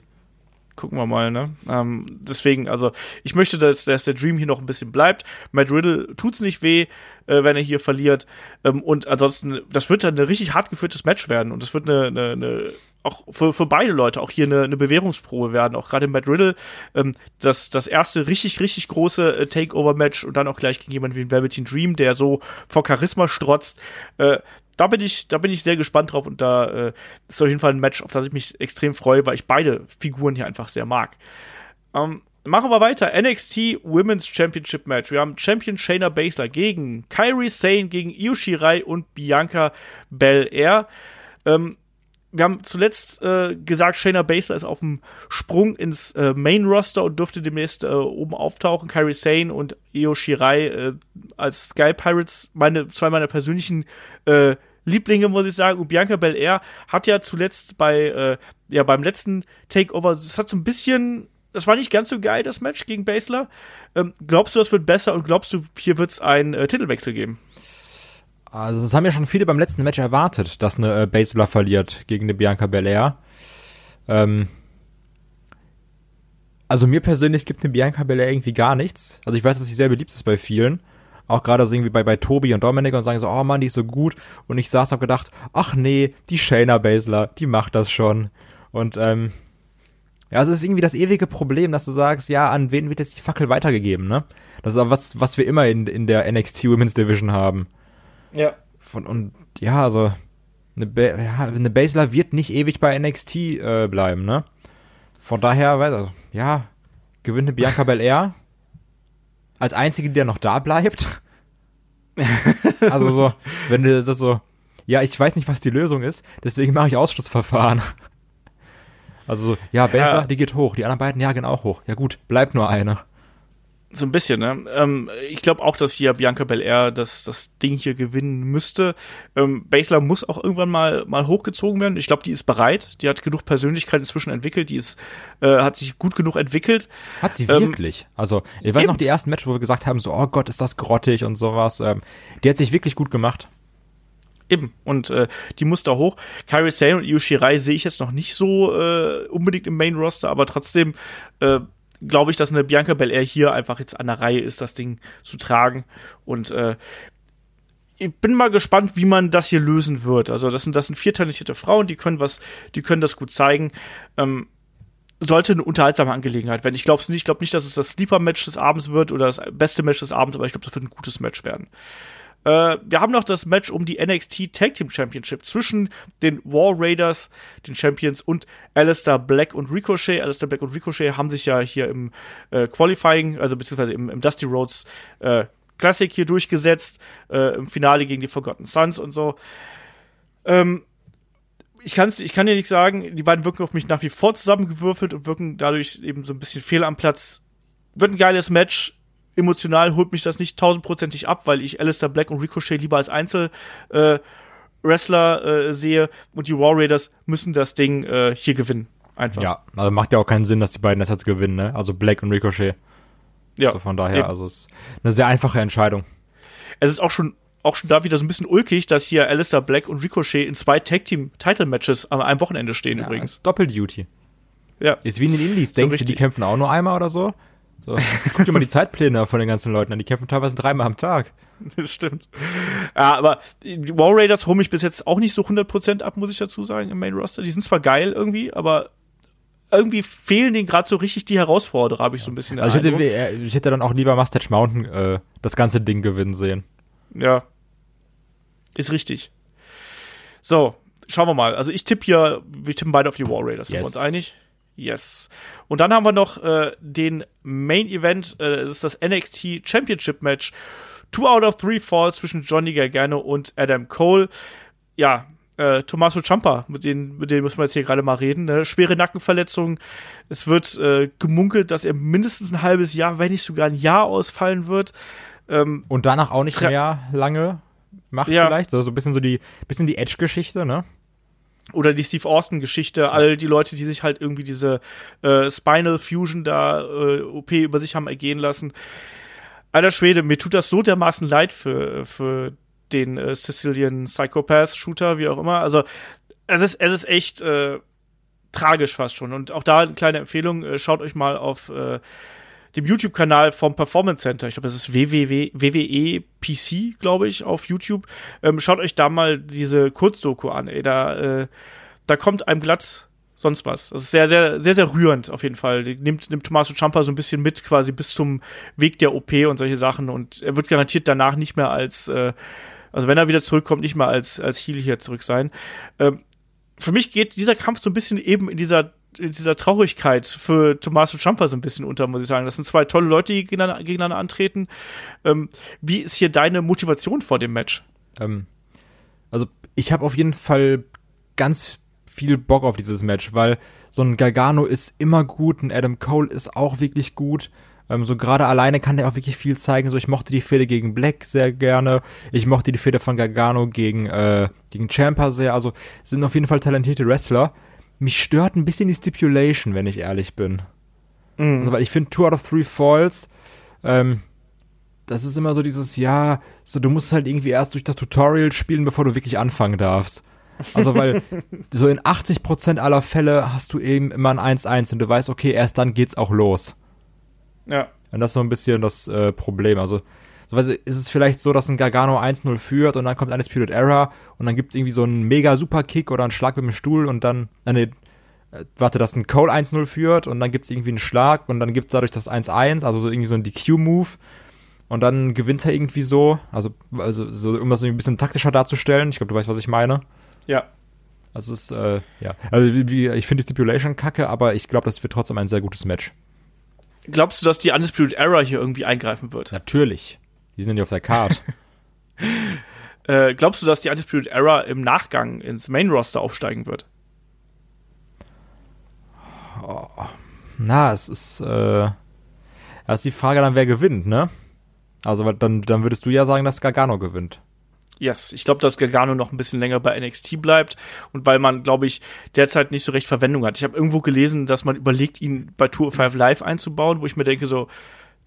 Gucken wir mal, ne? Ähm, deswegen, also, ich möchte, dass, dass der Dream hier noch ein bisschen bleibt. Matt Riddle tut's nicht weh, äh, wenn er hier verliert. Ähm, und ansonsten, das wird dann ein richtig hart geführtes Match werden. Und das wird eine, eine, eine auch für, für beide Leute auch hier eine, eine Bewährungsprobe werden. Auch gerade Matt Riddle, ähm, das, das erste richtig, richtig große äh, Takeover-Match und dann auch gleich gegen jemanden wie Velveteen Dream, der so vor Charisma strotzt. Äh, da bin ich, da bin ich sehr gespannt drauf und da äh, ist auf jeden Fall ein Match, auf das ich mich extrem freue, weil ich beide Figuren hier einfach sehr mag. Ähm, machen wir weiter. NXT Women's Championship Match. Wir haben Champion Shayna Baszler gegen Kairi Sane, gegen Io Shirai und Bianca Belair. Ähm, wir haben zuletzt äh, gesagt, Shayna Baszler ist auf dem Sprung ins äh, Main Roster und dürfte demnächst äh, oben auftauchen. Kairi Sane und Io Shirai äh, als Sky Pirates, meine, zwei meiner persönlichen äh, Lieblinge, muss ich sagen. Und Bianca Belair hat ja zuletzt bei, äh, ja, beim letzten Takeover, das hat so ein bisschen, das war nicht ganz so geil, das Match gegen Baszler. Ähm, glaubst du, das wird besser und glaubst du, hier wird es einen Titelwechsel geben? Also das haben ja schon viele beim letzten Match erwartet, dass eine äh, Baszler verliert gegen eine Bianca Belair. Ähm, also mir persönlich gibt eine Bianca Belair irgendwie gar nichts. Also ich weiß, dass sie sehr beliebt ist bei vielen. Auch gerade so irgendwie bei, bei Tobi und Dominik und sagen so, oh Mann, die ist so gut. Und ich saß und hab gedacht, ach nee, die Shayna Baszler, die macht das schon. Und ähm, ja, es ist irgendwie das ewige Problem, dass du sagst, ja, an wen wird jetzt die Fackel weitergegeben, ne? Das ist aber was, was wir immer in, in der NXT Women's Division haben. Ja. Von, und ja, also eine, ba ja, eine Baszler wird nicht ewig bei NXT äh, bleiben, ne? Von daher, weiß also, ja, gewinnt eine Bianca Belair als einzige, die da noch da bleibt. also so, wenn du das so, ja, ich weiß nicht, was die Lösung ist, deswegen mache ich Ausschlussverfahren. Also, so, ja, Baszler, Ja. die geht hoch, die anderen beiden, ja, gehen auch hoch. Ja gut, bleibt nur eine. So ein bisschen, ne? Ähm, ich glaube auch, dass hier Bianca Belair das, das Ding hier gewinnen müsste. Ähm, Baszler muss auch irgendwann mal, mal hochgezogen werden. Ich glaube, die ist bereit. Die hat genug Persönlichkeit inzwischen entwickelt. Die ist, äh, hat sich gut genug entwickelt. Hat sie Ähm, wirklich. Also, ich weiß eben. noch die ersten Matches, wo wir gesagt haben, so, oh Gott, ist das grottig und sowas. Ähm, die hat sich wirklich gut gemacht. Eben. Und äh, die muss da hoch. Kairi Sane und Io Shirai sehe ich jetzt noch nicht so äh, unbedingt im Main Roster, aber trotzdem äh, glaube ich, dass eine Bianca Belair hier einfach jetzt an der Reihe ist, das Ding zu tragen. Und äh, ich bin mal gespannt, wie man das hier lösen wird. Also das sind das sind vier talentierte Frauen, die können was, die können das gut zeigen. Ähm, sollte eine unterhaltsame Angelegenheit werden. Ich glaube nicht. Ich glaube nicht, dass es das Sleeper-Match des Abends wird oder das beste Match des Abends, aber ich glaube, das wird ein gutes Match werden. Äh, wir haben noch das Match um die NXT Tag Team Championship zwischen den War Raiders, den Champions, und Alistair Black und Ricochet. Alistair Black und Ricochet haben sich ja hier im äh, Qualifying, also beziehungsweise im, im Dusty Rhodes äh, Classic hier durchgesetzt, äh, im Finale gegen die Forgotten Sons und so. Ähm, ich, kann's, ich kann dir nicht sagen, die beiden wirken auf mich nach wie vor zusammengewürfelt und wirken dadurch eben so ein bisschen fehl am Platz. Wird ein geiles Match. Emotional holt mich das nicht tausendprozentig ab, weil ich Alistair Black und Ricochet lieber als Einzel äh, Wrestler äh, sehe und die War Raiders müssen das Ding äh, hier gewinnen. Einfach. Ja, also macht ja auch keinen Sinn, dass die beiden das jetzt gewinnen, ne? Also Black und Ricochet. ja. Also von daher, Eben. also es ist eine sehr einfache Entscheidung. Es ist auch schon auch schon da wieder so ein bisschen ulkig, dass hier Alistair Black und Ricochet in zwei Tag Team Title Matches am einem Wochenende stehen Ja, übrigens. ist Doppelduty. Ja. Ist wie in den Indies. So Denkst du, die kämpfen auch nur einmal oder so? So. Guck dir mal die Zeitpläne von den ganzen Leuten an. Die kämpfen teilweise dreimal am Tag. Das stimmt. Ja, aber die War Raiders holen mich bis jetzt auch nicht so 100% ab, muss ich dazu sagen, im Main Roster. Die sind zwar geil irgendwie, aber irgendwie fehlen denen gerade so richtig die Herausforderer, habe ich so ein bisschen. Also ich hätte, Eindruck. ich hätte dann auch lieber Mustache Mountain äh, das ganze Ding gewinnen sehen. Ja. Ist richtig. So, schauen wir mal. Also ich tippe hier, wir tippen beide auf die War Raiders. Sind wir Yes. uns einig? Yes. Und dann haben wir noch äh, den Main Event, äh, das ist das NXT Championship Match. Two out of three Falls zwischen Johnny Gargano und Adam Cole. Ja, äh, Tommaso Ciampa, mit dem, mit dem müssen wir jetzt hier gerade mal reden. Ne? Schwere Nackenverletzung. Es wird äh, gemunkelt, dass er mindestens ein halbes Jahr, wenn nicht sogar ein Jahr ausfallen wird. Ähm, Und danach auch nicht mehr lange macht Ja. vielleicht. So, so ein bisschen so die, bisschen die Edge-Geschichte, ne? Oder die Steve Austin-Geschichte, all die Leute, die sich halt irgendwie diese äh, Spinal Fusion da äh, OP über sich haben ergehen lassen. Alter Schwede, mir tut das so dermaßen leid für, für den äh, Sicilian Psychopath Shooter, wie auch immer. Also es ist, es ist echt äh, tragisch fast schon. Und auch da eine kleine Empfehlung, äh, schaut euch mal auf äh, dem YouTube-Kanal vom Performance Center, ich glaube, das ist www, WWE PC, glaube ich, auf YouTube. Ähm, schaut euch da mal diese Kurzdoku an, ey. Da, äh, da kommt einem glatt sonst was. Das ist sehr, sehr, sehr, sehr rührend auf jeden Fall. Nimmt, nimmt Tommaso Ciampa so ein bisschen mit, quasi bis zum Weg der OP und solche Sachen. Und er wird garantiert danach nicht mehr als, äh, also wenn er wieder zurückkommt, nicht mehr als, als Heel hier zurück sein. Ähm, für mich geht dieser Kampf so ein bisschen eben in dieser dieser Traurigkeit für Tommaso Ciampa so ein bisschen unter, muss ich sagen. Das sind zwei tolle Leute, die gegeneinander, gegeneinander antreten. Ähm, wie ist hier deine Motivation vor dem Match? Ähm, also ich habe auf jeden Fall ganz viel Bock auf dieses Match, weil so ein Gargano ist immer gut, ein Adam Cole ist auch wirklich gut. Ähm, so gerade alleine kann der auch wirklich viel zeigen. So ich mochte die Fehde gegen Black sehr gerne. Ich mochte die Fehde von Gargano gegen äh, gegen Champa sehr. Also sind auf jeden Fall talentierte Wrestler. Mich stört ein bisschen die Stipulation, wenn ich ehrlich bin. Also, weil ich finde, Two out of Three Falls, ähm, das ist immer so dieses, ja, so du musst halt irgendwie erst durch das Tutorial spielen, bevor du wirklich anfangen darfst. Also, weil so in 80% aller Fälle hast du eben immer ein 1-1 und du weißt, okay, erst dann geht's auch los. Ja. Und das ist so ein bisschen das äh, Problem. Also, so, du, ist es vielleicht so, dass ein Gargano 1-0 führt und dann kommt eine Disputed Error und dann gibt's irgendwie so einen mega Super-Kick oder einen Schlag mit dem Stuhl und dann, äh, nee, äh, warte, dass ein Cole 1-0 führt und dann gibt's irgendwie einen Schlag und dann gibt's dadurch das 1-1, also so irgendwie so ein DQ-Move und dann gewinnt er irgendwie so, also, also so, um das ein bisschen taktischer darzustellen. Ich glaube, du weißt, was ich meine. Ja. Also es ist, äh, ja, also wie, wie, ich finde die Stipulation kacke, aber ich glaube, das wird trotzdem ein sehr gutes Match. Glaubst du, dass die Undisputed Era hier irgendwie eingreifen wird? Natürlich. Die sind ja auf der Card. Äh, glaubst du, dass die Undisputed Era im Nachgang ins Main Roster aufsteigen wird? Na, es ist, äh, das ist die Frage dann, wer gewinnt, ne? Also dann, dann würdest du ja sagen, dass Gargano gewinnt. Yes, ich glaube, dass Gargano noch ein bisschen länger bei NXT bleibt und weil man, glaube ich, derzeit nicht so recht Verwendung hat. Ich habe irgendwo gelesen, dass man überlegt, ihn bei Tour 5 Live einzubauen, wo ich mir denke so,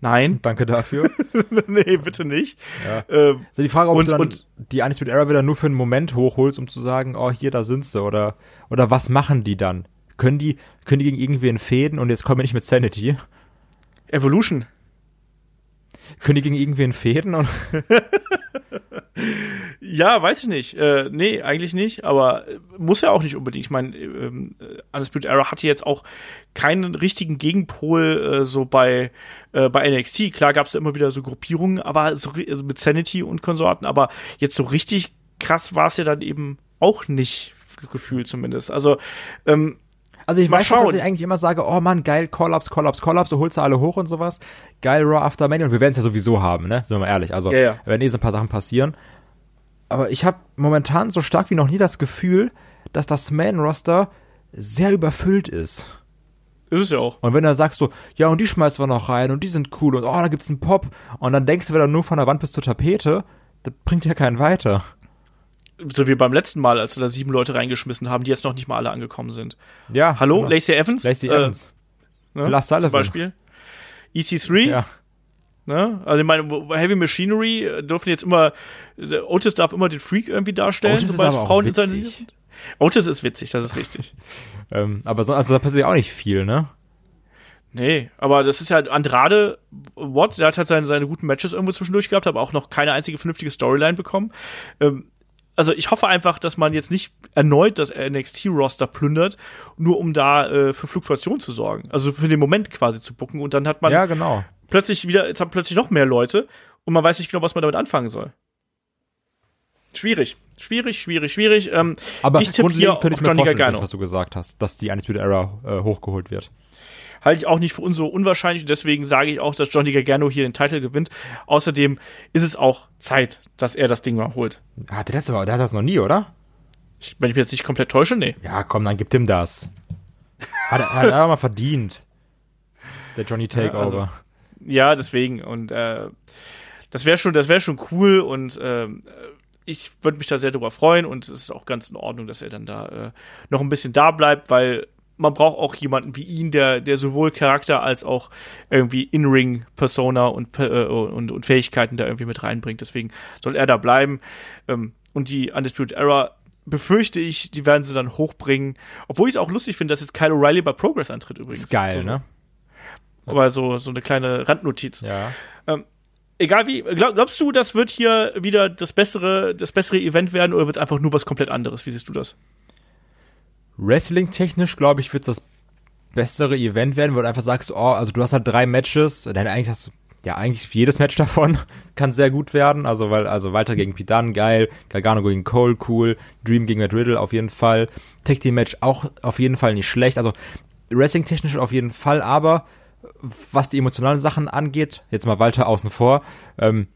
nein, Danke dafür. nee, bitte nicht. Ja. Ähm, Also die Frage, ob Und- du dann und- die Undisputed Era wieder nur für einen Moment hochholst, um zu sagen, oh, hier, da sind sie, oder, oder was machen die dann? Können die, können die gegen irgendwen fäden und jetzt kommen wir nicht mit Sanity? Evolution. Können die gegen irgendwen fäden und Ja, weiß ich nicht. Äh, nee, eigentlich nicht, aber äh, muss ja auch nicht unbedingt. Ich meine, ähm, äh, Undisputed Era hatte jetzt auch keinen richtigen Gegenpol äh, so bei, äh, bei NXT. Klar gab es immer wieder so Gruppierungen, aber so, also mit Sanity und Konsorten, aber jetzt so richtig krass war es ja dann eben auch nicht, gefühlt zumindest. Also, ähm, Also ich Mal weiß schon, dass ich eigentlich immer sage, oh Mann, geil, Call-Ups, Call-Ups, Call-Ups, du holst sie alle hoch und sowas. Geil, Raw After Mania. Und wir werden es ja sowieso haben, ne? Sind wir mal ehrlich. Also, Ja, ja. werden eh so ein paar Sachen passieren. Aber ich habe momentan so stark wie noch nie das Gefühl, dass das Man-Roster sehr überfüllt ist. ist es ja auch. Und wenn du dann sagst so, ja, und die schmeißen wir noch rein und die sind cool und oh, da gibt's einen Pop. Und dann denkst du wieder nur von der Wand bis zur Tapete, das bringt ja keinen weiter. So wie beim letzten Mal, als sie da sieben Leute reingeschmissen haben, die jetzt noch nicht mal alle angekommen sind. Ja. Hallo, genau. Lacey Evans? Lacey Äh, Evans. ne? Lars Sullivan. Zum Beispiel. EC3, Ja. Ne? Also ich meine, Heavy Machinery äh, dürfen jetzt immer, äh, Otis darf immer den Freak irgendwie darstellen, Otis sobald Frauen in. Nähe sind. Otis ist witzig, das ist richtig. Ähm, aber so, also da passiert ja auch nicht viel, ne? Nee, aber das ist ja Andrade Watts, der hat halt seine, seine guten Matches irgendwo zwischendurch gehabt, aber auch noch keine einzige vernünftige Storyline bekommen. Ähm, also ich hoffe einfach, dass man jetzt nicht erneut das NXT-Roster plündert, nur um da äh, für Fluktuation zu sorgen. Also für den Moment quasi zu bucken und dann hat man Ja, genau. plötzlich wieder, jetzt haben plötzlich noch mehr Leute und man weiß nicht genau, was man damit anfangen soll. Schwierig. Schwierig, schwierig, schwierig. Ähm, Aber ich tippe hier könnte ich mir Johnny vorstellen, Gargano. was du gesagt hast, dass die Undisputed Era äh, hochgeholt wird. halte ich auch nicht für so unwahrscheinlich. Deswegen sage ich auch, dass Johnny Gargano hier den Titel gewinnt. Außerdem ist es auch Zeit, dass er das Ding mal holt. Hat der das aber, der hat das noch nie, oder? Ich- Wenn ich mich jetzt nicht komplett täusche, nee. Ja, komm, dann gib ihm das. Hat er, hat er mal verdient. Der Johnny Takeover. also- Ja, deswegen. Und äh, das wäre schon, das wäre schon cool und ähm, ich würde mich da sehr darüber freuen und es ist auch ganz in Ordnung, dass er dann da äh, noch ein bisschen da bleibt, weil man braucht auch jemanden wie ihn, der, der sowohl Charakter als auch irgendwie In-Ring-Persona und, äh, und, und Fähigkeiten da irgendwie mit reinbringt. Deswegen soll er da bleiben. Ähm, und die Undisputed Era befürchte ich, die werden sie dann hochbringen. Obwohl ich es auch lustig finde, dass jetzt Kyle O'Reilly bei Progress antritt übrigens. ist geil, Also, ne? Aber so, so eine kleine Randnotiz Ja. Egal wie, glaub, glaubst du, das wird hier wieder das bessere, das bessere Event werden oder wird es einfach nur was komplett anderes? Wie siehst du das? Wrestling-technisch, glaube ich, wird das bessere Event werden, wo du einfach sagst, oh, also du hast halt drei Matches, denn eigentlich hast du, ja, eigentlich jedes Match davon kann sehr gut werden, also weil, also Walter gegen Pidan, geil, Gargano gegen Cole, cool, Dream gegen Matt Riddle, auf jeden Fall, Tag Team Match auch auf jeden Fall nicht schlecht, also Wrestling-technisch auf jeden Fall, aber was die emotionalen Sachen angeht, jetzt mal Walter außen vor, ähm,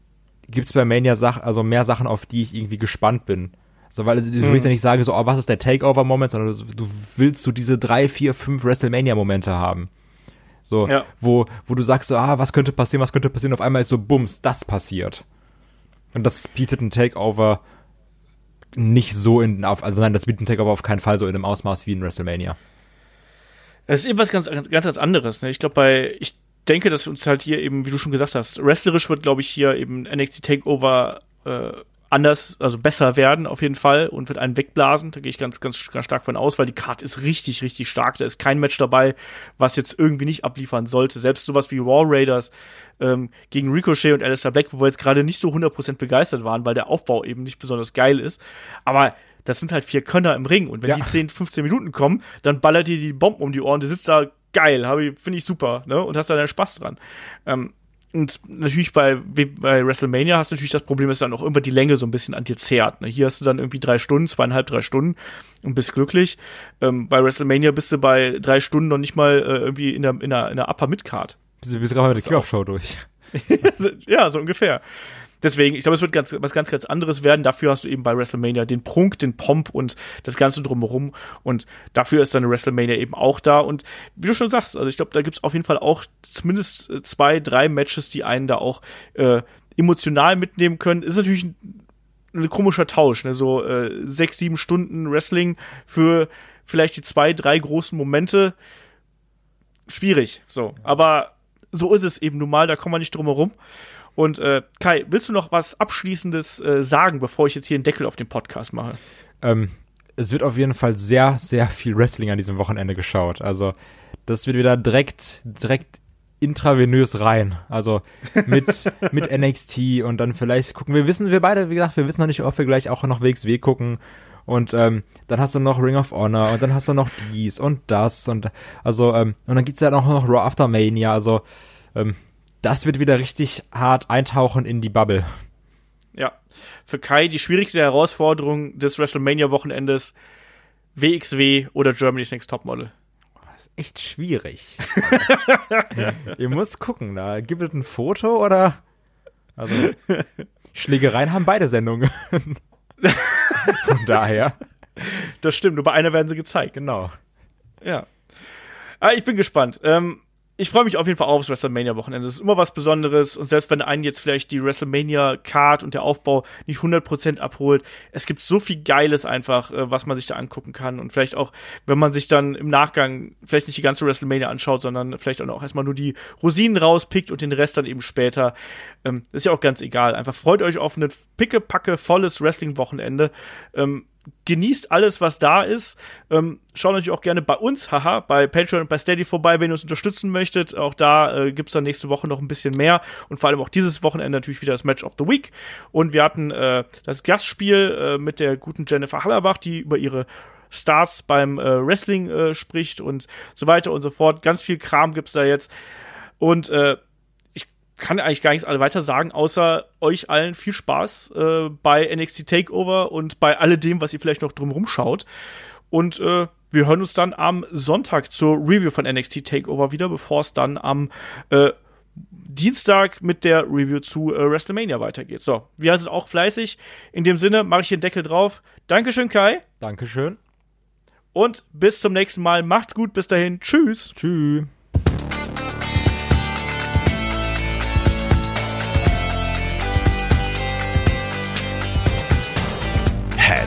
gibt es bei Mania Sach also mehr Sachen, auf die ich irgendwie gespannt bin. So, weil du Hm. willst ja nicht sagen, so, oh, was ist der Takeover-Moment, sondern du, du willst so diese drei, vier, fünf WrestleMania-Momente haben. So, Ja. wo, wo du sagst, so, ah, was könnte passieren, was könnte passieren, auf einmal ist so, bums, das passiert. Und das bietet ein Takeover nicht so in, auf, also nein, das bietet ein Takeover auf keinen Fall so in einem Ausmaß wie in WrestleMania. Das ist eben was ganz, ganz, ganz anderes. Ne? Ich glaube, bei, ich denke, dass uns halt hier eben, wie du schon gesagt hast, wrestlerisch wird, glaube ich, hier eben NXT Takeover äh, anders, also besser werden auf jeden Fall und wird einen wegblasen. Da gehe ich ganz, ganz, ganz stark von aus, weil die Karte ist richtig, richtig stark. Da ist kein Match dabei, was jetzt irgendwie nicht abliefern sollte. Selbst sowas wie Raw Raiders ähm, gegen Ricochet und Alistair Black, wo wir jetzt gerade nicht so 100% begeistert waren, weil der Aufbau eben nicht besonders geil ist. Aber das sind halt vier Könner im Ring und wenn Ja. die 10, 15 Minuten kommen, dann ballert dir die Bomben um die Ohren. Du sitzt da geil, finde ich super, ne? Und hast da deinen Spaß dran. Ähm, und natürlich bei, bei WrestleMania hast du natürlich das Problem, dass dann auch immer die Länge so ein bisschen an dir zehrt. Ne? Hier hast du dann irgendwie drei Stunden, zweieinhalb, drei Stunden und bist glücklich. Ähm, bei WrestleMania bist du bei drei Stunden noch nicht mal äh, irgendwie in der, in der, in der Upper Mid-Card. Bist, bist gerade mit der Kickoff-Show durch. ja, so ungefähr. Deswegen, ich glaube, es wird ganz, was ganz, ganz anderes werden. Dafür hast du eben bei WrestleMania den Prunk, den Pomp und das Ganze drumherum. Und dafür ist dann WrestleMania eben auch da. Und wie du schon sagst, also ich glaube, da gibt es auf jeden Fall auch zumindest äh, zwei, drei Matches, die einen da auch äh, emotional mitnehmen können. Ist natürlich ein, ein komischer Tausch, ne? So äh, sechs, sieben Stunden Wrestling für vielleicht die zwei, drei großen Momente. Schwierig. So. Aber so ist es eben nun mal, da kommen wir nicht drum herum. Und äh, Kai, willst du noch was Abschließendes äh, sagen, bevor ich jetzt hier einen Deckel auf den Podcast mache? Ähm, es wird auf jeden Fall sehr, sehr viel Wrestling an diesem Wochenende geschaut. Also, das wird wieder direkt, direkt intravenös rein. Also mit, mit NXT und dann vielleicht gucken. Wir wissen, wir beide, wie gesagt, wir wissen noch nicht, ob wir gleich auch noch WXW gucken. Und ähm, dann hast du noch Ring of Honor und dann hast du noch dies und das und also, ähm, und dann gibt's ja noch, noch Raw After Mania. Also, ähm, das wird wieder richtig hart eintauchen in die Bubble. Ja. Für Kai die schwierigste Herausforderung des WrestleMania-Wochenendes WXW oder Germany's Next Topmodel. Das ist echt schwierig. Ihr müsst gucken, da gibt es ein Foto oder? Also, Schlägereien haben beide Sendungen. Von daher. Das stimmt, nur bei einer werden sie gezeigt. Genau. Ja. Ah, ich bin gespannt. Ähm, ich freue mich auf jeden Fall aufs WrestleMania-Wochenende. Das ist immer was Besonderes und selbst wenn einen jetzt vielleicht die WrestleMania-Card und der Aufbau nicht 100% abholt, es gibt so viel Geiles einfach, äh, was man sich da angucken kann und vielleicht auch, wenn man sich dann im Nachgang vielleicht nicht die ganze WrestleMania anschaut, sondern vielleicht auch erstmal nur die Rosinen rauspickt und den Rest dann eben später. Ähm, ist ja auch ganz egal. Einfach freut euch auf ein pickepacke volles Wrestling-Wochenende. Ähm, genießt alles, was da ist. Ähm, schaut natürlich auch gerne bei uns, haha, bei Patreon und bei Steady vorbei, wenn ihr uns unterstützen möchtet. Auch da äh, gibt es dann nächste Woche noch ein bisschen mehr und vor allem auch dieses Wochenende natürlich wieder das Match of the Week. Und wir hatten äh, das Gastspiel äh, mit der guten Jennifer Hallerbach, die über ihre Starts beim äh, Wrestling äh, spricht und so weiter und so fort. Ganz viel Kram gibt's da jetzt. Und äh, kann eigentlich gar nichts weiter sagen, außer euch allen viel Spaß äh, bei NXT Takeover und bei alledem, was ihr vielleicht noch drumherum schaut. Und äh, wir hören uns dann am Sonntag zur Review von NXT Takeover wieder, bevor es dann am äh, Dienstag mit der Review zu äh, WrestleMania weitergeht. So, wir sind auch fleißig. In dem Sinne mache ich den Deckel drauf. Dankeschön, Kai. Dankeschön. Und bis zum nächsten Mal. Macht's gut. Bis dahin. Tschüss. Tschüss.